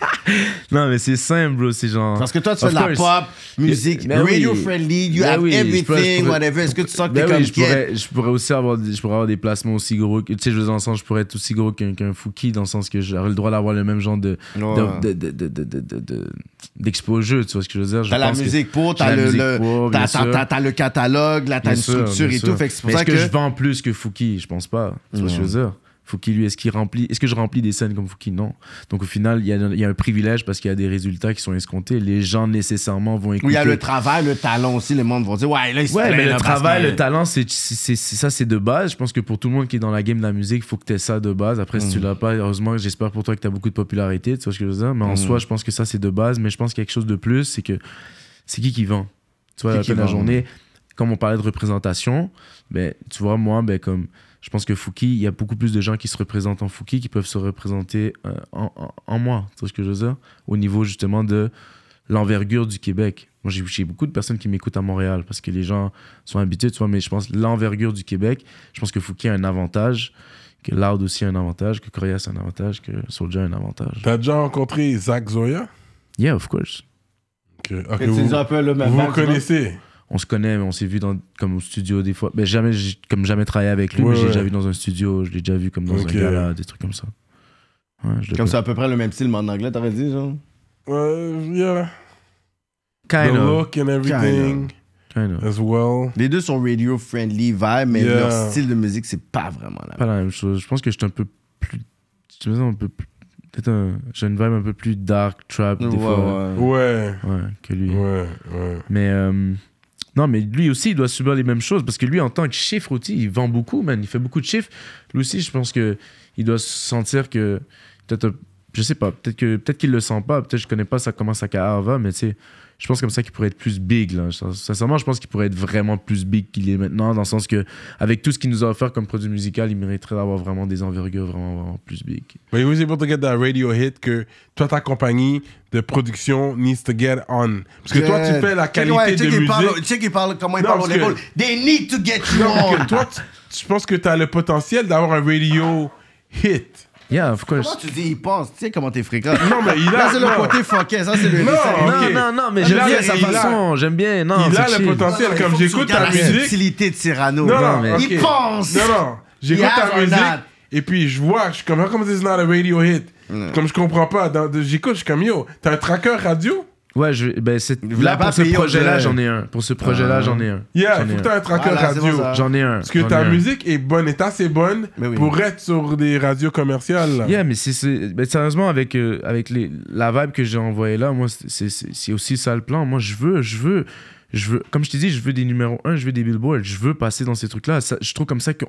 Non, mais c'est simple, bro. C'est genre. Parce que toi, tu fais de la pop, musique, Ben oui. radio friendly, you Ben have oui, je everything, pourrais- je pourrais- whatever. Est-ce que tu sens que Ben t'es oui, comme je pourrais, je pourrais aussi avoir des, je pourrais avoir des placements aussi gros. que- Tu sais, je veux dire, sens, je pourrais être aussi gros qu'un qu'un Fouki, dans le sens que j'aurais le droit d'avoir le même genre de, de, de, de, de, de, de, de- d'exposure, tu vois ce que je veux dire? T'as la musique pour, t'as le, le- t'as- le catalogue, là, t'as une structure et sûr. tout. Fait que c'est pour Mais ça est-ce que... que. je vends plus que Fouki? Je pense pas. Tu vois ce que je veux dire? Fouki, lui, est-ce qu'il remplit Est-ce que je remplis des scènes comme Fouki? Non. Donc au final, il y y a un privilège parce qu'il y a des résultats qui sont escomptés. Les gens nécessairement vont écouter. Où il y a le travail, le talent aussi, le monde va dire, ouais, là, il se Ouais, plaint, mais le travail, que- le talent, c'est, ça, c'est de base. Je pense que pour tout le monde qui est dans la game de la musique, il faut que tu aies ça de base. Après, si tu l'as pas, heureusement, j'espère pour toi que tu as beaucoup de popularité. Tu vois ce que je veux dire? Mais en soi, je pense que ça, c'est de base. Mais je pense qu'il y a quelque chose de plus, c'est que c'est qui qui vend? Tu vois, Qui à la qui fin de la journée, comme on parlait de représentation, ben, tu vois, moi, ben, comme je pense que Fouki, il y a beaucoup plus de gens qui se représentent en Fouki qui peuvent se représenter euh, en, en- en moi. Tu vois ce que je veux dire? Au niveau justement de l'envergure du Québec. Moi, j'ai, beaucoup de personnes qui m'écoutent à Montréal parce que les gens sont habitués, tu vois, mais je pense l'envergure du Québec, je pense que Fouki a un avantage, que Loud aussi a un avantage, que Corias a un avantage, que Soulja a un avantage. T'as déjà rencontré Zach Zoya? Yeah, of course. Ok, ok, Que vous, un peu le même vous vous connaissez on se connaît, mais on s'est vu dans, comme au studio des fois. Ben, jamais, j'ai comme jamais travaillé avec lui, Ouais, mais j'ai ouais. déjà vu dans un studio, je l'ai déjà vu comme dans un gala, des trucs comme ça. Ouais, je Comme c'est à peu près le même style, mais en anglais, t'aurais dit, genre? Uh, yeah. Kind the of. look and everything Kind of. as well. Les deux sont radio-friendly vibe, mais Yeah. leur style de musique, c'est pas vraiment la Pas même. la même chose. Je pense que je suis un peu plus. Je me sens un peu plus. Peut-être un. J'ai une vibe un peu plus dark, trap, des Ouais, fois. ouais. Ouais, Ouais, que lui. ouais, ouais. Mais. euh, non, mais lui aussi, il doit subir les mêmes choses parce que lui, en tant que chiffre aussi, il vend beaucoup, man. Il fait beaucoup de chiffres. Lui aussi, je pense que il doit se sentir que. Peut-être. Je sais pas. Peut-être que peut-être qu'il le sent pas. Peut-être que je connais pas ça, comment sa carrière va, mais tu. Je pense comme ça qu'il pourrait être plus big. Là. Sincèrement, je pense qu'il pourrait être vraiment plus big qu'il est maintenant, dans le sens que, avec tout ce qu'il nous a offert comme produit musical, il mériterait d'avoir vraiment des envergures vraiment, vraiment plus big. But he was able to get that radio hit que toi, ta compagnie de production needs to get on. Parce que toi, tu fais la qualité ouais, de musique. parle- check, il parle comment il Non, parle au que- l'épaule. They need to get you Non, on. toi, tu- je pense que tu as le potentiel d'avoir un radio hit. Yeah, of course. Comment tu dis, il pense? Tu sais comment t'es fréquent. Non, mais il Là, a. c'est le côté fucké. Ça, c'est le Non, ça, ok. Non, non, mais j'aime bien sa il a- façon. J'aime bien. Non, il c'est a le potentiel. Non, comme j'écoute ta la musique. subtilité de Cyrano. Non, Non, mais-. Il pense. Non, non. J'écoute ta musique. Et puis, je vois, je suis comme, comment this is not a radio hit? Comme je comprends pas. J'écoute, je suis comme, yo, t'as un tracker radio? Ouais, je, ben c'est, là, pour ce projet-là, j'en ai un. Pour ce projet-là, j'en ai un. Yeah, faut que t'aies un tracker Voilà, c'est radio. J'en ai un. Parce que ta un. musique est bonne, est assez bonne oui. pour être sur des radios commerciales. là. Yeah, mais c'est, c'est- ben, sérieusement, avec, euh, avec les, la vibe que j'ai envoyée là, moi, c'est, c'est, c'est- c'est aussi ça le plan. Moi, je veux, je veux, je veux, comme je t'ai dit, je veux des numéros 1, je veux des billboards, je veux passer dans ces trucs-là. Ça- je trouve comme ça que.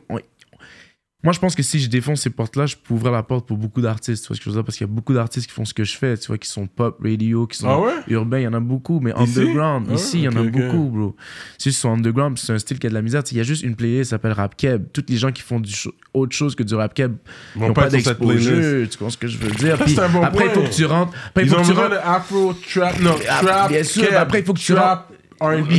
Moi, je pense que si je défonce ces portes-là, je peux ouvrir la porte pour beaucoup d'artistes. Tu vois ce que je veux dire? Parce qu'il y a beaucoup d'artistes qui font ce que je fais, tu vois, qui sont pop, radio, qui sont Ah ouais? urbains, il y en a beaucoup, mais Ici? underground, Ah, ici, il y en a beaucoup, bro. C'est juste sur underground, c'est un style qui a de la misère. Tu sais, Il y a juste une playlist qui s'appelle Rap Keb. Tous les gens qui font du autre chose que du Rap Keb Ils n'ont pas pas d'exposure. Tu comprends ce que je veux dire? Puis bon après, il faut que tu rentres. Après, il Ils faut que tu rentres. afro, trap, non, Ah, trap, bien sûr, après, il faut que tu trap,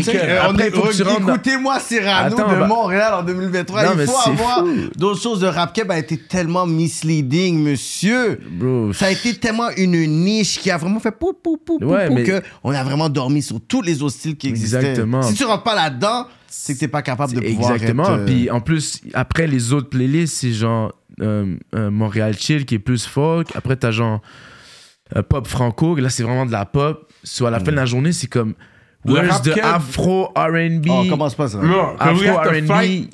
Sais, keb. euh, on Après, est- il faut que tu rentres dans- Écoutez-moi Cyrano Attends, de bah- Montréal en 2023. Non, Il faut c'est avoir fou. d'autres choses. Le rap keb a été tellement misleading, monsieur. Bro, Ça a été tellement une niche qui a vraiment fait pou pou pou pou Ouais, pou mais- que on a vraiment dormi sur tous les autres styles qui existaient. Exactement. Si tu rentres pas là-dedans, c'est que t'es pas capable de pouvoir Exactement. être, euh, Puis en plus, après les autres playlists, c'est genre euh, euh, Montréal Chill qui est plus folk. Après, t'as genre euh, pop franco. Là, c'est vraiment de la pop. Soit à la fin de la journée, c'est comme. Where's the afro RB? Oh, commence pas ça. Non, Afro R&B,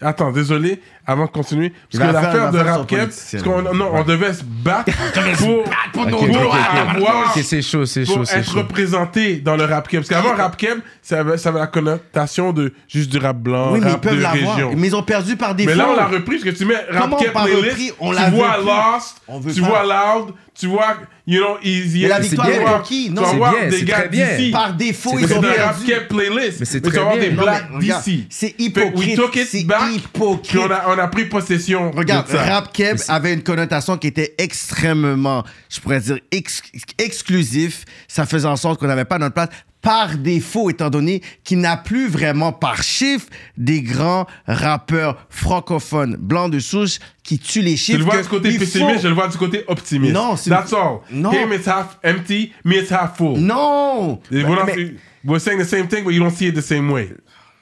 Attends, désolé, avant de continuer. Parce que l'affaire de va faire rap son keb, politicien. parce qu'on non, on devait se battre pour, pour nos ok, ok, droits. ok. avoir- Ok, c'est chaud, c'est pour chaud, c'est être chaud. représenté dans le rap keb. Parce qu'avant, rap keb, ça avait, ça avait la connotation de juste du rap blanc, Oui, mais ils rap de région. Mais ils ont perdu par défaut. Mais là, on l'a repris parce que tu mets rap Comment keb par playlist, repris? On tu vois. Lost, tu pas. vois Loud, tu vois, you know, Easy. Mais la victoire est pour qui? Non. C'est bien, des c'est gars très bien. d'ici. Par défaut, ils c'est ont un perdu. keb playlist. Mais c'est très bien. des blacks d'ici. c'est hypocrite, We took it c'est back, hypocrite. On a, pris possession Regarde, de ça. Rap Keb avait une connotation qui était extrêmement, je pourrais dire, ex- exclusif. Ça faisait en sorte qu'on n'avait pas notre place par défaut, étant donné qu'il n'a plus vraiment par chiffre des grands rappeurs francophones blancs de souche qui tuent les Tu chiffres. le vois du côté pessimiste, faut- je le vois du côté optimiste. Non, c'est- That's all. Non. Him it's half empty, me it's half full. Non! Mais- we're, not- mais- we're saying the same thing, but you don't see it the same way.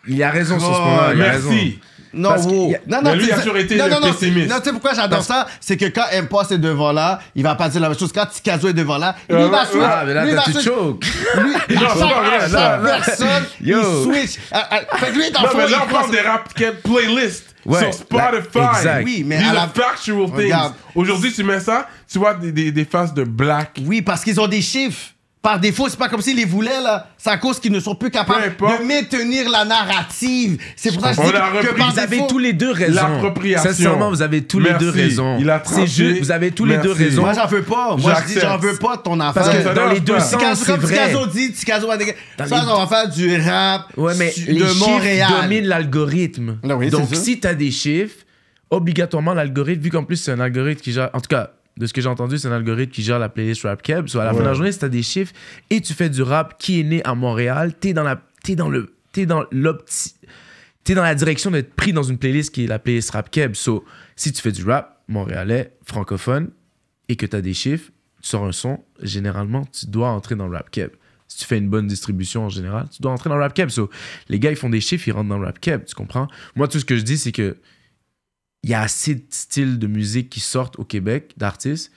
Il a raison sur ce Oh, point-là. il a raison. Merci. Non, Parce wow. y a- non, Mais lui, il a toujours été non, le non, non, pessimiste. Non, tu sais pourquoi j'adore ça? C'est que quand Impost est devant là, il va pas dire la même chose. Quand Tikazo est devant là, lui, Euh, il va euh, switch. Ah, mais là, lui, il t'as va tu switch. choke. Lui, à c'est chaque, pas vrai, à chaque là. personne, Yo. il switch. Ah, ah, Fait que lui, dans le Non, fond, mais là, il on parle des rap playlists Ouais, sur Spotify. la- exact. Oui, mais These à la- are factual things. Regarde. Aujourd'hui, tu mets ça, tu vois des, des, des faces de black. Oui, parce qu'ils ont des chiffres. Par défaut, c'est pas comme s'ils les voulaient, là. C'est à cause qu'ils ne sont plus capables de maintenir la narrative. C'est pour ça que je dis a que par Vous avez défaut- tous les deux raison. L'appropriation. Sincèrement, vous avez tous les Merci. deux raison. Il a C'est juste, vous avez tous les deux Merci. raison. Moi, j'en veux pas. Moi, je dis, j'en veux pas de ton affaire. Parce que dans les deux sens, c'est comme vrai. Tikazo dit, Tikazo va dire, Dans ça, les- on va faire du rap Ouais, mais su- les de chiffres Montréal. dominent l'algorithme. Ah oui, Donc, si tu as des chiffres, obligatoirement, l'algorithme, vu qu'en plus, c'est un algorithme qui gère. En tout cas, de ce que j'ai entendu, c'est un algorithme qui gère la playlist Rap Keb. Soit à la fin de la journée, si tu as des chiffres et tu fais du rap qui est né à Montréal, tu es dans la. T'es dans le. T'es dans l'opti. T'es dans la direction d'être pris dans une playlist qui est la playlist Rap Keb. So, si tu fais du rap montréalais, francophone, et que tu as des chiffres, tu sors un son, généralement, tu dois entrer dans le Rap Keb. Si tu fais une bonne distribution en général, tu dois rentrer dans Rap Keb. So, les gars, ils font des chiffres, ils rentrent dans Rap Keb, tu comprends? Moi, tout ce que je dis, c'est que il y a assez de styles de musique qui sortent au Québec, d'artistes,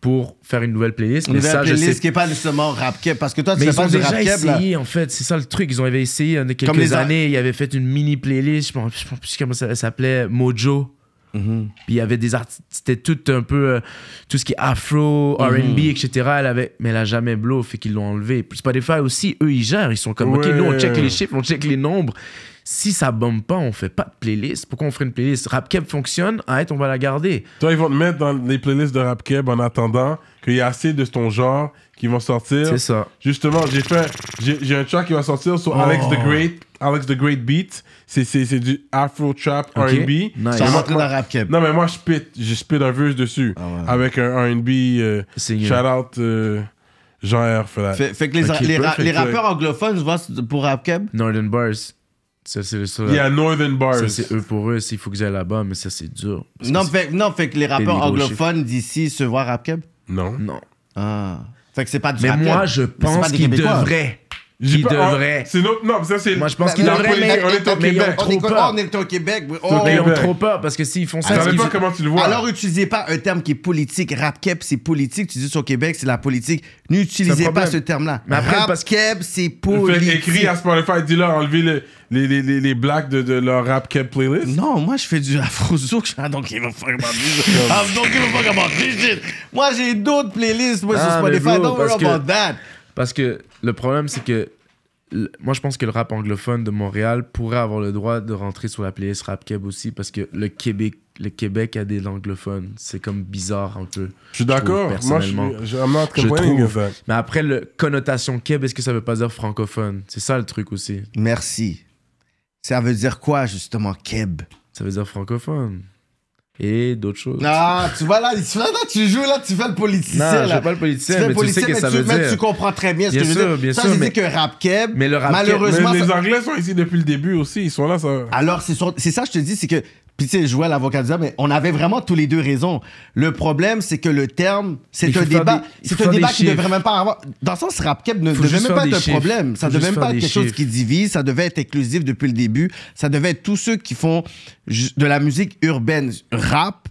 pour faire une nouvelle playlist. Une Mais nouvelle ça, je playlist sais qui n'est pas justement rap keb parce que toi tu mais fais ils pas ont du déjà rap keb là. essayé, en fait. C'est ça le truc. Ils ont avait essayé il y a quelques les a- années. Ils avaient fait une mini playlist. Je ne sais plus comment ça s'appelait. Mojo. Mhm. Puis il y avait des artistes. C'était tout un peu. euh, tout ce qui est afro, Mhm. RB, etc. Elle avait, mais elle a jamais blow. Fait qu'ils l'ont enlevé. Spotify aussi, eux, ils gèrent. Ils sont comme, OK, nous, on check les chiffres, on check les nombres. Si ça bombe pas, on fait pas de playlist. Pourquoi on ferait une playlist? Rapkeb fonctionne, arrête, on va la garder. Toi, ils vont te mettre dans les playlists de Rap Keb en attendant qu'il y ait assez de ton genre qui vont sortir. C'est ça. Justement, j'ai fait, j'ai un track qui va sortir sur Alex Oh. the Great, Alex the Great Beat. C'est c'est c'est du Afro trap Ok. R&B. Nice. Ça rentre dans rap keb. Non mais moi je spit, je spit un verse dessus Ah ouais. avec un R&B. euh, shout out euh, Jean R for that. Fait, fait que les, les, ra- rappeurs anglophones tu vois pour rap keb? Northern Bars. Ça, c'est ça. Il y a Northern Bars. Ça, c'est eux pour eux. Il faut que j'aille là-bas, mais ça, c'est dur. Parce non que fait, non, fait que les rappeurs anglophones d'ici se voient rap keb Non. c'est- Non. Ah. Fait que c'est pas du Mais rap moi, je Mais c'est pas pense des qu'ils Québécois. devraient. Pas- devraient. ah, C'est notre, non, ça c'est. Moi, je pense Mais- qu'ils mais- on est au Québec. On est, on est au Québec. Oh. Mais ils ont trop peur parce que s'ils font Je ça, savais ils- pas comment tu le vois. Alors, utilisez pas un terme qui est politique. Rap keb, c'est politique. Tu dis au Québec, c'est la politique. N'utilisez pas ce terme-là. Mais après, Rap parce- keb, c'est Fait politique. écrit à Spotify, dis-leur enlever le- les, les, les, les blacks de, de leur rap keb playlist. Non, moi je fais du afro zouk. Ah, donc il va faire about this. Ah, donc il va faire about this shit. Moi j'ai d'autres playlists moi, sur Spotify. Don't worry about that. Parce que le problème, c'est que le- moi, je pense que le rap anglophone de Montréal pourrait avoir le droit de rentrer sur la playlist Rap Keb aussi parce que le Québec, le Québec a des anglophones. C'est comme bizarre un peu. Je suis d'accord. Moi, je suis. personnellement. je- I'm not Je complaining trouve. Mais après, le connotation Keb, est-ce que ça veut pas dire francophone? C'est ça le truc aussi. Merci. Ça veut dire quoi justement, keb? Ça veut dire francophone. Et d'autres choses. Ah, tu vois là, tu, vois, là, tu joues là, tu fais le politicien Non, je là. fais pas le tu politicien, fais mais le tu politicien, sais que mais, ça tu, veut mais dire. tu comprends très bien ce Bien que je sûr, veux bien dire. Ça, sûr, je mais- que rap keb, Mais le rap keb- malheureusement, Mais les ça- Anglais sont ici depuis le début aussi. Ils sont là, ça. Alors, c'est sur- c'est ça, je te dis, c'est que. Puis, tu sais, je jouais à l'avocat du mais on avait vraiment tous les deux raison. Le problème, c'est que le terme, c'est un débat. C'est un débat qui ne devrait même pas avoir. Dans le sens, rap cap ne devait même pas être un problème. Ça devait même pas être quelque chose qui divise. Ça devait être inclusif depuis le début. Ça devait être tous ceux qui font de la musique urbaine rap,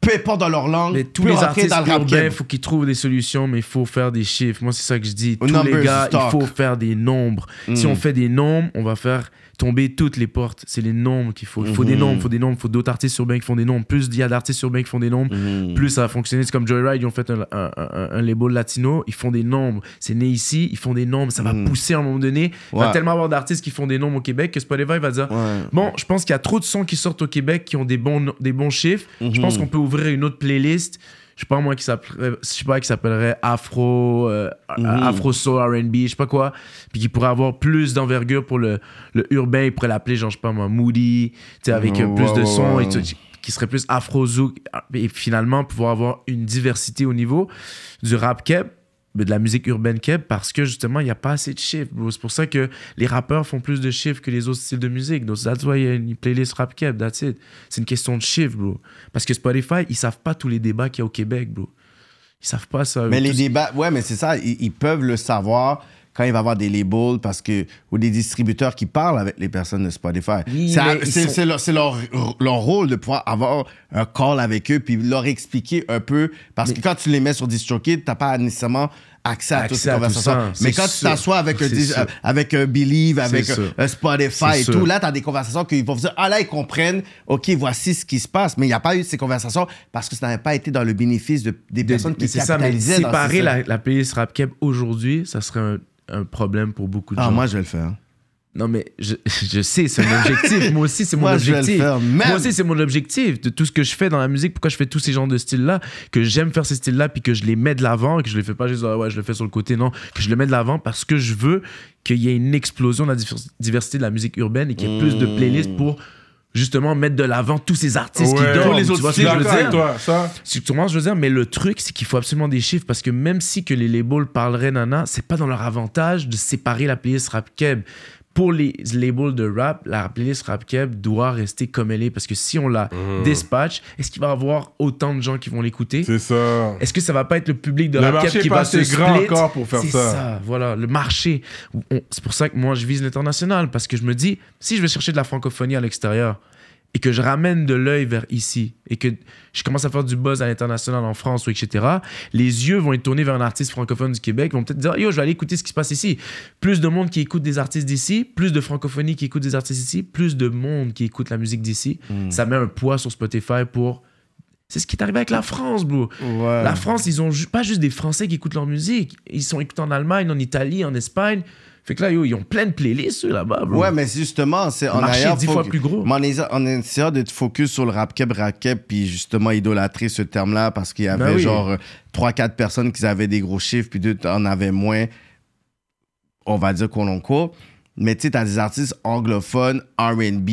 peu importe dans leur langue, Mais tous les artistes dans le rap cap. faut qu'ils trouvent des solutions, mais il faut faire des chiffres. Moi, c'est ça que je dis. Tous Numbers les gars, il faut faire des nombres. Si on fait des nombres, on va faire tomber toutes les portes. C'est les nombres qu'il faut. Il faut des Mhm. nombres, il faut des nombres, il faut d'autres artistes urbains qui font des nombres. Plus il y a d'artistes urbains qui font des nombres, Mhm. plus ça va fonctionner. C'est comme Joyride, ils ont fait un, un, un- un label latino, ils font des nombres. C'est né ici, ils font des nombres. Ça va Mhm. pousser à un moment donné. Il va tellement avoir d'artistes qui font des nombres au Québec que Spotify va dire Ouais. Bon, je pense qu'il y a trop de sons qui sortent au Québec qui ont des bons, des bons chiffres. Je pense qu'on peut ouvrir une autre playlist. Je sais pas moi qui s'appellerait, je sais pas qui s'appellerait Afro, euh, Mhm. Afro Soul R&B, je sais pas quoi, puis qui pourrait avoir plus d'envergure pour le, le urbain. Il pourrait l'appeler genre je sais pas moi Moody, tu sais avec euh, plus de sons et qui serait plus Afro Zouk et finalement pouvoir avoir une diversité au niveau du rap keb de la musique urbaine keb parce que justement il n'y a pas assez de chiffres. Bro. c'est pour ça que les rappeurs font plus de chiffres que les autres styles de musique. Donc that's why il y a une playlist rap keb that's it. C'est une question de chiffres bro. Parce que Spotify ils savent pas tous les débats qu'il y a au Québec bro. Ils savent pas ça Mais les débats, ouais, mais c'est ça, ils, ils peuvent le savoir quand il va y avoir des labels parce que, ou des distributeurs qui parlent avec les personnes de Spotify. Oui, C'est sont- leur, c'est leur, leur rôle de pouvoir avoir un call avec eux puis leur expliquer un peu. Parce que quand tu les mets sur DistroKid, t'as pas nécessairement accès à toutes ces à conversations. mais quand tu t'assois avec, un euh, avec un Believe, avec un, Spotify et sûr. tout, là, t'as des conversations qu'ils vont dire, ah là, ils comprennent, OK, voici ce qui se passe. Mais il n'y a pas eu ces conversations parce que ça n'avait pas été dans le bénéfice de- des de- personnes qui c'est ça mais capitalisaient séparer la, la playlist aujourd'hui ça serait un, un problème pour beaucoup de Ah, gens moi, je vais le faire. Non, mais je, je sais, c'est mon objectif. Moi aussi, c'est mon Moi, je vais le objectif. faire, même. Moi aussi, c'est mon objectif de tout ce que je fais dans la musique. Pourquoi je fais tous ces genres de styles-là, que j'aime faire ces styles-là, puis que je les mets de l'avant, et que je les fais pas juste, ah ouais, je le fais sur le côté, non, que je le mets de l'avant parce que je veux qu'il y ait une explosion de la divers- diversité de la musique urbaine et qu'il y ait plus de playlists pour justement mettre de l'avant tous ces artistes Ouais. qui dorment. Tous les tu autres vois ce que je veux dire? toi, ça. Je veux dire, mais le truc, c'est qu'il faut absolument des chiffres parce que même si que les labels parleraient nana, c'est pas dans leur avantage de séparer la playlist rap keb. Pour les labels de rap, la playlist Rap Keb doit rester comme elle est. Parce que si on la dispatch, est-ce qu'il va y avoir autant de gens qui vont l'écouter? C'est ça. Est-ce que ça va pas être le public de Le Rap Keb qui va se grand split? encore pour faire C'est ça. ça, voilà, le marché. C'est pour ça que moi, je vise l'international. Parce que je me dis, si je vais chercher de la francophonie à l'extérieur et que je ramène de l'œil vers ici et que je commence à faire du buzz à l'international en France ou etc., les yeux vont être tournés vers un artiste francophone du Québec, vont peut-être dire Yo, je vais aller écouter ce qui se passe ici. Plus de monde qui écoute des artistes d'ici, plus de francophonie qui écoute des artistes ici, plus de monde qui écoute la musique d'ici. Ça met un poids sur Spotify pour. C'est ce qui est arrivé avec la France, bro. Ouais. La France, ils ont ju- pas juste des Français qui écoutent leur musique. Ils sont écoutés en Allemagne, en Italie, en Espagne. Fait que là, yo, ils ont plein de playlists, eux, là-bas, bro. Ouais, mais c'est justement, c'est en marché est ayant dix fois plus gros. Mais en essa- en essayant de te focus sur le rap keb, rap keb, puis justement idolâtrer ce terme-là parce qu'il y avait Ben oui. genre 3-4 personnes qui avaient des gros chiffres, puis d'autres en avaient moins, on va dire qu'on en court. Mais tu sais, t'as des artistes anglophones, RB,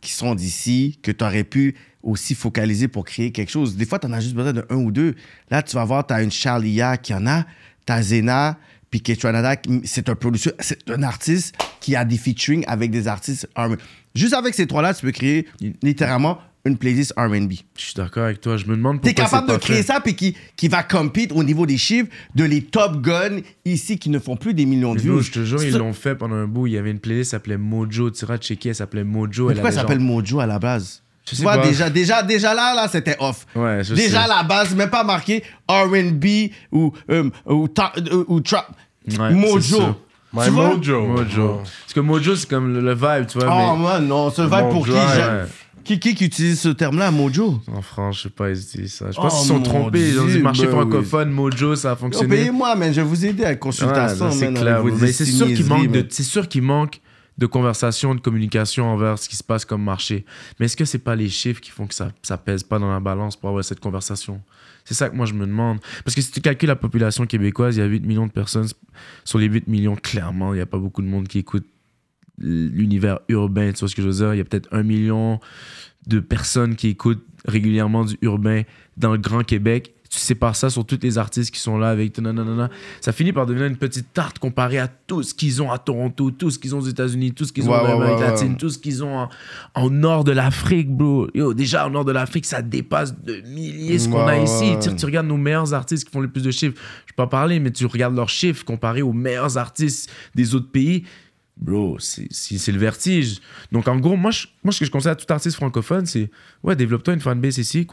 qui sont d'ici, que t'aurais pu aussi focaliser pour créer quelque chose. Des fois, t'en as juste besoin de un ou deux. Là, tu vas voir, t'as une Charlia qui en a, t'as Zena, puis Ketranada, c'est un producteur, c'est un artiste qui a des featuring avec des artistes R&B. Juste avec ces trois-là, tu peux créer littéralement une playlist R&B. Je suis d'accord avec toi. Je me demande pourquoi T'es capable de créer fait. ça, puis qui, qui va compete au niveau des chiffres de les top guns ici qui ne font plus des millions de views. je te jure, ils l'ont fait pendant un bout. Il y avait une playlist qui s'appelait Mojo. Tu iras checker, elle s'appelait Mojo. Mais Elle pourquoi avait s'appelle genre- Mojo à la base? Je Tu sais vois, pas. déjà, déjà, déjà là, là, c'était off. Ouais, je déjà sais. à la base, même pas marqué R&B ou, euh, ou, ta- euh, ou trap. Ouais. Mojo. My Tu vois? Mojo. Mojo. Parce que Mojo, c'est comme le, le vibe, tu vois. Oh mais man, non, ce vibe pour qui? Qui, qui, qui utilise ce terme-là, Mojo? en France, je sais pas, ils disent ça. Je Oh, pense qu'ils sont trompés. Ils ont dit Dieu, marché ben oui. francophone, Mojo, ça a fonctionné. Payez-moi, man, je vais vous aider à la consultation, c'est clair. Mais c'est sûr qu'il manque de, man. c'est sûr qu'il manque de conversation, de communication envers ce qui se passe comme marché. Mais est-ce que c'est pas les chiffres qui font que ça, ça pèse pas dans la balance pour avoir cette conversation? C'est ça que moi je me demande. Parce que si tu calcules la population québécoise, il y a 8 millions de personnes. Sur les 8 millions, clairement, il n'y a pas beaucoup de monde qui écoute l'univers urbain. Tu vois ce que je veux dire? Il y a peut-être un million de personnes qui écoutent régulièrement du urbain dans le Grand Québec. Tu sépares ça sur tous les artistes qui sont là avec nanana. Ça finit par devenir une petite tarte comparée à tout ce qu'ils ont à Toronto, tout ce qu'ils ont aux États-Unis, tout ce qu'ils ont en Amérique latine, tout ce qu'ils ont en, en nord de l'Afrique, bro. Yo, déjà, au nord de l'Afrique, ça dépasse de milliers ce qu'on a ici. tu regardes nos meilleurs artistes qui font le plus de chiffres. Je peux pas parler, mais tu regardes leurs chiffres comparés aux meilleurs artistes des autres pays. Bro, c'est le vertige. Donc, en gros, moi, je- moi, ce que je conseille à tout artiste francophone, c'est ouais, développe-toi une fanbase ici.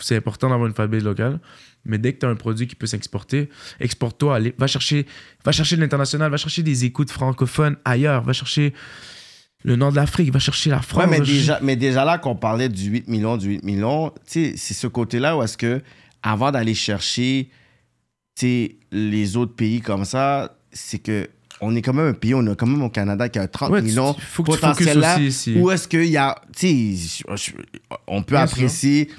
C'est important d'avoir une fanbase locale. Mais dès que tu as un produit qui peut s'exporter, exporte-toi. Va chercher, va chercher de l'international, va chercher des écoutes francophones ailleurs, va chercher le nord de l'Afrique, va chercher la France. Ouais, mais chercher- déjà, mais déjà là, qu'on parlait du 8 millions, du 8 millions, c'est ce côté-là où est-ce que, avant d'aller chercher, les autres pays comme ça, c'est que on est quand même un pays, on a quand même au Canada qui a 30 Ouais, millions faut que tu potentiel là, aussi ici. où est-ce qu'il y a, tu on peut Bien apprécier,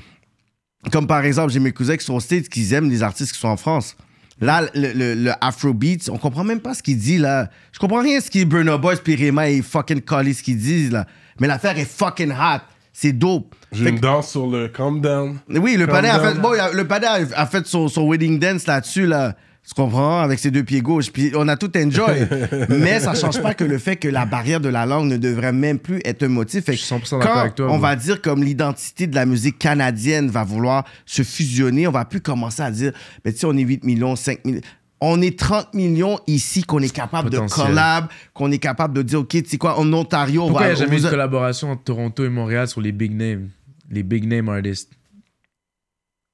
comme par exemple, j'ai mes cousins qui sont aux States, qui aiment les artistes qui sont en France. Là, le, le, le Afrobeat, on comprend même pas ce qu'il dit, là. Je comprends rien ce qu'il Burna Boy, puis Rema et fucking Collie, ce qu'ils disent, là. Mais l'affaire est fucking hot. C'est dope. J'ai une que- danse sur le Calm Down. oui, le Calm panel a fait, bon, le panel a fait son, son wedding dance là-dessus, là. Tu comprends? Avec ses deux pieds gauche. Puis on a tout enjoy. Mais ça change pas que le fait que la barrière de la langue ne devrait même plus être un motif. Fait Je suis 100% d'accord quand avec toi, on moi. va dire comme l'identité de la musique canadienne va vouloir se fusionner, on va plus commencer à dire, ben, tu sais, on est 8 millions, 5 millions. On est 30 millions ici qu'on est capable de collab, qu'on est capable de dire, OK, tu sais quoi, en Ontario, on Pourquoi il va. n'y a jamais on eu de a- collaboration entre Toronto et Montréal sur les big names Les big name artists?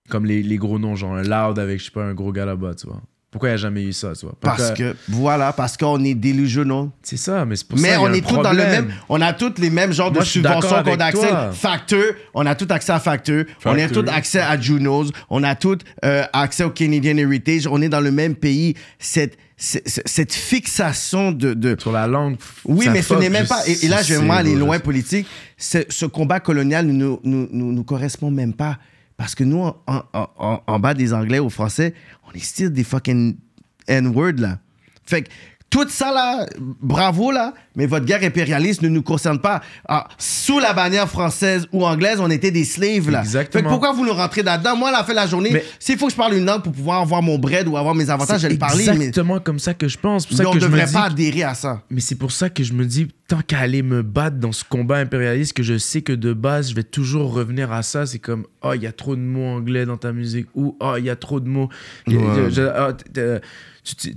Comme les, les gros noms, genre un Loud avec, je sais pas, un gros gars là-bas, tu vois. Pourquoi il n'y a jamais eu ça, tu vois? Pourquoi- Parce que, voilà, parce qu'on est delusional. C'est ça, mais c'est pour Mais ça on qu'il y a est un tous dans le même. On a tous les mêmes genres Moi, de subventions qu'on a avec accès. toi. Facteur, on a tout accès à Facteur. On a tout accès à Junos. On a tout euh, accès au Canadian Heritage. On est dans le même pays. Cette, cette, cette fixation de. de Sur la langue. oui, ça mais ce n'est même pas. Et, et là, je vais aller loin politique. Ce combat colonial ne nous, nous, nous, nous correspond même pas. Parce que nous, en, bas des Anglais, aux Français, on est still des fucking N-word, là. Fait que tout ça, là, bravo, là, mais votre guerre impérialiste ne nous concerne pas. Ah, sous la bannière française ou anglaise, on était des slaves, là. Exactement. Fait que pourquoi vous nous rentrez là-dedans? Moi, à la fin de la journée, s'il faut que je parle une langue pour pouvoir avoir mon bread ou avoir mes avantages, je vais C'est le parler. Mais, exactement comme ça que je pense. C'est pour mais ça on ne devrait pas adhérer à ça. Mais c'est pour ça que je me dis, tant qu'à aller me battre dans ce combat impérialiste que je sais que de base, je vais toujours revenir à ça. C'est comme, oh, il y a trop de mots anglais dans ta musique ou, oh, il y a trop de mots. Ouais.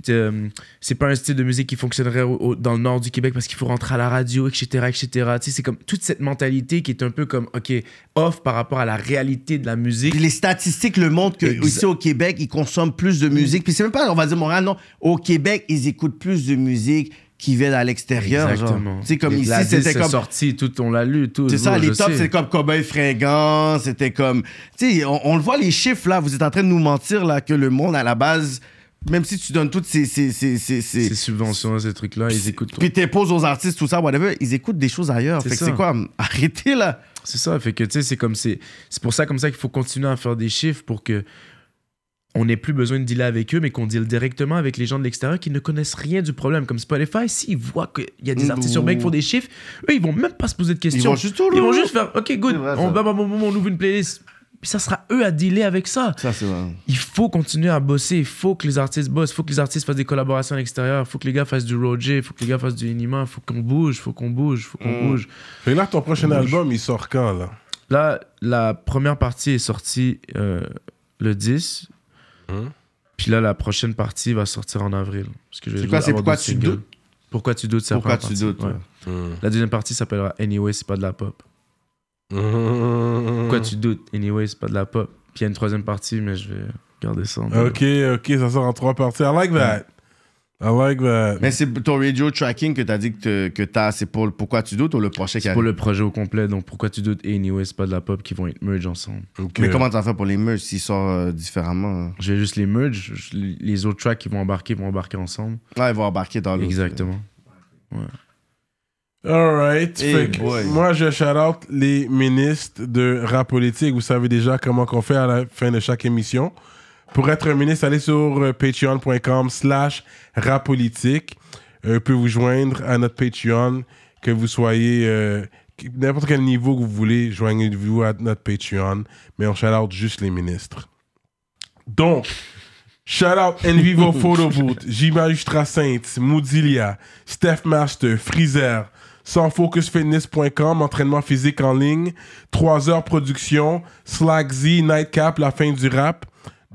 Euh, c'est pas un style de musique qui fonctionnerait au- au- dans le nord du Québec parce qu'il faut rentrer à la radio, etc., etc. Tu sais, c'est comme toute cette mentalité qui est un peu comme, OK, off par rapport à la réalité de la musique. Puis les statistiques le montrent que Exact. ici au Québec, ils consomment plus de musique. Puis c'est même pas, on va dire Montréal, non. Au Québec, ils écoutent plus de musique qui vient à l'extérieur. Exactement. Sais, comme ici, La disque, c'était c'est comme. sorti, tout, on l'a lu, tout. C'est ça, les tops, c'est comme Cowboy Fringant, c'était comme... Tu sais, on, on le voit les chiffres, là, vous êtes en train de nous mentir, là, que le monde, à la base, même si tu donnes toutes ces... ces, ces, ces, ces- Ces subventions, ces trucs-là, ils écoutent puis t'imposes aux artistes, tout ça, whatever, ils écoutent des choses ailleurs. C'est Fait que c'est quoi, arrêtez, là? C'est ça, fait que tu sais, c'est comme c'est c'est pour ça comme ça qu'il faut continuer à faire des chiffres pour que on n'ait plus besoin de dealer avec eux, mais qu'on deal directement avec les gens de l'extérieur qui ne connaissent rien du problème. Comme Spotify, s'ils voient qu'il y a des artistes urbains qui font des chiffres, eux, ils vont même pas se poser de questions. Ils vont juste Ils vont juste faire, OK, good, on, on ouvre une playlist. Puis ça sera eux à dealer avec ça. Ça, c'est vrai. Il faut continuer à bosser, il faut que les artistes bossent, il faut que les artistes fassent des collaborations à l'extérieur, il faut que les gars fassent du Roger, il faut que les gars fassent du Inima, il faut qu'on bouge, il faut qu'on bouge, il faut qu'on Mm. bouge. Que là, ton prochain album, il sort quand, là? Là, la première partie est sortie euh, le 10. Hum. Puis là, la prochaine partie va sortir en avril. Parce que je vais C'est quoi, c'est Pourquoi tu doutes? Pourquoi tu doutes, Pourquoi tu doutes, ouais. Hum. La deuxième partie s'appellera Anyway, c'est pas de la pop. Hum. Pourquoi tu doutes? Anyway, c'est pas de la pop. Puis il y a une troisième partie, mais je vais garder ça. en Ok, ok, ça sort en trois parties. I like that. I like that. Mais c'est ton radio tracking que t'as dit que, t'as, c'est pour le pourquoi tu doutes ou le prochain qui C'est pour le projet au complet, donc pourquoi tu doutes? Et Anyway, c'est pas de la pop qui vont être merge ensemble. Mais comment t'as fait pour les merges s'ils sortent euh, différemment? hein? Je vais juste les merge, les autres tracks qui vont embarquer vont embarquer ensemble. Ah, ils vont embarquer dans l'autre. Exactement. Alright. Hey moi, je shout out les ministres de rap politique. Vous savez déjà comment qu'on fait à la fin de chaque émission. Pour être un ministre, allez sur euh, patreon.com slash rap politique. Euh, peut vous joindre à notre Patreon, que vous soyez euh, n'importe quel niveau que vous voulez, joignez-vous à notre Patreon. Mais on shout out juste les ministres. Donc, Shout out Envivo Photo Booth, J Magistrat Saints, Moodilia, Steph Master, Freezer, sansfocusfitness.com, entraînement physique en ligne, 3 heures production, Slack Z, Nightcap, la fin du rap,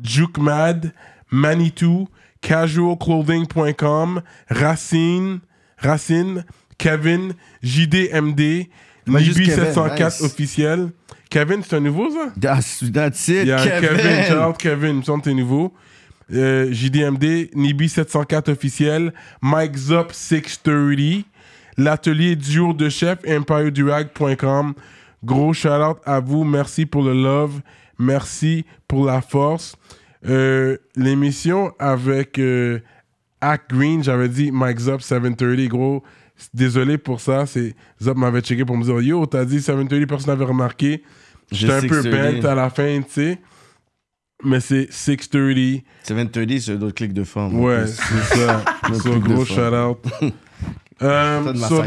Juke Mad, Manitou, casualclothing.com, Racine, Racine, Kevin, JDMD, Ouais, juste Nibi Kevin, 704 nice. officiel. Kevin, c'est un nouveau ça? That's, that's it, Il y a un Kevin. Kevin, out Kevin, il me semble que t'es nouveau. Euh, JDMD, Nibi 704 officiel, Mike Zop 630, l'atelier du jour de chef, empiredurag.com. Gros shout out à vous, merci pour le love, merci pour la force. Euh, L'émission avec euh, Act Green, j'avais dit Mike Zop 730, gros. Désolé pour ça, Zop m'avait checké pour me dire Yo, t'as dit 730, personne n'avait remarqué. J'étais un peu 630. bent à la fin, tu sais. Mais c'est 630. 730, c'est d'autres clics de forme. Ouais, c'est ça. Gros shout out. Um, Ça de so massacrer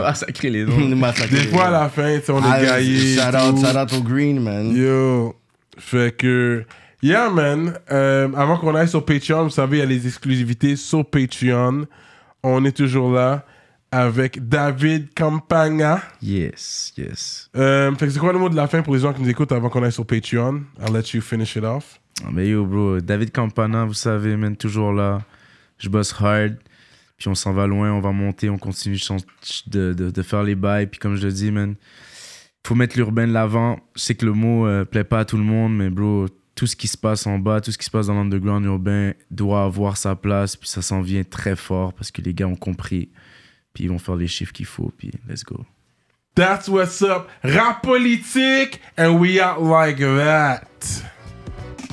that's les noms. Des fois à la fin, on est Ah, gaillé. Shout out, shout out au Green, man. Yo. Fait que. Yeah, man. Euh, avant qu'on aille sur Patreon, vous savez, il y a les exclusivités sur Patreon. On est toujours là avec David Campagna. Yes, yes. Euh, fait que c'est quoi le mot de la fin pour les gens qui nous écoutent avant qu'on aille sur Patreon? I'll let you finish it off. Ah, mais yo, bro, David Campana, vous savez, man, toujours là. Je bosse hard. Puis on s'en va loin, on va monter, on continue de, de, de, faire les bails. Puis comme je le dis, man, faut mettre l'urbain de l'avant. Je sais que le mot euh, plaît pas à tout le monde, mais bro, tout ce qui se passe en bas, tout ce qui se passe dans l'underground urbain doit avoir sa place. Puis ça s'en vient très fort parce que les gars ont compris. Puis ils vont faire les chiffres qu'il faut. Puis let's go. That's what's up. Rap politique, and we out like that.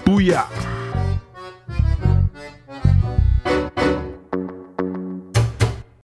Booyah.